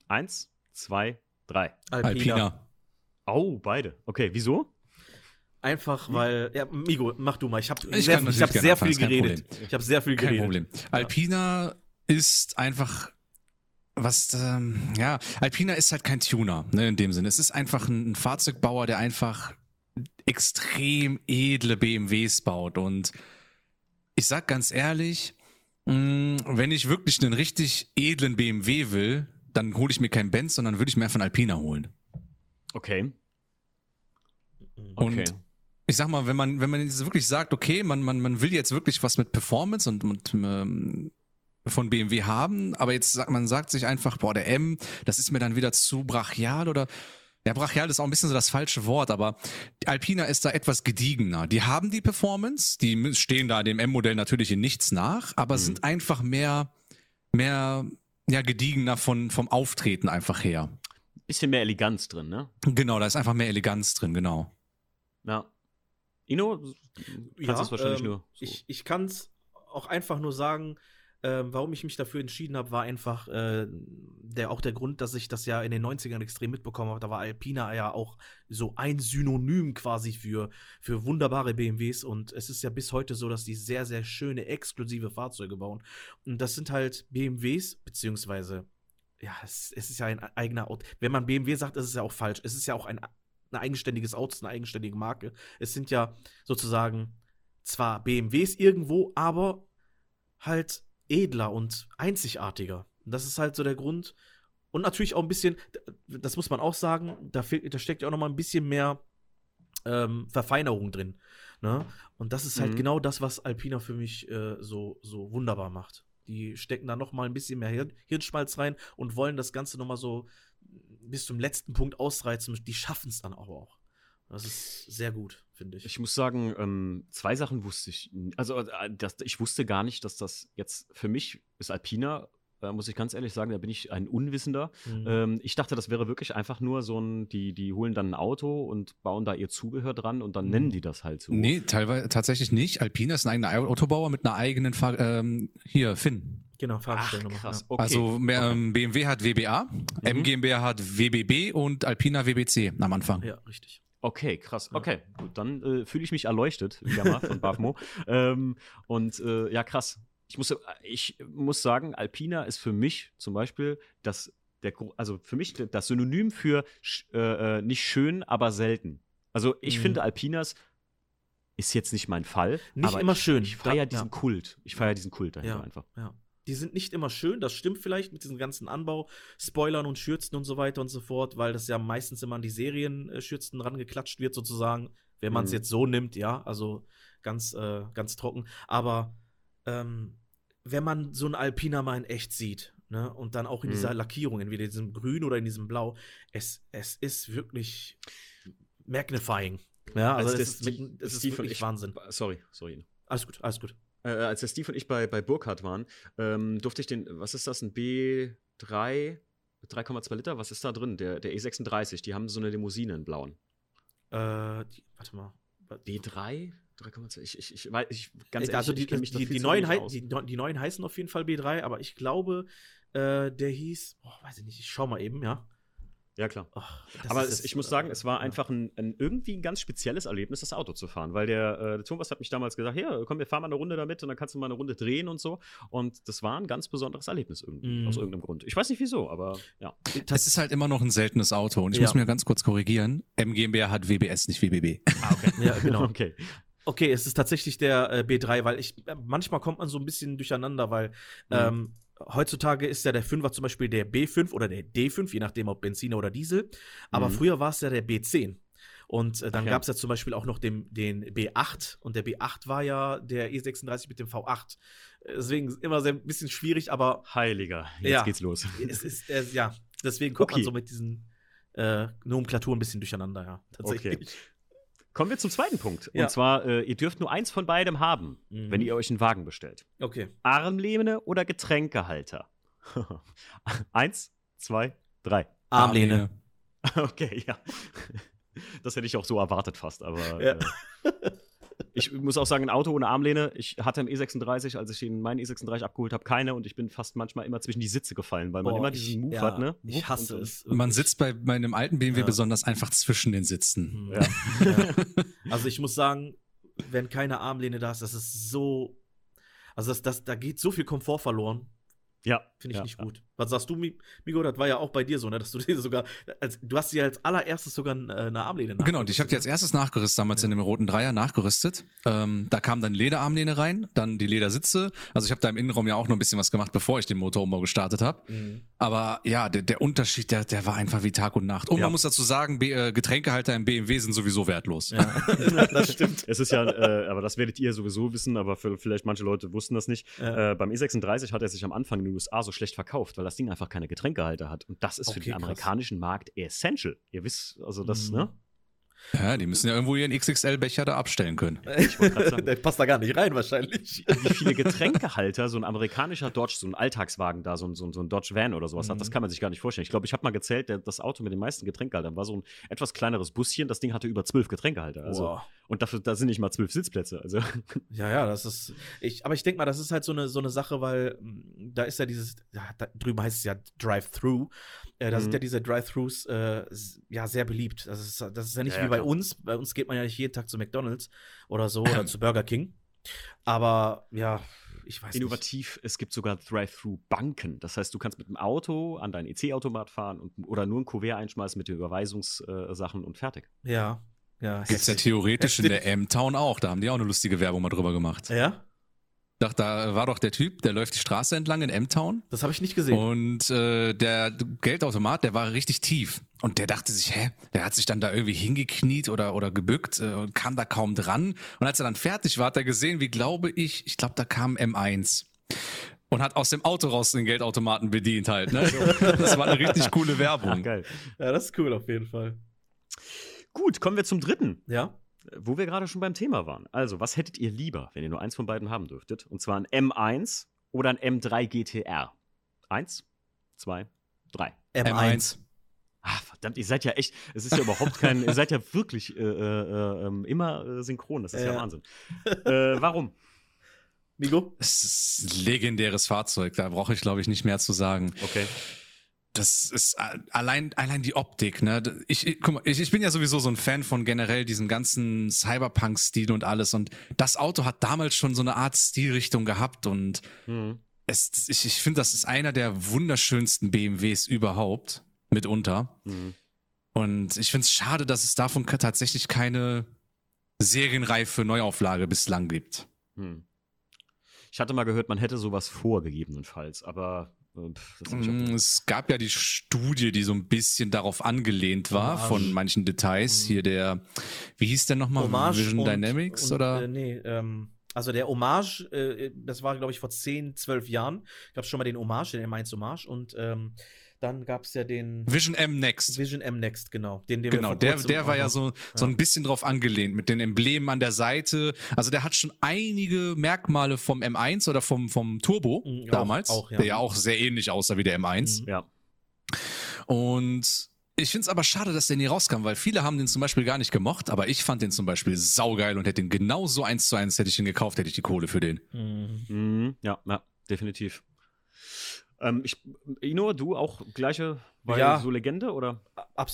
Eins, zwei, drei. Alpina. Alpina. Oh, beide. Okay, wieso? Einfach weil, ja, Migo, mach du mal. Ich habe ich sehr, ich hab sehr viel geredet. Ich habe sehr viel kein geredet. Problem. Alpina ist einfach was, ähm, ja, Alpina ist halt kein Tuner, ne, in dem Sinne. Es ist einfach ein, ein Fahrzeugbauer, der einfach extrem edle BMWs baut. Und ich sag ganz ehrlich, mh, mm, wenn ich wirklich einen richtig edlen BMW will, dann hole ich mir keinen Benz, sondern würde ich mir einfach einen Alpina holen. Okay. Und okay. ich sag mal, wenn man, wenn man jetzt wirklich sagt, okay, man, man, man will jetzt wirklich was mit Performance und, und ähm, von BMW haben, aber jetzt sagt man sagt sich einfach, boah, der M, das ist mir dann wieder zu brachial oder ja, brachial ist auch ein bisschen so das falsche Wort, aber Alpina ist da etwas gediegener. Die haben die Performance, die stehen da dem M-Modell natürlich in nichts nach, aber mhm. sind einfach mehr, mehr ja, gediegener von, vom Auftreten einfach her. Bisschen mehr Eleganz drin, ne? Genau, da ist einfach mehr Eleganz drin, genau. Ja. Ino, ja, wahrscheinlich ähm, nur. So. Ich, ich kann es auch einfach nur sagen, äh, warum ich mich dafür entschieden habe, war einfach äh, der, auch der Grund, dass ich das ja in den 90ern extrem mitbekommen habe. Da war Alpina ja auch so ein Synonym quasi für, für wunderbare BMWs. Und es ist ja bis heute so, dass die sehr, sehr schöne, exklusive Fahrzeuge bauen. Und das sind halt BMWs, beziehungsweise, ja, es, es ist ja ein eigener Auto. Wenn man BMW sagt, ist es ja auch falsch. Es ist ja auch ein, ein eigenständiges Auto, eine eigenständige Marke. Es sind ja sozusagen zwar BMWs irgendwo, aber halt edler und einzigartiger. Das ist halt so der Grund. Und natürlich auch ein bisschen, das muss man auch sagen, da, fehlt, da steckt ja auch noch mal ein bisschen mehr ähm, Verfeinerung drin. Ne? Und das ist halt mhm. genau das, was Alpina für mich äh, so, so wunderbar macht. Die stecken da noch mal ein bisschen mehr Hirn, Hirnschmalz rein und wollen das Ganze noch mal so bis zum letzten Punkt ausreizen. Die schaffen es dann aber auch. Das ist sehr gut, finde ich. Ich muss sagen, ähm, zwei Sachen wusste ich. Also, äh, das, ich wusste gar nicht, dass das jetzt für mich ist Alpina, äh, muss ich ganz ehrlich sagen, da bin ich ein Unwissender. Mhm. Ähm, ich dachte, das wäre wirklich einfach nur so ein, die, die holen dann ein Auto und bauen da ihr Zubehör dran und dann mhm. nennen die das halt so. Nee, teilweise tatsächlich nicht. Alpina ist ein eigener Autobauer mit einer eigenen, Fahr ähm, hier, Finn. Genau, Fahrgestellnummer. Krass. Okay. Also ähm, BMW hat WBA, mhm. MGMBH hat WBB und Alpina WBC am Anfang. Ja, richtig. Okay, krass. Okay, gut, dann äh, fühle ich mich erleuchtet, wieder mal von Bavmo. ähm, und äh, ja, krass. Ich muss, ich muss sagen, Alpina ist für mich zum Beispiel das, der, also für mich das Synonym für äh, äh, nicht schön, aber selten. Also ich mhm. finde Alpinas Ist jetzt nicht mein Fall. Nicht immer ich, schön. Ich feiere diesen ja. Kult. Ich feiere diesen Kult dahinter ja, einfach. Ja. Die sind nicht immer schön, das stimmt vielleicht mit diesem ganzen Anbau, Spoilern und Schürzen und so weiter und so fort, weil das ja meistens immer an die Serienschürzen rangeklatscht wird, sozusagen, wenn man es mhm. jetzt so nimmt, ja, also ganz, äh, ganz trocken. Aber ähm, wenn man so einen Alpina mal in echt sieht, ne, und dann auch in mhm. dieser Lackierung, entweder in diesem Grün oder in diesem Blau, es, es ist wirklich magnifying. Ja, also, also es, ist, mit, es ist wirklich ich, Wahnsinn. Sorry, sorry. Alles gut, alles gut. Äh, als der Steve und ich bei, bei Burkhardt waren, ähm, durfte ich den, was ist das, ein B3, 3,2 Liter, was ist da drin? Der, der E36, die haben so eine Limousine in blauen. Äh, die, warte mal. B3? 3,2. Ich, ich, ich, weiß, ich, ganz also ehrlich, die, die, die, neuen die, die, neuen heißen auf jeden Fall B3, aber ich glaube, äh, der hieß, oh, weiß ich nicht, ich schau mal eben, ja. Ja, klar. Oh, Aber es, ich muss sagen, es war ja. einfach ein, ein, irgendwie ein ganz spezielles Erlebnis, das Auto zu fahren, weil der, äh, der Thomas hat mich damals gesagt, hier, komm, wir fahren mal eine Runde damit und dann kannst du mal eine Runde drehen und so. Und das war ein ganz besonderes Erlebnis irgendwie, mm. aus irgendeinem Grund. Ich weiß nicht wieso, aber ja. Es ist halt immer noch ein seltenes Auto und ich ja. muss mir ganz kurz korrigieren, MGMBR hat WBS, nicht WBB. Ah, okay. ja, genau. okay. Okay, es ist tatsächlich der äh, B3, weil ich, äh, manchmal kommt man so ein bisschen durcheinander, weil, mhm. ähm, heutzutage ist ja der 5er zum Beispiel der B5 oder der D5, je nachdem ob Benzin oder Diesel. Aber mhm. früher war es ja der B10. Und äh, dann okay. gab es ja zum Beispiel auch noch den, den B8 und der B8 war ja der E36 mit dem V8. Deswegen ist immer sehr ein bisschen schwierig, aber. Heiliger, jetzt ja, geht's los. Es ist, äh, ja, deswegen kommt okay. man so mit diesen äh, Nomenklatur ein bisschen durcheinander, ja. Tatsächlich. Okay. Kommen wir zum zweiten Punkt. Ja. Und zwar, äh, ihr dürft nur eins von beidem haben, mhm. wenn ihr euch einen Wagen bestellt. Okay. Armlehne oder Getränkehalter? eins, zwei, drei. Armlehne. Okay, ja. Das hätte ich auch so erwartet fast, aber. Ja. Äh, ich muss auch sagen, ein Auto ohne Armlehne. Ich hatte im E36, als ich ihn meinen E36 abgeholt habe, keine und ich bin fast manchmal immer zwischen die Sitze gefallen, weil man Boah, immer diesen Move ja, hat, ne? Ich hasse es. Man sitzt bei meinem alten BMW ja. besonders einfach zwischen den Sitzen. Mhm. Ja. also ich muss sagen, wenn keine Armlehne da ist, das ist so. Also das, das, da geht so viel Komfort verloren. Ja. Finde ich ja, nicht gut. Was sagst du, Migo? Das war ja auch bei dir so, ne? Dass du dir sogar, als, du hast dir als allererstes sogar äh, eine Armlehne nachgerüstet. Genau, und ich habe die als erstes nachgerüstet, damals ja. in dem roten Dreier nachgerüstet. Ähm, da kam dann Lederarmlehne rein, dann die Ledersitze. Also ich habe da im Innenraum ja auch noch ein bisschen was gemacht, bevor ich den Motorumbau gestartet habe. Mhm. Aber ja, der, der Unterschied, der, der war einfach wie Tag und Nacht. Und ja. man muss dazu sagen, B äh, Getränkehalter im BMW sind sowieso wertlos. Ja, das stimmt. es ist ja, äh, aber das werdet ihr sowieso wissen, aber für, vielleicht manche Leute wussten das nicht. Ja. Äh, beim E36 hat er sich am Anfang den USA so schlecht verkauft, weil das Ding einfach keine Getränkehalter hat. Und das ist okay, für den amerikanischen krass. Markt essential. Ihr wisst, also das, mhm. ne? Ja, die müssen ja irgendwo ihren XXL-Becher da abstellen können. Der passt da gar nicht rein, wahrscheinlich. Wie viele Getränkehalter so ein amerikanischer Dodge, so ein Alltagswagen da, so ein, so ein, so ein Dodge Van oder sowas mhm. hat, das mhm. kann man sich gar nicht vorstellen. Ich glaube, ich habe mal gezählt, das Auto mit den meisten Getränkehaltern war so ein etwas kleineres Buschen. Das Ding hatte über zwölf Getränkehalter. Also, wow. Und dafür, da sind nicht mal zwölf Sitzplätze. Also. Ja, ja, das ist. Ich, aber ich denke mal, das ist halt so eine, so eine Sache, weil mm, da ist ja dieses, ja, da drüben heißt es ja Drive-Through. Äh, da mhm. sind ja diese Drive-Thrus äh, ja sehr beliebt. Das ist, das ist ja nicht ja, wie bei klar. uns. Bei uns geht man ja nicht jeden Tag zu McDonalds oder so oder zu Burger King. Aber ja, ich weiß Innovativ, nicht. es gibt sogar Drive-Thru-Banken. Das heißt, du kannst mit dem Auto an dein EC-Automat fahren und, oder nur ein Kuvert einschmeißen mit den Überweisungssachen äh, und fertig. Ja, ja. Gibt's ja theoretisch heftig. in der M-Town auch. Da haben die auch eine lustige Werbung mal drüber gemacht. Ja? Doch, da war doch der Typ, der läuft die Straße entlang in M-Town. Das habe ich nicht gesehen. Und äh, der Geldautomat, der war richtig tief. Und der dachte sich, hä, der hat sich dann da irgendwie hingekniet oder, oder gebückt äh, und kam da kaum dran. Und als er dann fertig war, hat er gesehen, wie glaube ich, ich glaube, da kam M1 und hat aus dem Auto raus den Geldautomaten bedient halt. Ne? Das war eine richtig coole Werbung. Ach, geil. Ja, das ist cool auf jeden Fall. Gut, kommen wir zum dritten. Ja wo wir gerade schon beim Thema waren. Also, was hättet ihr lieber, wenn ihr nur eins von beiden haben dürftet? Und zwar ein M1 oder ein M3 GTR? Eins, zwei, drei. M1. Ach, verdammt, ihr seid ja echt, es ist ja überhaupt kein, ihr seid ja wirklich äh, äh, ähm, immer äh, synchron, das ist ja, ja Wahnsinn. Äh, warum? Migo? Es ist ein legendäres Fahrzeug, da brauche ich, glaube ich, nicht mehr zu sagen. Okay das ist allein allein die Optik, ne? Ich, ich guck mal, ich, ich bin ja sowieso so ein Fan von generell diesem ganzen Cyberpunk-Stil und alles. Und das Auto hat damals schon so eine Art Stilrichtung gehabt und mhm. es, ich, ich finde, das ist einer der wunderschönsten BMWs überhaupt mitunter. Mhm. Und ich finde es schade, dass es davon tatsächlich keine serienreife Neuauflage bislang gibt. Hm. Ich hatte mal gehört, man hätte sowas vorgegebenenfalls, aber Mm, es gab ja die Studie, die so ein bisschen darauf angelehnt war Hommage. von manchen Details. Mhm. Hier der, wie hieß der nochmal? Hommage Vision und, Dynamics und, oder? Äh, nee, ähm, also der Hommage, äh, das war glaube ich vor 10, 12 Jahren, gab es schon mal den Hommage, den M1 Hommage und ähm, dann gab es ja den Vision M Next. Vision M Next, genau. Den, den genau, der, der war ja so, so ein bisschen drauf angelehnt mit den Emblemen an der Seite. Also der hat schon einige Merkmale vom M1 oder vom, vom Turbo mhm, damals, auch, auch, ja. der ja auch sehr ähnlich aussah wie der M1. Mhm. Ja. Und ich finde es aber schade, dass der nie rauskam, weil viele haben den zum Beispiel gar nicht gemocht, aber ich fand den zum Beispiel saugeil und hätte den genauso eins zu eins hätte ich ihn gekauft, hätte ich die Kohle für den. Mhm. mhm. Ja, ja, definitiv. Ähm, ich, Ino, du auch gleiche, weil ja, so Legende oder?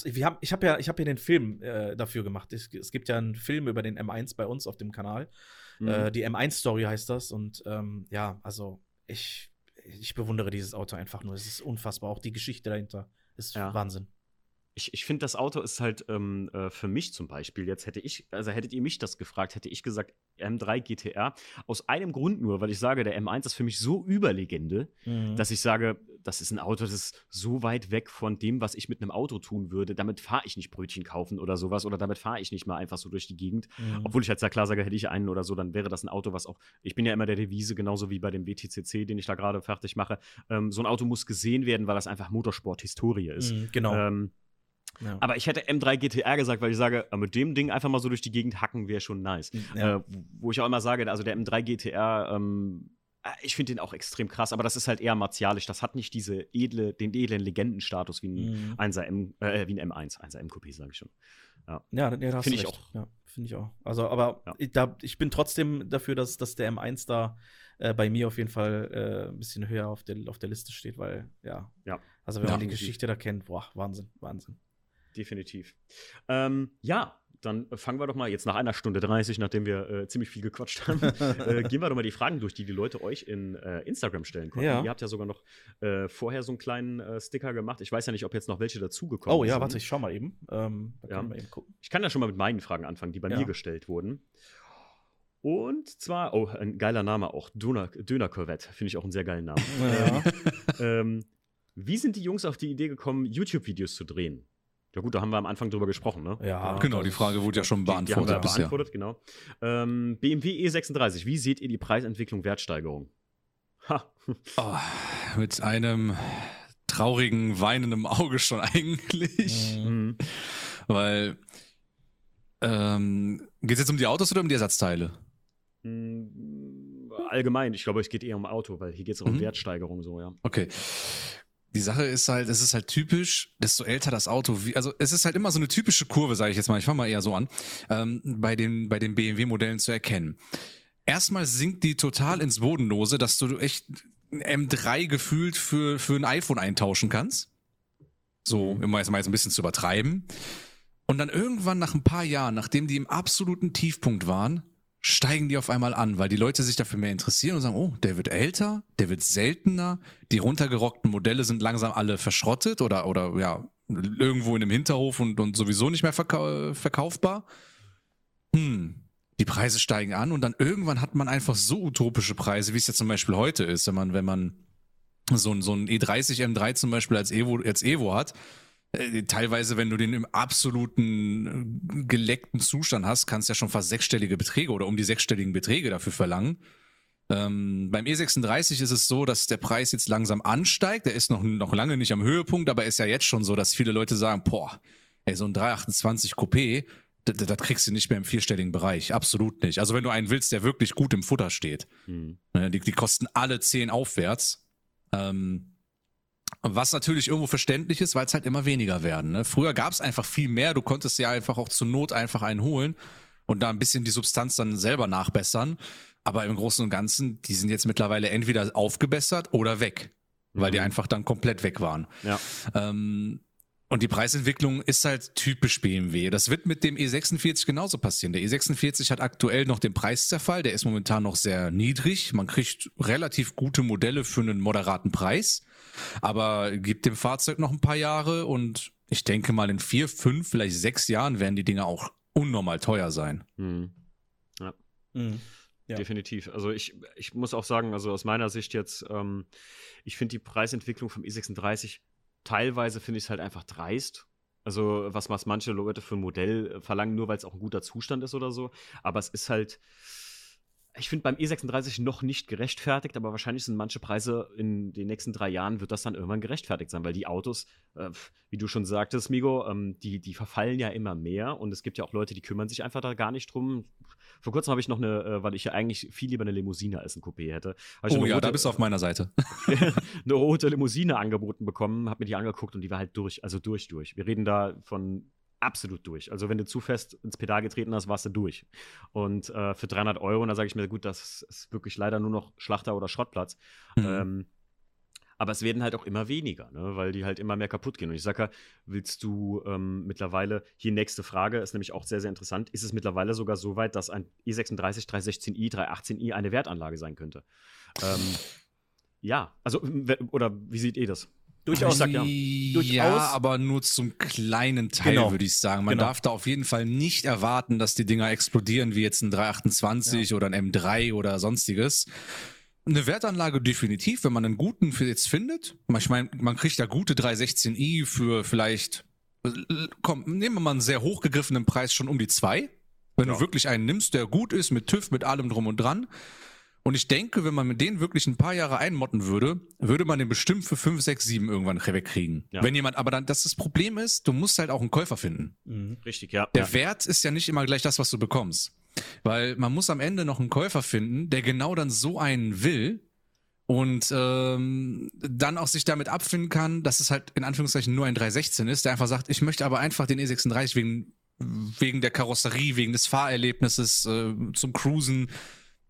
Wir haben, ich habe ja, ich habe ja den Film äh, dafür gemacht. Es, es, gibt ja einen Film über den M1 bei uns auf dem Kanal. Mhm. Äh, die M1 Story heißt das und ähm, ja, also ich, ich bewundere dieses Auto einfach nur. Es ist unfassbar. Auch die Geschichte dahinter ist ja. Wahnsinn ich, ich finde, das Auto ist halt ähm, äh, für mich zum Beispiel, jetzt hätte ich, also hättet ihr mich das gefragt, hätte ich gesagt M3 GTR. Aus einem Grund nur, weil ich sage, der M1 ist für mich so Überlegende, mhm. dass ich sage, das ist ein Auto, das ist so weit weg von dem, was ich mit einem Auto tun würde. Damit fahre ich nicht Brötchen kaufen oder sowas oder damit fahre ich nicht mal einfach so durch die Gegend. Mhm. Obwohl ich als ja klar sage, hätte ich einen oder so, dann wäre das ein Auto, was auch, ich bin ja immer der Devise, genauso wie bei dem WTCC, den ich da gerade fertig mache. Ähm, so ein Auto muss gesehen werden, weil das einfach Motorsport-Historie ist. Mhm, genau. Ähm, ja. Aber ich hätte M3 GTR gesagt, weil ich sage, äh, mit dem Ding einfach mal so durch die Gegend hacken wäre schon nice. Ja. Äh, wo ich auch immer sage, also der M3 GTR, ähm, äh, ich finde den auch extrem krass, aber das ist halt eher martialisch. Das hat nicht diese edle, den edlen Legendenstatus wie ein, mhm. 1er M, äh, wie ein M1, 1er M-Coupé, sage ich schon. Ja, ja, finde ich auch. Ja, finde ich auch. Also, aber ja. ich, da, ich bin trotzdem dafür, dass, dass der M1 da äh, bei mir auf jeden Fall äh, ein bisschen höher auf der, auf der Liste steht, weil, ja. ja. Also, wenn man die Geschichte da kennt, boah, Wahnsinn, Wahnsinn definitiv. Ähm, ja, dann fangen wir doch mal jetzt nach einer Stunde 30, nachdem wir äh, ziemlich viel gequatscht haben, äh, gehen wir doch mal die Fragen durch, die die Leute euch in äh, Instagram stellen konnten. Ja. Ihr habt ja sogar noch äh, vorher so einen kleinen äh, Sticker gemacht. Ich weiß ja nicht, ob jetzt noch welche dazugekommen sind. Oh ja, warte, ich schau mal eben. Ähm, ja. eben ich kann ja schon mal mit meinen Fragen anfangen, die bei ja. mir gestellt wurden. Und zwar, oh, ein geiler Name auch, Döner, Döner Corvette, finde ich auch einen sehr geilen Namen. Ähm, wie sind die Jungs auf die Idee gekommen, YouTube-Videos zu drehen? Ja gut, da haben wir am Anfang drüber gesprochen, ne? Ja, genau, die Frage wurde ja schon beantwortet. Die, die haben wir beantwortet, genau. Ähm, BMW E36, wie seht ihr die Preisentwicklung, Wertsteigerung? Ha. Oh, mit einem traurigen, weinenden Auge schon eigentlich. Mhm. Weil, ähm, geht es jetzt um die Autos oder um die Ersatzteile? Mm, allgemein, ich glaube, es geht eher um Auto, weil hier geht es um mhm. Wertsteigerung so, ja. Okay. Die Sache ist halt, es ist halt typisch, desto älter das Auto, wie, also es ist halt immer so eine typische Kurve, sage ich jetzt mal, ich fange mal eher so an, ähm, bei den, bei den BMW-Modellen zu erkennen. Erstmal sinkt die total ins Bodenlose, dass du echt ein M3 gefühlt für, für ein iPhone eintauschen kannst. So, immer jetzt mal jetzt ein bisschen zu übertreiben. Und dann irgendwann nach ein paar Jahren, nachdem die im absoluten Tiefpunkt waren, steigen die auf einmal an, weil die Leute sich dafür mehr interessieren und sagen, oh, der wird älter, der wird seltener, die runtergerockten Modelle sind langsam alle verschrottet oder, oder ja, irgendwo in einem Hinterhof und, und sowieso nicht mehr verkau verkaufbar. Hm, die Preise steigen an und dann irgendwann hat man einfach so utopische Preise, wie es ja zum Beispiel heute ist, wenn man, wenn man so, ein so ein E30 M3 zum Beispiel als Evo, als Evo hat, teilweise, wenn du den im absoluten äh, geleckten Zustand hast, kannst du ja schon fast sechsstellige Beträge oder um die sechsstelligen Beträge dafür verlangen. Ähm, beim E36 ist es so, dass der Preis jetzt langsam ansteigt. Der ist noch, noch lange nicht am Höhepunkt, aber ist ja jetzt schon so, dass viele Leute sagen, boah, ey, so ein 328 Coupé, das, das kriegst du nicht mehr im vierstelligen Bereich. Absolut nicht. Also wenn du einen willst, der wirklich gut im Futter steht. Hm. Ne, die, die kosten alle 10 aufwärts. Ähm, was natürlich irgendwo verständlich ist, weil es halt immer weniger werden. Ne? Früher gab es einfach viel mehr. Du konntest ja einfach auch zur Not einfach einen holen und da ein bisschen die Substanz dann selber nachbessern. Aber im Großen und Ganzen, die sind jetzt mittlerweile entweder aufgebessert oder weg, weil mhm. die einfach dann komplett weg waren. Ja. Ähm, und die Preisentwicklung ist halt typisch BMW. Das wird mit dem E46 genauso passieren. Der E46 hat aktuell noch den Preiszerfall. Der ist momentan noch sehr niedrig. Man kriegt relativ gute Modelle für einen moderaten Preis. Aber gibt dem Fahrzeug noch ein paar Jahre und ich denke mal in vier, fünf, vielleicht sechs Jahren werden die Dinge auch unnormal teuer sein. Mhm. Ja. Mhm. Ja. Definitiv. Also ich, ich muss auch sagen, also aus meiner Sicht jetzt, ähm, ich finde die Preisentwicklung vom E36 teilweise finde ich es halt einfach dreist. Also was, was manche Leute für ein Modell verlangen, nur weil es auch ein guter Zustand ist oder so. Aber es ist halt, ich finde beim E36 noch nicht gerechtfertigt, aber wahrscheinlich sind manche Preise in den nächsten drei Jahren wird das dann irgendwann gerechtfertigt sein, weil die Autos, äh, wie du schon sagtest, Migo, ähm, die, die verfallen ja immer mehr und es gibt ja auch Leute, die kümmern sich einfach da gar nicht drum. Vor kurzem habe ich noch eine, äh, weil ich ja eigentlich viel lieber eine Limousine als ein Coupé hätte. Oh ja, rote, da bist du auf meiner Seite. eine rote Limousine angeboten bekommen, habe mir die angeguckt und die war halt durch, also durch, durch. Wir reden da von absolut durch. Also wenn du zu fest ins Pedal getreten hast, warst du durch. Und äh, für 300 Euro, und da sage ich mir, gut, das ist wirklich leider nur noch Schlachter oder Schrottplatz. Mhm. Ähm, aber es werden halt auch immer weniger, ne? weil die halt immer mehr kaputt gehen. Und ich sage ja, willst du ähm, mittlerweile, hier nächste Frage, ist nämlich auch sehr, sehr interessant, ist es mittlerweile sogar so weit, dass ein E36, 316i, 318i eine Wertanlage sein könnte? Ähm, ja, also, oder wie seht ihr das? Durchaus, ja. Durchaus. Ja, aber nur zum kleinen Teil, genau. würde ich sagen. Man genau. darf da auf jeden Fall nicht erwarten, dass die Dinger explodieren, wie jetzt ein 328 ja. oder ein M3 oder sonstiges. Eine Wertanlage definitiv, wenn man einen guten für jetzt findet. Ich meine, man kriegt ja gute 316i für vielleicht, komm, nehmen wir mal einen sehr hochgegriffenen Preis schon um die zwei. Wenn ja. du wirklich einen nimmst, der gut ist, mit TÜV, mit allem drum und dran. Und ich denke, wenn man mit denen wirklich ein paar Jahre einmotten würde, würde man den bestimmt für 5, 6, 7 irgendwann wegkriegen. Ja. Wenn jemand, aber dann, dass das Problem ist, du musst halt auch einen Käufer finden. Mhm. Richtig, ja. Der ja. Wert ist ja nicht immer gleich das, was du bekommst. Weil man muss am Ende noch einen Käufer finden, der genau dann so einen will und ähm, dann auch sich damit abfinden kann, dass es halt in Anführungszeichen nur ein 316 ist, der einfach sagt, ich möchte aber einfach den E36 wegen, wegen der Karosserie, wegen des Fahrerlebnisses äh, zum Cruisen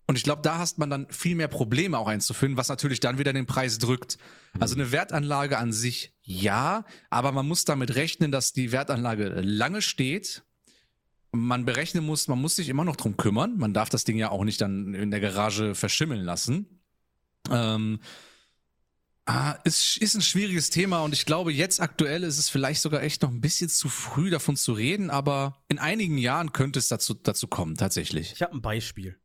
und ich glaube, da hast man dann viel mehr Probleme auch einzufinden, was natürlich dann wieder den Preis drückt. Also eine Wertanlage an sich ja, aber man muss damit rechnen, dass die Wertanlage lange steht. Man berechnen muss, man muss sich immer noch drum kümmern. Man darf das Ding ja auch nicht dann in der Garage verschimmeln lassen. Ähm, Ah, ist, ist ein schwieriges Thema und ich glaube, jetzt aktuell ist es vielleicht sogar echt noch ein bisschen zu früh davon zu reden, aber in einigen Jahren könnte es dazu, dazu kommen, tatsächlich. Ich habe ein Beispiel.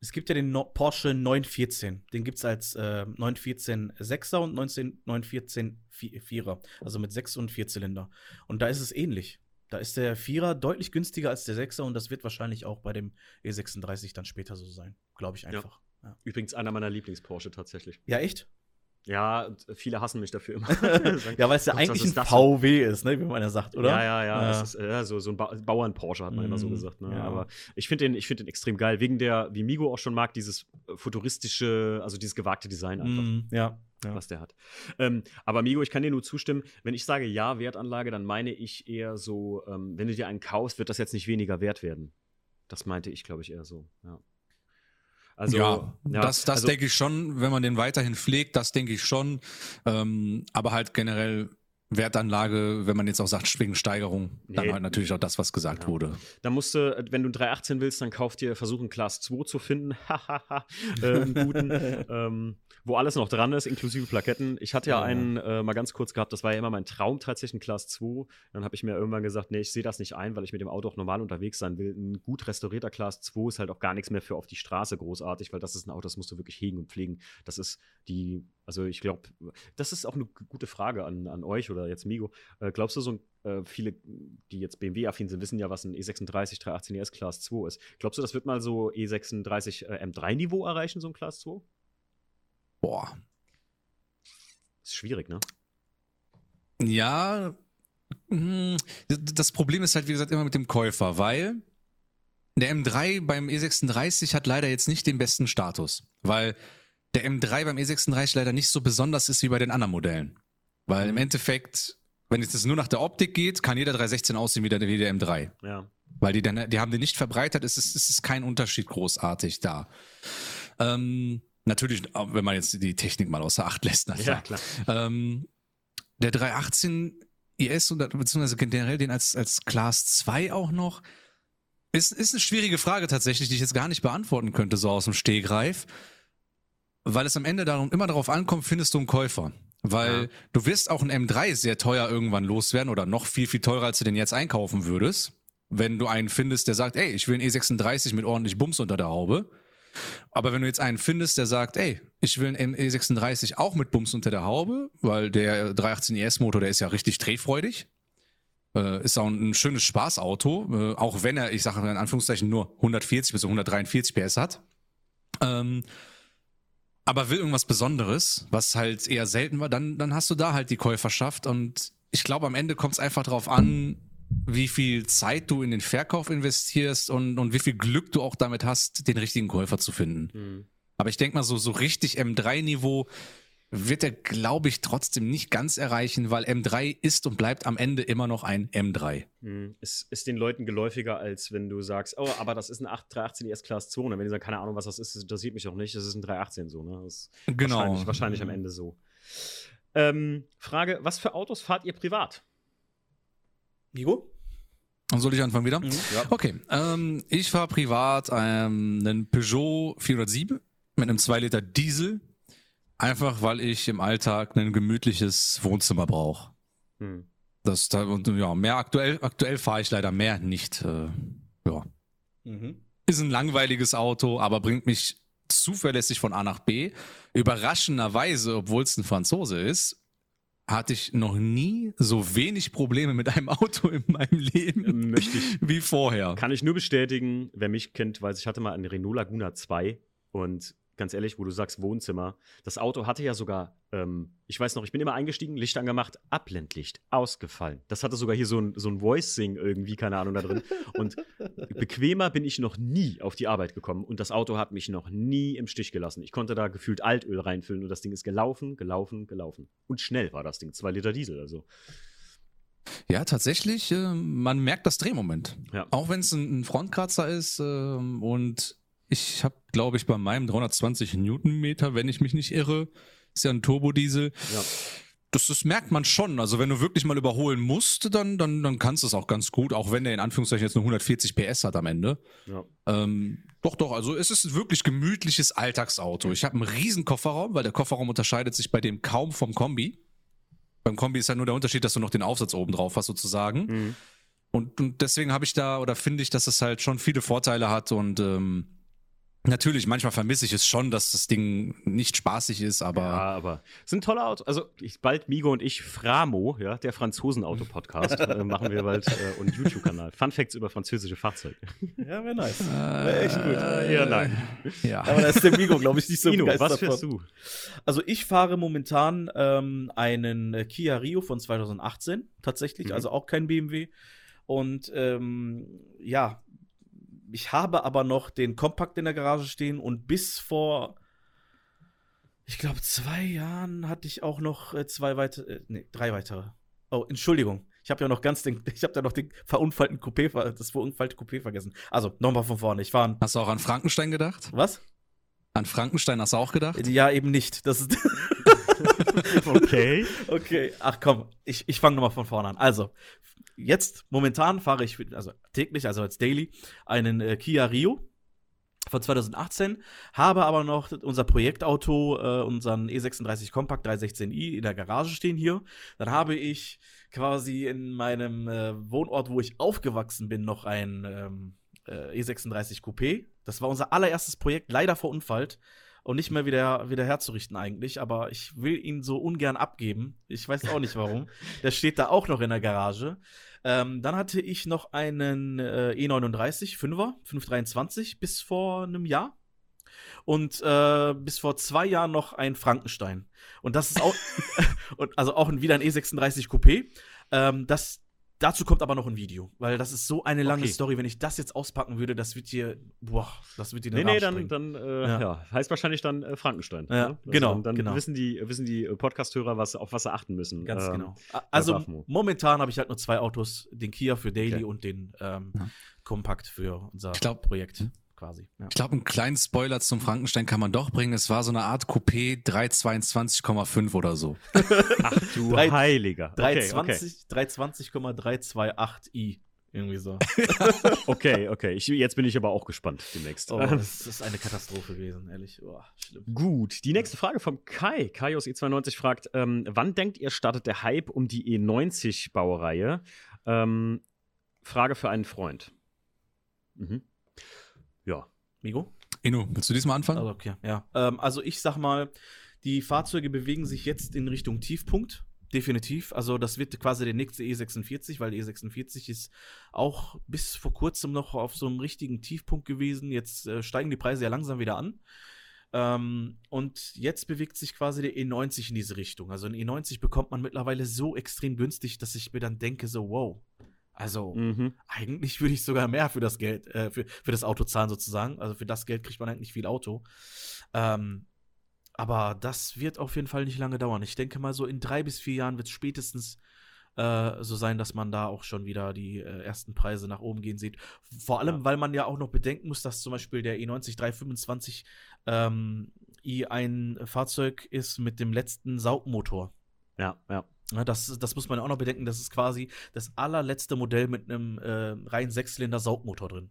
Es gibt ja den no Porsche 914. Den gibt es als äh, 914 6er und 19, 914 4er. Also mit 6 und 4 Zylinder. Und da ist es ähnlich. Da ist der 4er deutlich günstiger als der 6er und das wird wahrscheinlich auch bei dem E36 dann später so sein. Glaube ich einfach. Ja. Ja. Übrigens einer meiner Lieblings-Porsche tatsächlich. Ja, echt? Ja, viele hassen mich dafür immer. ja, weil es ja eigentlich ein VW ist, ne, wie man ja sagt, oder? Ja, ja, ja. ja. Ist, ja so, so ein ba Bauern-Porsche hat man mm, immer so mhm. gesagt. Ne? Ja. Aber ich finde den, find den extrem geil. Wegen der, wie Migo auch schon mag, dieses futuristische, also dieses gewagte Design einfach. Mm, ja. Was der hat. Ähm, aber Migo, ich kann dir nur zustimmen, wenn ich sage ja, Wertanlage, dann meine ich eher so, ähm, wenn du dir einen kaufst, wird das jetzt nicht weniger wert werden. Das meinte ich, glaube ich, eher so, ja. Also, ja, ja das, das also, denke ich schon, wenn man den weiterhin pflegt, das denke ich schon. Ähm, aber halt generell Wertanlage, wenn man jetzt auch sagt, wegen Steigerung, nee. dann halt natürlich auch das, was gesagt ja. wurde. Da musst du, wenn du 318 willst, dann kauf dir, versuchen Class 2 zu finden. Hahaha, äh, guten. ähm, wo alles noch dran ist, inklusive Plaketten. Ich hatte ja, ja. einen äh, mal ganz kurz gehabt, das war ja immer mein Traum tatsächlich, ein Class 2. Dann habe ich mir irgendwann gesagt, nee, ich sehe das nicht ein, weil ich mit dem Auto auch normal unterwegs sein will. Ein gut restaurierter Class 2 ist halt auch gar nichts mehr für auf die Straße großartig, weil das ist ein Auto, das musst du wirklich hegen und pflegen. Das ist die, also ich glaube, das ist auch eine gute Frage an, an euch oder jetzt Migo. Äh, glaubst du, so ein äh, viele, die jetzt BMW-affin sind, wissen ja, was ein E36 318 ES Class 2 ist. Glaubst du, das wird mal so E36 äh, M3-Niveau erreichen, so ein Class 2? Boah. Ist schwierig, ne? Ja. Hm, das Problem ist halt, wie gesagt, immer mit dem Käufer, weil der M3 beim E36 hat leider jetzt nicht den besten Status, weil der M3 beim E36 leider nicht so besonders ist wie bei den anderen Modellen. Weil im mhm. Endeffekt, wenn es nur nach der Optik geht, kann jeder 316 aussehen wie der, wie der M3. Ja. Weil die, dann, die haben den nicht verbreitert, es ist, es ist kein Unterschied großartig da. Ähm, Natürlich, wenn man jetzt die Technik mal außer Acht lässt. Na, ja, klar. Ähm, der 318 IS oder beziehungsweise generell den als, als Class 2 auch noch, ist, ist eine schwierige Frage tatsächlich, die ich jetzt gar nicht beantworten könnte, so aus dem Stehgreif. Weil es am Ende darum immer darauf ankommt, findest du einen Käufer. Weil ja. du wirst auch ein M3 sehr teuer irgendwann loswerden oder noch viel, viel teurer, als du den jetzt einkaufen würdest. wenn du einen findest, der sagt, ey, ich will einen E36 mit ordentlich Bums unter der Haube. Aber wenn du jetzt einen findest, der sagt, ey, ich will einen E36 auch mit Bums unter der Haube, weil der 318 ES Motor, der ist ja richtig drehfreudig. Äh, ist auch ein, ein schönes Spaßauto, äh, auch wenn er, ich sage in Anführungszeichen, nur 140 bis 143 PS hat. Ähm, aber will irgendwas Besonderes, was halt eher selten war, dann, dann hast du da halt die Käuferschaft. Und ich glaube, am Ende kommt es einfach darauf an, wie viel Zeit du in den Verkauf investierst und, und wie viel Glück du auch damit hast, den richtigen Käufer zu finden. Mhm. Aber ich denke mal, so, so richtig M3-Niveau wird er, glaube ich, trotzdem nicht ganz erreichen, weil M3 ist und bleibt am Ende immer noch ein M3. Hm. Es ist den Leuten geläufiger, als wenn du sagst, oh, aber das ist ein 318 ES Class 2. Und wenn die sagen, keine Ahnung, was das ist, das interessiert mich auch nicht, das ist ein 318 so. Ne? Das ist genau. Wahrscheinlich, wahrscheinlich am Ende so. Ähm, Frage: Was für Autos fahrt ihr privat? Nico? Soll ich anfangen wieder? Mhm, ja. Okay. Ähm, ich fahre privat ähm, einen Peugeot 407 mit einem 2 Liter Diesel Einfach weil ich im Alltag ein gemütliches Wohnzimmer brauche. Hm. Das da und ja, mehr aktuell, aktuell fahre ich leider mehr nicht. Äh, ja. Mhm. Ist ein langweiliges Auto, aber bringt mich zuverlässig von A nach B. Überraschenderweise, obwohl es ein Franzose ist, hatte ich noch nie so wenig Probleme mit einem Auto in meinem Leben Möchte ich, wie vorher. Kann ich nur bestätigen, wer mich kennt, weiß, ich hatte mal einen Renault Laguna 2 und ganz ehrlich, wo du sagst Wohnzimmer. Das Auto hatte ja sogar, ähm, ich weiß noch, ich bin immer eingestiegen, Licht angemacht, Abblendlicht, ausgefallen. Das hatte sogar hier so ein, so ein Voice-Sing irgendwie, keine Ahnung, da drin. Und bequemer bin ich noch nie auf die Arbeit gekommen und das Auto hat mich noch nie im Stich gelassen. Ich konnte da gefühlt Altöl reinfüllen und das Ding ist gelaufen, gelaufen, gelaufen. Und schnell war das Ding, zwei Liter Diesel, also. Ja, tatsächlich, äh, man merkt das Drehmoment. Ja. Auch wenn es ein, ein Frontkratzer ist äh, und ich habe, glaube ich, bei meinem 320 Newtonmeter, wenn ich mich nicht irre, ist ja ein Turbodiesel. Ja. Das, das merkt man schon. Also wenn du wirklich mal überholen musst, dann, dann, dann kannst du es auch ganz gut, auch wenn der in Anführungszeichen jetzt nur 140 PS hat am Ende. Ja. Ähm, doch, doch, also es ist ein wirklich gemütliches Alltagsauto. Ich habe einen riesen Kofferraum, weil der Kofferraum unterscheidet sich bei dem kaum vom Kombi. Beim Kombi ist halt nur der Unterschied, dass du noch den Aufsatz oben drauf hast, sozusagen. Mhm. Und, und deswegen habe ich da oder finde ich, dass es halt schon viele Vorteile hat und ähm, Natürlich, manchmal vermisse ich es schon, dass das Ding nicht spaßig ist, aber. Ja, aber es sind tolle Autos. Also ich, bald Migo und ich, Framo, ja, der Franzosen-Auto-Podcast, äh, machen wir bald äh, und YouTube-Kanal. Fun Facts über französische Fahrzeuge. Ja, wäre nice. Äh, wäre echt gut. Äh, ja, nein. Ja. Aber da ist der Migo, glaube ich, nicht so Ino, was fährst du? Also ich fahre momentan ähm, einen Kia Rio von 2018, tatsächlich, mhm. also auch kein BMW. Und ähm, ja, ich habe aber noch den Kompakt in der Garage stehen und bis vor, ich glaube, zwei Jahren hatte ich auch noch äh, zwei weitere, äh, nee, drei weitere. Oh, Entschuldigung. Ich habe ja noch ganz den, ich habe da noch den verunfallten Coupé, das verunfallte Coupé vergessen. Also, nochmal von vorne. Ich war Hast du auch an Frankenstein gedacht? Was? An Frankenstein hast du auch gedacht? Ja, eben nicht. Das ist okay. Okay, ach komm, ich, ich fange nochmal von vorne an. Also, jetzt momentan fahre ich, also täglich, also als Daily, einen äh, Kia Rio von 2018, habe aber noch unser Projektauto, äh, unseren E36 Compact 316i in der Garage stehen hier. Dann habe ich quasi in meinem äh, Wohnort, wo ich aufgewachsen bin, noch ein ähm, äh, E36 Coupé. Das war unser allererstes Projekt, leider verunfallt und nicht mehr wieder, wieder herzurichten eigentlich. Aber ich will ihn so ungern abgeben. Ich weiß auch nicht warum. der steht da auch noch in der Garage. Ähm, dann hatte ich noch einen äh, E39 5er, 523 bis vor einem Jahr. Und äh, bis vor zwei Jahren noch ein Frankenstein. Und das ist auch, und also auch wieder ein E36 Coupé. Ähm, das, Dazu kommt aber noch ein Video, weil das ist so eine lange okay. Story. Wenn ich das jetzt auspacken würde, das wird dir, boah, das wird dir Nee, nee, dann, dann äh, ja. ja. heißt wahrscheinlich dann äh, Frankenstein. Ja, ne? also genau. Dann genau. wissen die, wissen die äh, Podcast-Hörer, was, auf was sie achten müssen. Ganz ähm, genau. Also momentan habe ich halt nur zwei Autos: den Kia für Daily okay. und den ähm, ja. Kompakt für unser glaub, Projekt. Quasi. Ja. Ich glaube, einen kleinen Spoiler zum Frankenstein kann man doch bringen. Es war so eine Art Coupé 322,5 oder so. Ach du 3, Heiliger. 320, okay, 320,328i. Irgendwie so. okay, okay. Ich, jetzt bin ich aber auch gespannt demnächst. Oh, das ist eine Katastrophe gewesen, ehrlich. Oh, Gut, die nächste Frage vom Kai. Kaios E92 fragt: ähm, Wann denkt ihr, startet der Hype um die E90-Baureihe? Ähm, Frage für einen Freund. Mhm. Migo? Inu, willst du diesmal anfangen? Also, okay, ja. Ähm, also ich sag mal, die Fahrzeuge bewegen sich jetzt in Richtung Tiefpunkt. Definitiv. Also das wird quasi der nächste E46, weil der E46 ist auch bis vor kurzem noch auf so einem richtigen Tiefpunkt gewesen. Jetzt äh, steigen die Preise ja langsam wieder an. Ähm, und jetzt bewegt sich quasi der E90 in diese Richtung. Also ein E90 bekommt man mittlerweile so extrem günstig, dass ich mir dann denke, so, wow. Also mhm. eigentlich würde ich sogar mehr für das Geld, äh, für, für das Auto zahlen sozusagen. Also für das Geld kriegt man eigentlich viel Auto. Ähm, aber das wird auf jeden Fall nicht lange dauern. Ich denke mal, so in drei bis vier Jahren wird es spätestens äh, so sein, dass man da auch schon wieder die äh, ersten Preise nach oben gehen sieht. Vor allem, ja. weil man ja auch noch bedenken muss, dass zum Beispiel der E90 325 ähm, i ein Fahrzeug ist mit dem letzten Saugmotor. Ja, ja. Ja das, das muss man auch noch bedenken. Das ist quasi das allerletzte Modell mit einem äh, rein Sechszylinder Saugmotor drin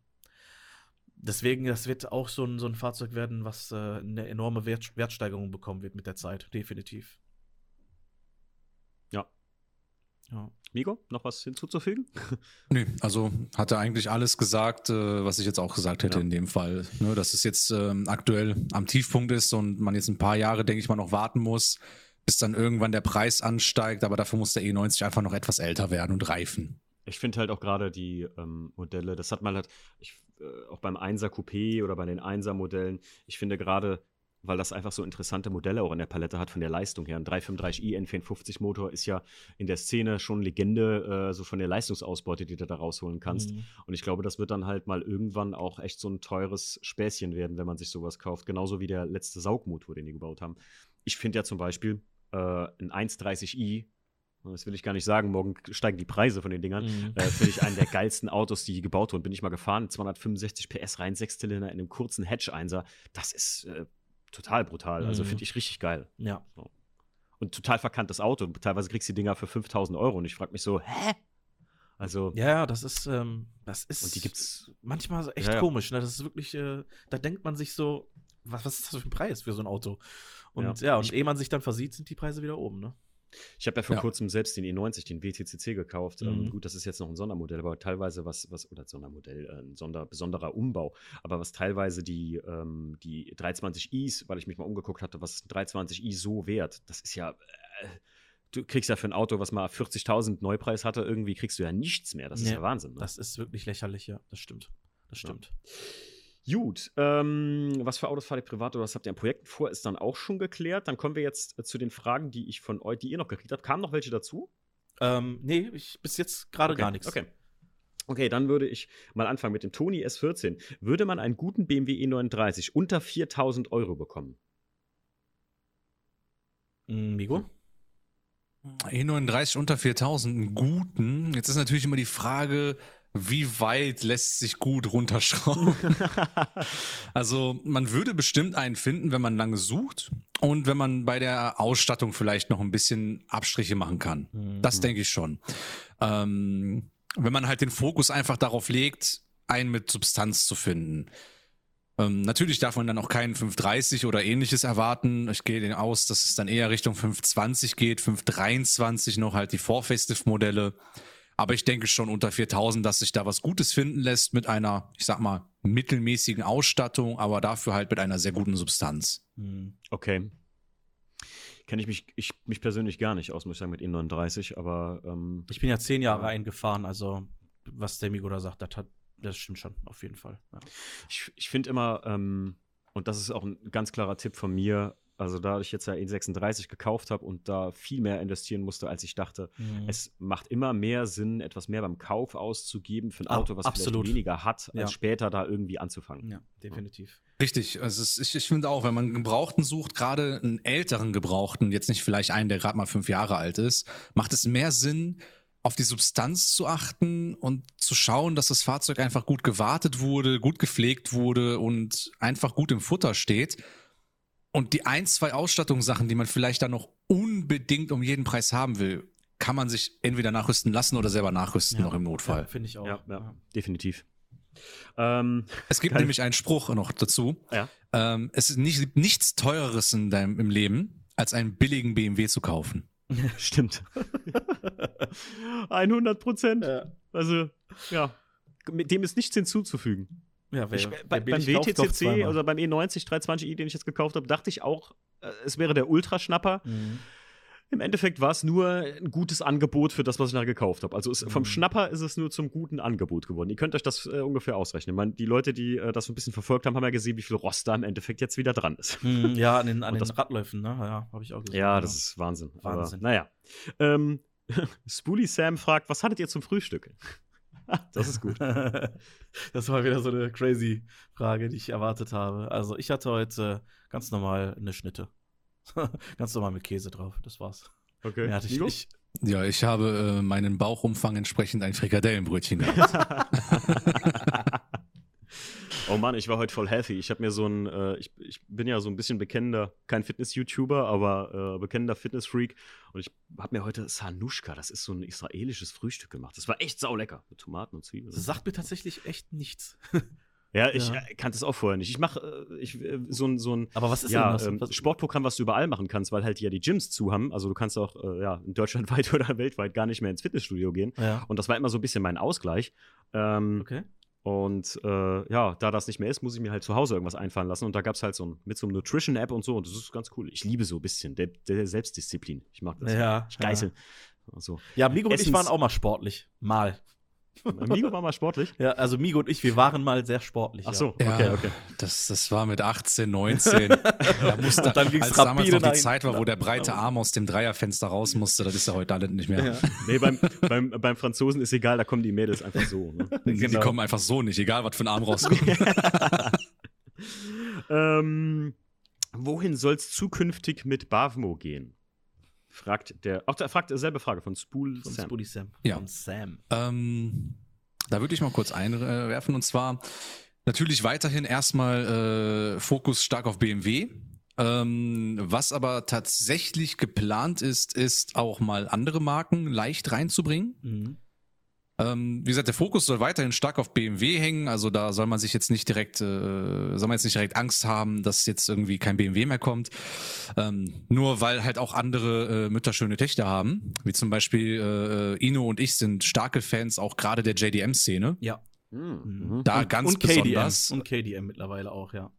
deswegen, das wird auch so ein, so ein Fahrzeug werden, was äh, eine enorme Wert, Wertsteigerung bekommen wird mit der Zeit, definitiv. Ja. Ja. Migo, noch was hinzuzufügen? Nö, also hat er eigentlich alles gesagt, äh, was ich jetzt auch gesagt hätte ja. in dem Fall. Ne, dass es jetzt ähm, aktuell am Tiefpunkt ist und man jetzt ein paar Jahre, denke ich mal, noch warten muss, bis dann irgendwann der Preis ansteigt, aber dafür muss der E90 einfach noch etwas älter werden und reifen. Ich finde halt auch gerade die ähm, Modelle, das hat man halt, ich äh, auch beim 1er Coupé oder bei den 1er Modellen, ich finde gerade, weil das einfach so interessante Modelle auch in der Palette hat von der Leistung her. Ein 335i N54 Motor ist ja in der Szene schon Legende, äh, so von der Leistungsausbeute, die du da rausholen kannst. Mhm. Und ich glaube, das wird dann halt mal irgendwann auch echt so ein teures Späßchen werden, wenn man sich sowas kauft. Genauso wie der letzte Saugmotor, den die gebaut haben. Ich finde ja zum Beispiel äh, ein 130i das will ich gar nicht sagen, morgen steigen die Preise von den Dingern. Mhm. Äh, Finde ich einen der geilsten Autos, die gebaut wurden. Bin ich mal gefahren. 265 PS rein, Sechszylinder in einem kurzen Hedge-Einser. Das ist äh, total brutal. Also finde mhm. ich richtig geil. Ja. So. Und total verkanntes Auto. Teilweise kriegst du die Dinger für 5000 Euro. Und ich frage mich so, hä? Also. Ja, das ist, ähm, das ist. Und die gibt's. Manchmal echt ja, ja. komisch, ne? Das ist wirklich, äh, da denkt man sich so, was, was ist das für ein Preis für so ein Auto? Und ja, ja und ich, ehe man sich dann versieht, sind die Preise wieder oben, ne? Ich habe ja vor ja. kurzem selbst den E90, den WTCC gekauft. Ähm, mhm. Ähm, gut, das ist jetzt noch ein Sondermodell, aber teilweise was, was oder Sondermodell, äh, ein Sonder, besonderer Umbau, aber was teilweise die, ähm, die 320i's, weil ich mich mal umgeguckt hatte, was ist ein 320i so wert? Das ist ja. Äh, du kriegst ja für ein Auto, was mal 40.000 Neupreis hatte, irgendwie kriegst du ja nichts mehr. Das ist ja Wahnsinn. Ne? Das ist wirklich lächerlich, ja. Das stimmt. Das stimmt. Ja. Gut, ähm, was für Autos fahrt ihr privat oder was habt ihr an Projekten vor, ist dann auch schon geklärt. Dann kommen wir jetzt äh, zu den Fragen, die ich von euch, die ihr noch gekriegt habt. Kamen noch welche dazu? Ähm, nee, ich, bis jetzt gerade okay, gar nichts. Okay. Okay, dann würde ich mal anfangen mit dem Tony S14. Würde man einen guten BMW E39 unter 4000 Euro bekommen? Hm, Migo? E39 unter 4000, einen guten. Jetzt ist natürlich immer die Frage, wie weit lässt sich gut runterschrauben? also man würde bestimmt einen finden, wenn man lange sucht und wenn man bei der Ausstattung vielleicht noch ein bisschen Abstriche machen kann. Mhm. Das denke ich schon. Ähm, wenn man halt den Fokus einfach darauf legt, einen mit Substanz zu finden. Ähm, natürlich darf man dann auch keinen 530 oder ähnliches erwarten. Ich gehe den aus, dass es dann eher Richtung 520 geht, 523 noch halt die Vorfacelift-Modelle. Aber ich denke schon unter 4000, dass sich da was Gutes finden lässt mit einer, ich sag mal, mittelmäßigen Ausstattung, aber dafür halt mit einer sehr guten Substanz. Hm. Okay. Kenne ich mich, ich mich persönlich gar nicht aus, muss ich sagen, mit E39, aber. Ähm, ich bin ja zehn Jahre ja. eingefahren, also was der Migo da sagt, das, hat, das stimmt schon, auf jeden Fall. Ja. Ich, ich finde immer, ähm, und das ist auch ein ganz klarer Tipp von mir, also da ich jetzt ja E36 gekauft habe und da viel mehr investieren musste, als ich dachte, mhm. es macht immer mehr Sinn, etwas mehr beim Kauf auszugeben für ein Auto, was Absolut. vielleicht weniger hat, als ja. später da irgendwie anzufangen. Ja, definitiv. Richtig, also ist, ich, ich finde auch, wenn man einen Gebrauchten sucht, gerade einen älteren Gebrauchten, jetzt nicht vielleicht einen, der gerade mal fünf Jahre alt ist, macht es mehr Sinn, auf die Substanz zu achten und zu schauen, dass das Fahrzeug einfach gut gewartet wurde, gut gepflegt wurde und einfach gut im Futter steht und die ein, zwei Ausstattungssachen, die man vielleicht dann noch unbedingt um jeden Preis haben will, kann man sich entweder nachrüsten lassen oder selber nachrüsten, ja, noch im Notfall. Ja, Finde ich auch. Ja, ja definitiv. Ähm, es gibt nämlich einen Spruch noch dazu. Ja. Ähm, es ist nicht, nichts Teureres in deinem, im Leben, als einen billigen BMW zu kaufen. Stimmt. 100 Prozent. Ja. Also, ja, mit dem ist nichts hinzuzufügen. Ja, wer, ich, bei, beim WTCC, also beim E90 320i, den ich jetzt gekauft habe, dachte ich auch, äh, es wäre der Ultraschnapper. Mhm. Im Endeffekt war es nur ein gutes Angebot für das, was ich nachher gekauft habe. Also es, vom mhm. Schnapper ist es nur zum guten Angebot geworden. Ihr könnt euch das äh, ungefähr ausrechnen. meine, die Leute, die äh, das so ein bisschen verfolgt haben, haben ja gesehen, wie viel Rost da im Endeffekt jetzt wieder dran ist. Mhm, ja, an den, an den das, Radläufen, ne? Ja, habe ich auch gesehen. Ja, das ist Wahnsinn. Wahnsinn. Aber, naja. Ähm, Spoolie Sam fragt, was hattet ihr zum Frühstück? Das ist gut. das war wieder so eine crazy Frage, die ich erwartet habe. Also ich hatte heute ganz normal eine Schnitte. ganz normal mit Käse drauf. Das war's. Okay. Mehr hatte ich nicht. Ja, ich habe äh, meinen Bauchumfang entsprechend ein Frikadellenbrötchen gehabt. Oh Mann, ich war heute voll healthy. Ich habe mir so ein, äh, ich, ich bin ja so ein bisschen bekennender, kein Fitness-YouTuber, aber äh, bekennender Fitness-Freak. Und ich habe mir heute Sanushka, das ist so ein israelisches Frühstück gemacht. Das war echt saulecker mit Tomaten und Zwiebeln. Das sagt mir tatsächlich echt nichts. Ja, ich ja. Äh, kannte es auch vorher nicht. Ich mache äh, ich, äh, so ein, so ein Aber was ist ja, denn das? Ähm, Sportprogramm, was du überall machen kannst, weil halt ja die Gyms zu haben. Also du kannst auch ja, in Deutschland weit oder weltweit gar nicht mehr ins Fitnessstudio gehen. Ja. Und das war immer so ein bisschen mein Ausgleich. Ähm, okay. Und äh, ja, da das nicht mehr ist, muss ich mir halt zu Hause irgendwas einfallen lassen. Und da gab es halt so ein, mit so einem Nutrition-App und so. Und das ist ganz cool. Ich liebe so ein bisschen der, der Selbstdisziplin. Ich mag das. Ja. Ich geißel. Ja, also, ja Migo und ich waren auch mal sportlich. Mal. Migo war mal sportlich? Ja, also Migo und ich, wir waren mal sehr sportlich. Ach so, ja. okay, okay. Das, das war mit 18, 19. da musste, dann als damals noch die Zeit war, wo der breite Arm aus dem Dreierfenster raus musste, das ist ja heute alles nicht mehr. Ja. Nee, beim, beim, beim Franzosen ist egal, da kommen die Mädels einfach so. Ne? Genau. Die kommen einfach so nicht, egal was für ein Arm rauskommt. ähm, wohin soll es zukünftig mit Bavmo gehen? Fragt der, auch der fragt dieselbe Frage von Spool von Sam. Spoolie Sam. Ja. Von Sam. Ähm, da würde ich mal kurz einwerfen und zwar natürlich weiterhin erstmal äh, Fokus stark auf BMW. Ähm, was aber tatsächlich geplant ist, ist auch mal andere Marken leicht reinzubringen. Mhm. Ähm, wie gesagt, der Fokus soll weiterhin stark auf BMW hängen. Also da soll man sich jetzt nicht direkt, äh, soll man jetzt nicht direkt Angst haben, dass jetzt irgendwie kein BMW mehr kommt. Ähm, nur weil halt auch andere äh, Mütter schöne Töchter haben. Wie zum Beispiel äh, Ino und ich sind starke Fans auch gerade der JDM-Szene. Ja. Mhm. Da und, ganz und besonders. KDM. Und KDM mittlerweile auch, ja.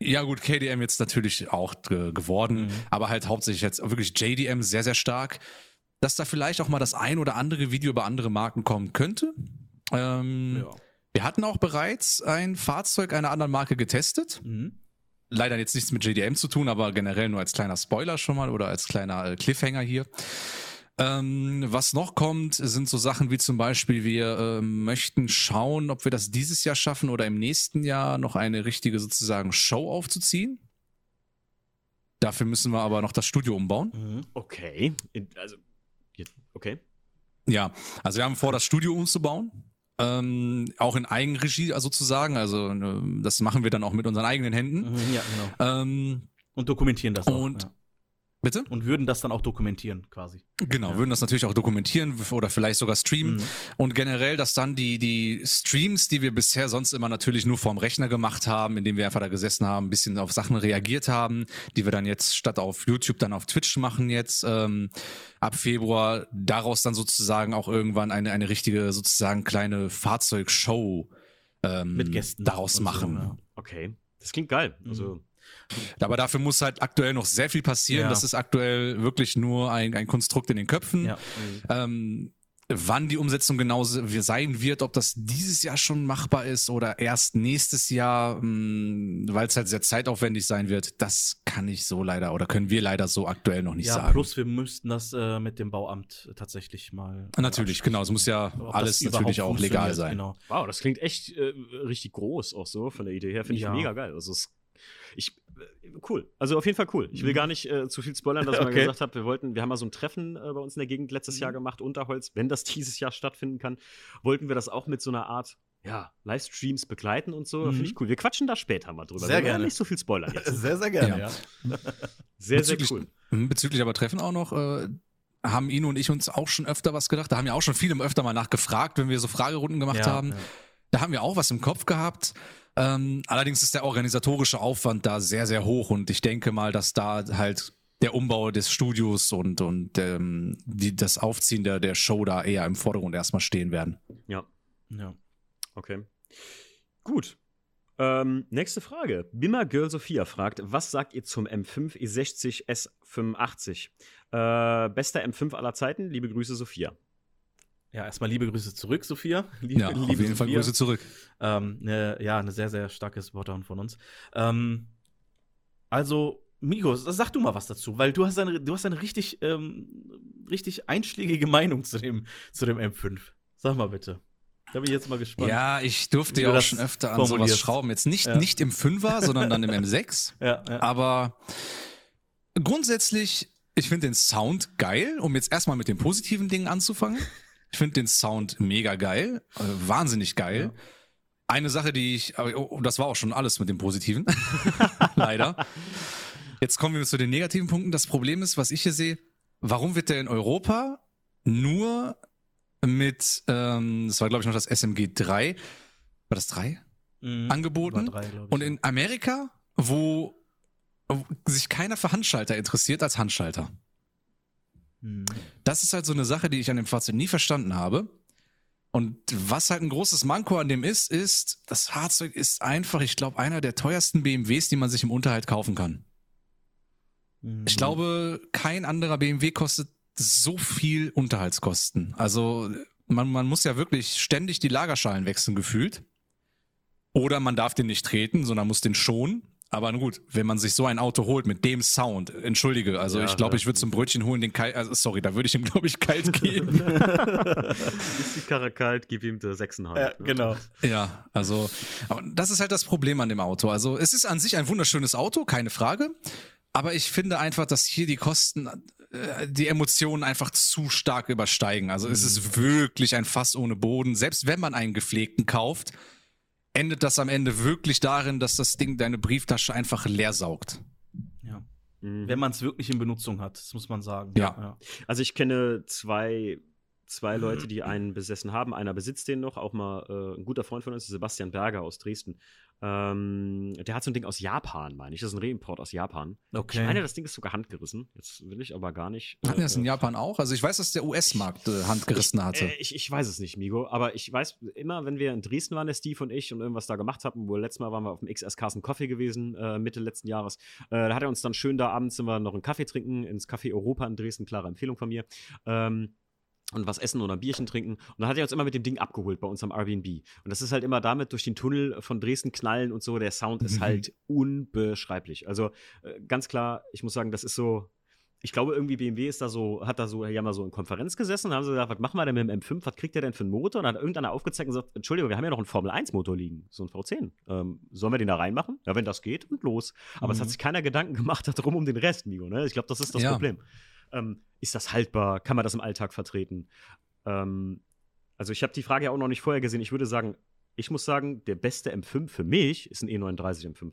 Ja, gut, KDM jetzt natürlich auch äh, geworden, mhm. aber halt hauptsächlich jetzt wirklich JDM sehr, sehr stark dass da vielleicht auch mal das ein oder andere Video über andere Marken kommen könnte. Ähm, ja. Wir hatten auch bereits ein Fahrzeug einer anderen Marke getestet. Mhm. Leider jetzt nichts mit JDM zu tun, aber generell nur als kleiner Spoiler schon mal oder als kleiner äh, Cliffhanger hier. Ähm, was noch kommt, sind so Sachen wie zum Beispiel, wir äh, möchten schauen, ob wir das dieses Jahr schaffen oder im nächsten Jahr noch eine richtige sozusagen Show aufzuziehen. Dafür müssen wir aber noch das Studio umbauen. Mhm. Okay. Also Okay. Ja, also wir haben vor, das Studio umzubauen. Ähm, auch in Eigenregie also sozusagen. Also äh, das machen wir dann auch mit unseren eigenen Händen. Mhm, ja, genau. Ähm, und dokumentieren das auch. Und ja. Bitte? Und würden das dann auch dokumentieren, quasi. Genau, ja. würden das natürlich auch dokumentieren oder vielleicht sogar streamen. Mhm. Und generell, dass dann die, die Streams, die wir bisher sonst immer natürlich nur vorm Rechner gemacht haben, indem wir einfach da gesessen haben, ein bisschen auf Sachen reagiert haben, die wir dann jetzt statt auf YouTube dann auf Twitch machen jetzt, ähm, ab Februar, daraus dann sozusagen auch irgendwann eine, eine richtige, sozusagen kleine Fahrzeugshow ähm, mit Gästen daraus machen. So. Okay, das klingt geil. Also mhm. Aber dafür muss halt aktuell noch sehr viel passieren. Ja. Das ist aktuell wirklich nur ein, ein Konstrukt in den Köpfen. Ja. Ähm, wann die Umsetzung genau sein wird, ob das dieses Jahr schon machbar ist oder erst nächstes Jahr, hm, weil es halt sehr zeitaufwendig sein wird, das kann ich so leider oder können wir leider so aktuell noch nicht ja, sagen. Plus wir müssten das äh, mit dem Bauamt tatsächlich mal. Natürlich, genau. Es muss ja alles natürlich auch legal sein. Genau. Wow, das klingt echt äh, richtig groß auch so von der Idee her. Finde ich ja. mega geil. Also es ich, äh, cool. Also auf jeden Fall cool. Ich will mhm. gar nicht äh, zu viel spoilern, dass ich okay. mal gesagt habe, wir wollten, wir haben mal so ein Treffen äh, bei uns in der Gegend letztes mhm. Jahr gemacht, Unterholz. Wenn das dieses Jahr stattfinden kann, wollten wir das auch mit so einer Art ja, Livestreams begleiten und so. Mhm. Finde ich cool. Wir quatschen da später mal drüber. Sehr wir gerne. nicht so viel spoilern jetzt. Sehr, sehr gerne, ja. ja. sehr, bezüglich, sehr cool. Bezüglich aber Treffen auch noch, äh, haben Ino und ich uns auch schon öfter was gedacht. Da haben ja auch schon viele öfter mal nachgefragt, wenn wir so Fragerunden gemacht ja, haben. Ja. Da haben wir auch was im Kopf gehabt. Ähm, allerdings ist der organisatorische Aufwand da sehr, sehr hoch und ich denke mal, dass da halt der Umbau des Studios und, und ähm, die, das Aufziehen der, der Show da eher im Vordergrund erstmal stehen werden. Ja. Ja. Okay. Gut. Ähm, nächste Frage. Bimmer Girl Sophia fragt, was sagt ihr zum M5 E60 S85? Äh, bester M5 aller Zeiten? Liebe Grüße, Sophia. Ja, erstmal liebe Grüße zurück, Sophia. Liebe, ja, auf jeden Sophia. Fall Grüße zurück. Ähm, ne, ja, eine sehr, sehr starke Supporterin von uns. Ähm, also, Migos, sag du mal was dazu, weil du hast eine, du hast eine richtig, ähm, richtig einschlägige Meinung zu dem, zu dem M5. Sag mal bitte. Da bin ich jetzt mal gespannt. Ja, ich durfte ja auch schon öfter an sowas schrauben. Jetzt nicht, ja. nicht im Fünfer, sondern dann im M6. Ja, ja. Aber grundsätzlich, ich finde den Sound geil, um jetzt erstmal mit den positiven Dingen anzufangen. Ich finde den Sound mega geil, also wahnsinnig geil. Ja. Eine Sache, die ich, oh, das war auch schon alles mit dem Positiven. Leider. Jetzt kommen wir zu den negativen Punkten. Das Problem ist, was ich hier sehe, warum wird der in Europa nur mit, ähm, das war glaube ich noch das SMG 3, war das 3? Mhm, angeboten? 3, Und in Amerika, wo sich keiner für Handschalter interessiert als Handschalter. Mhm. Das ist halt so eine Sache, die ich an dem Fahrzeug nie verstanden habe. Und was halt ein großes Manko an dem ist, ist, das Fahrzeug ist einfach, ich glaube, einer der teuersten BMWs, die man sich im Unterhalt kaufen kann. Mhm. Ich glaube, kein anderer BMW kostet so viel Unterhaltskosten. Also man, man muss ja wirklich ständig die Lagerschalen wechseln gefühlt. Oder man darf den nicht treten, sondern muss den schonen. Aber gut, wenn man sich so ein Auto holt mit dem Sound, entschuldige, also ja, ich glaube, ja. ich würde zum Brötchen holen den kalt, also sorry, da würde ich ihm, glaube ich, kalt geben. ist die Karre kalt, gib ihm die 6,5. Ja, genau. Ja, also, aber das ist halt das Problem an dem Auto. Also es ist an sich ein wunderschönes Auto, keine Frage. Aber ich finde einfach, dass hier die Kosten äh, die Emotionen einfach zu stark übersteigen. Also es ist mhm. wirklich ein Fass ohne Boden. Selbst wenn man einen gepflegten kauft, endet das am Ende wirklich darin, dass das Ding deine Brieftasche einfach leer saugt. Ja. Mhm. Wenn man es wirklich in Benutzung hat, das muss man sagen. Ja. ja. Also ich kenne zwei zwei Leute, die einen besessen haben. Einer besitzt den noch, auch mal äh, ein guter Freund von uns, Sebastian Berger aus Dresden. Ähm, der hat so ein Ding aus Japan, meine ich. Das ist ein Reimport aus Japan. Okay. Ich meine, das Ding ist sogar handgerissen. Jetzt will ich aber gar nicht. Äh, Hatten das in Japan auch? Also ich weiß, dass der US-Markt äh, handgerissen hatte. Ich, äh, ich, ich, weiß es nicht, Migo. Aber ich weiß immer, wenn wir in Dresden waren, der Steve und ich, und irgendwas da gemacht haben, wo letztes Mal waren wir auf dem XS Carson Coffee gewesen, äh, Mitte letzten Jahres. Äh, da hat er uns dann schön da abends sind wir noch einen Kaffee trinken ins Café Europa in Dresden. Klare Empfehlung von mir. Ähm, und was essen oder ein Bierchen trinken. Und dann hat er uns immer mit dem Ding abgeholt bei uns am Airbnb. Und das ist halt immer damit durch den Tunnel von Dresden knallen und so. Der Sound ist halt unbeschreiblich. Also äh, ganz klar, ich muss sagen, das ist so. Ich glaube, irgendwie BMW ist da so, hat da so, ja mal so in Konferenz gesessen und haben sie gesagt, was machen wir denn mit dem M5? Was kriegt der denn für einen Motor? Und dann hat irgendeiner aufgezeigt und gesagt, Entschuldigung, wir haben ja noch einen Formel-1-Motor liegen, so ein V10. Ähm, sollen wir den da reinmachen? Ja, wenn das geht, und los. Aber mhm. es hat sich keiner Gedanken gemacht darum um den Rest, Migo. Ne? Ich glaube, das ist das ja. Problem. Ähm, ist das haltbar? Kann man das im Alltag vertreten? Ähm, also ich habe die Frage ja auch noch nicht vorher gesehen. Ich würde sagen, ich muss sagen, der beste M5 für mich ist ein E39 M5,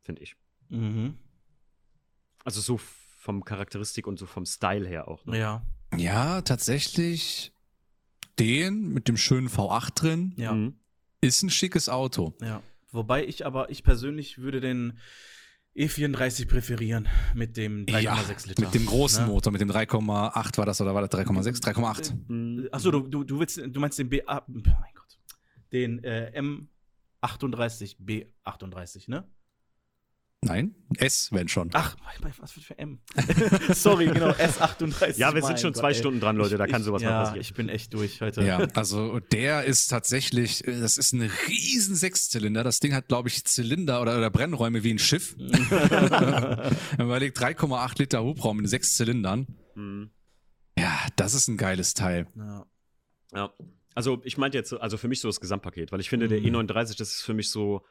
finde ich. Mhm. Also so vom Charakteristik und so vom Style her auch. Ne? Ja. Ja, tatsächlich den mit dem schönen V8 drin. Ja. Mhm. Ist ein schickes Auto. Ja. Wobei ich aber, ich persönlich würde den E34 präferieren mit dem 3,6 ja, Liter. Mit dem großen ne? Motor, mit dem 3,8 war das oder war das 3,6? 3,8. Achso, du, du, du, willst, du meinst den B, oh mein Gott, den äh, M38 B38, ne? Nein, S, wenn schon. Ach, was für M? Sorry, genau, S38. Ja, wir sind schon Gott, zwei ey. Stunden dran, Leute, da kann sowas ja, mal passieren. Ich bin echt durch heute. Ja, also der ist tatsächlich, das ist ein riesen Sechszylinder. Das Ding hat, glaube ich, Zylinder oder, oder Brennräume wie ein Schiff. Man überlegt 3,8 Liter Hubraum in sechs Zylindern. Mhm. Ja, das ist ein geiles Teil. Ja. ja. Also ich meinte jetzt, also für mich so das Gesamtpaket, weil ich finde, der mhm. E39, das ist für mich so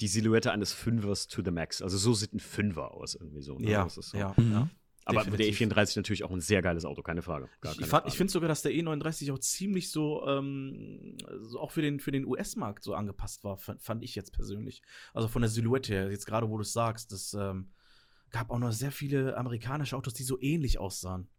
die Silhouette eines Fünfers to the max. Also so sieht ein Fünfer aus, irgendwie so. Ne? Ja, so. ja, mhm. ja. Aber Definitiv. der E34 natürlich auch ein sehr geiles Auto, keine Frage. Keine ich, ich finde sogar, dass der E39 auch ziemlich so, ähm, so auch für den, für den US-Markt so angepasst war, fand ich jetzt persönlich. Also von der Silhouette her, jetzt gerade wo du es sagst, es ähm, gab auch noch sehr viele amerikanische Autos, die so ähnlich aussahen.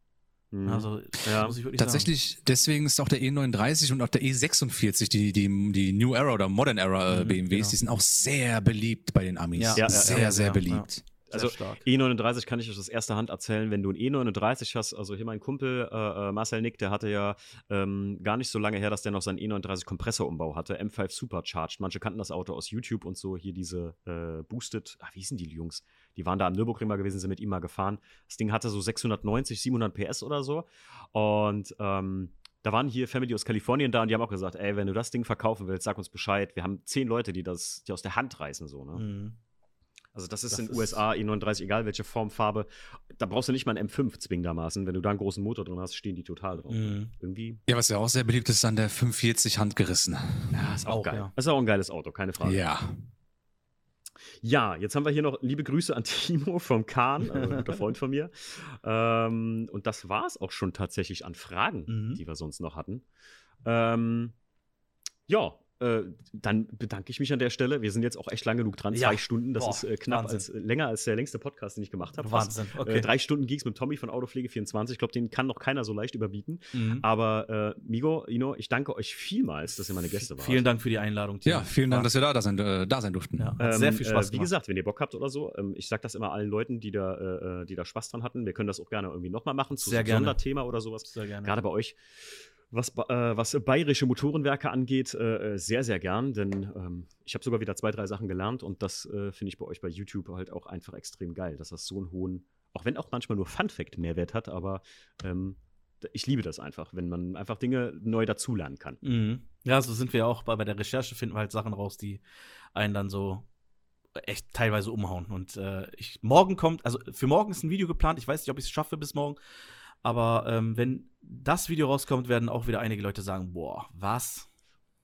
Mhm. Also, ja. muss ich wirklich Tatsächlich, sagen. deswegen ist auch der E39 und auch der E46, die, die, die New Era oder Modern Era mhm, BMWs, genau. die sind auch sehr beliebt bei den Amis. Ja, ja sehr, ja, sehr beliebt. Also E39 kann ich euch aus erster Hand erzählen, wenn du ein E39 hast, also hier mein Kumpel äh, äh, Marcel Nick, der hatte ja ähm, gar nicht so lange her, dass der noch seinen E39 Kompressorumbau hatte, M5 Supercharged. Manche kannten das Auto aus YouTube und so, hier diese äh, Boosted, ach, wie hießen die Jungs? Die waren da am Nürburgring mal gewesen, sind mit ihm mal gefahren. Das Ding hatte so 690, 700 PS oder so und ähm, da waren hier Family aus Kalifornien da und die haben auch gesagt, ey, wenn du das Ding verkaufen willst, sag uns Bescheid. Wir haben zehn Leute, die das, die aus der Hand reißen, so, ne? Mhm. Also das ist das in den USA E39, egal welche Form, Farbe. Da brauchst du nicht mal einen M5 zwingendermaßen. Wenn du da einen großen Motor drin hast, stehen die total drauf. Mhm. Irgendwie. Ja, was ja auch sehr beliebt ist, ist an der 45 handgerissen. Ja, ist auch, auch geil. Ja. Das ist auch ein geiles Auto, keine Frage. Ja. Ja, jetzt haben wir hier noch liebe Grüße an Timo vom Kahn, äh, ein guter Freund von mir. Ähm, und das war es auch schon tatsächlich an Fragen, mhm. die wir sonst noch hatten. Ähm, ja, äh, dann bedanke ich mich an der Stelle. Wir sind jetzt auch echt lang genug dran. Ja. Zwei Stunden, das Boah, ist äh, knapp als, äh, länger als der längste Podcast, den ich gemacht habe. Wahnsinn, äh, okay. drei Stunden Geeks mit Tommy von Autopflege24. Ich glaube, den kann noch keiner so leicht überbieten. Mhm. Aber äh, Migo, Ino, ich danke euch vielmals, dass ihr meine Gäste wart. Vielen Dank für die Einladung. Timo. Ja, vielen Dank, dass wir da, da, sein, da sein durften. Ja, ähm, sehr viel Spaß. wie gesagt, wenn ihr Bock habt oder so, ähm, ich sage das immer allen Leuten, die da, die da Spaß dran hatten. Wir können das auch gerne irgendwie nochmal machen zu sehr so einem Sonderthema oder sowas. Sehr gerne. Gerade bei euch was, äh, was bayerische Motorenwerke angeht, äh, äh, sehr, sehr gern, denn ähm, ich habe sogar wieder zwei, drei Sachen gelernt und das äh, finde ich bei euch bei YouTube halt auch einfach extrem geil, dass das so einen hohen, auch wenn auch manchmal nur Fun-Fact-Mehrwert hat, aber ähm, ich liebe das einfach, wenn man einfach Dinge neu dazulernen kann. Mhm. Ja, so sind wir auch bei, bei der Recherche, finden wir halt Sachen raus, die einen dann so echt teilweise umhauen. Und äh, ich, morgen kommt, also für morgen ist ein Video geplant, ich weiß nicht, ob ich es schaffe bis morgen, aber ähm, wenn das Video rauskommt, werden auch wieder einige Leute sagen, boah, was?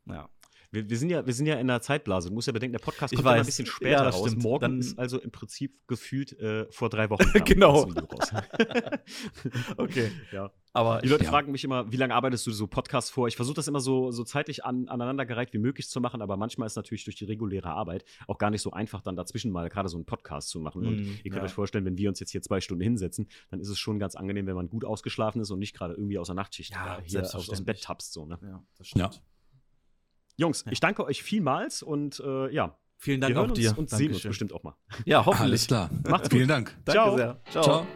Ja. Wir, wir, sind ja, wir sind ja in der Zeitblase. Du musst ja bedenken, der Podcast kommt ja ein bisschen später ja, raus. Stimmt. Morgen Dann ist also im Prinzip gefühlt äh, vor drei Wochen genau. okay. Ja. Aber die Leute ja. fragen mich immer, wie lange arbeitest du so Podcasts vor? Ich versuche das immer so, so zeitlich an, aneinandergereiht wie möglich zu machen, aber manchmal ist natürlich durch die reguläre Arbeit auch gar nicht so einfach, dann dazwischen mal gerade so einen Podcast zu machen. Mm, und ihr könnt ja. euch vorstellen, wenn wir uns jetzt hier zwei Stunden hinsetzen, dann ist es schon ganz angenehm, wenn man gut ausgeschlafen ist und nicht gerade irgendwie aus der Nachtschicht ja, hier aus, aus, dem Bett tapst. So, ne? Ja, das stimmt. Jungs, ich danke euch vielmals und äh, ja. Vielen Dank auch dir. Und sehen uns bestimmt auch mal. Ja, hoffentlich. Alles klar. Macht's gut. Vielen Dank. Danke Ciao. sehr. Ciao. Ciao.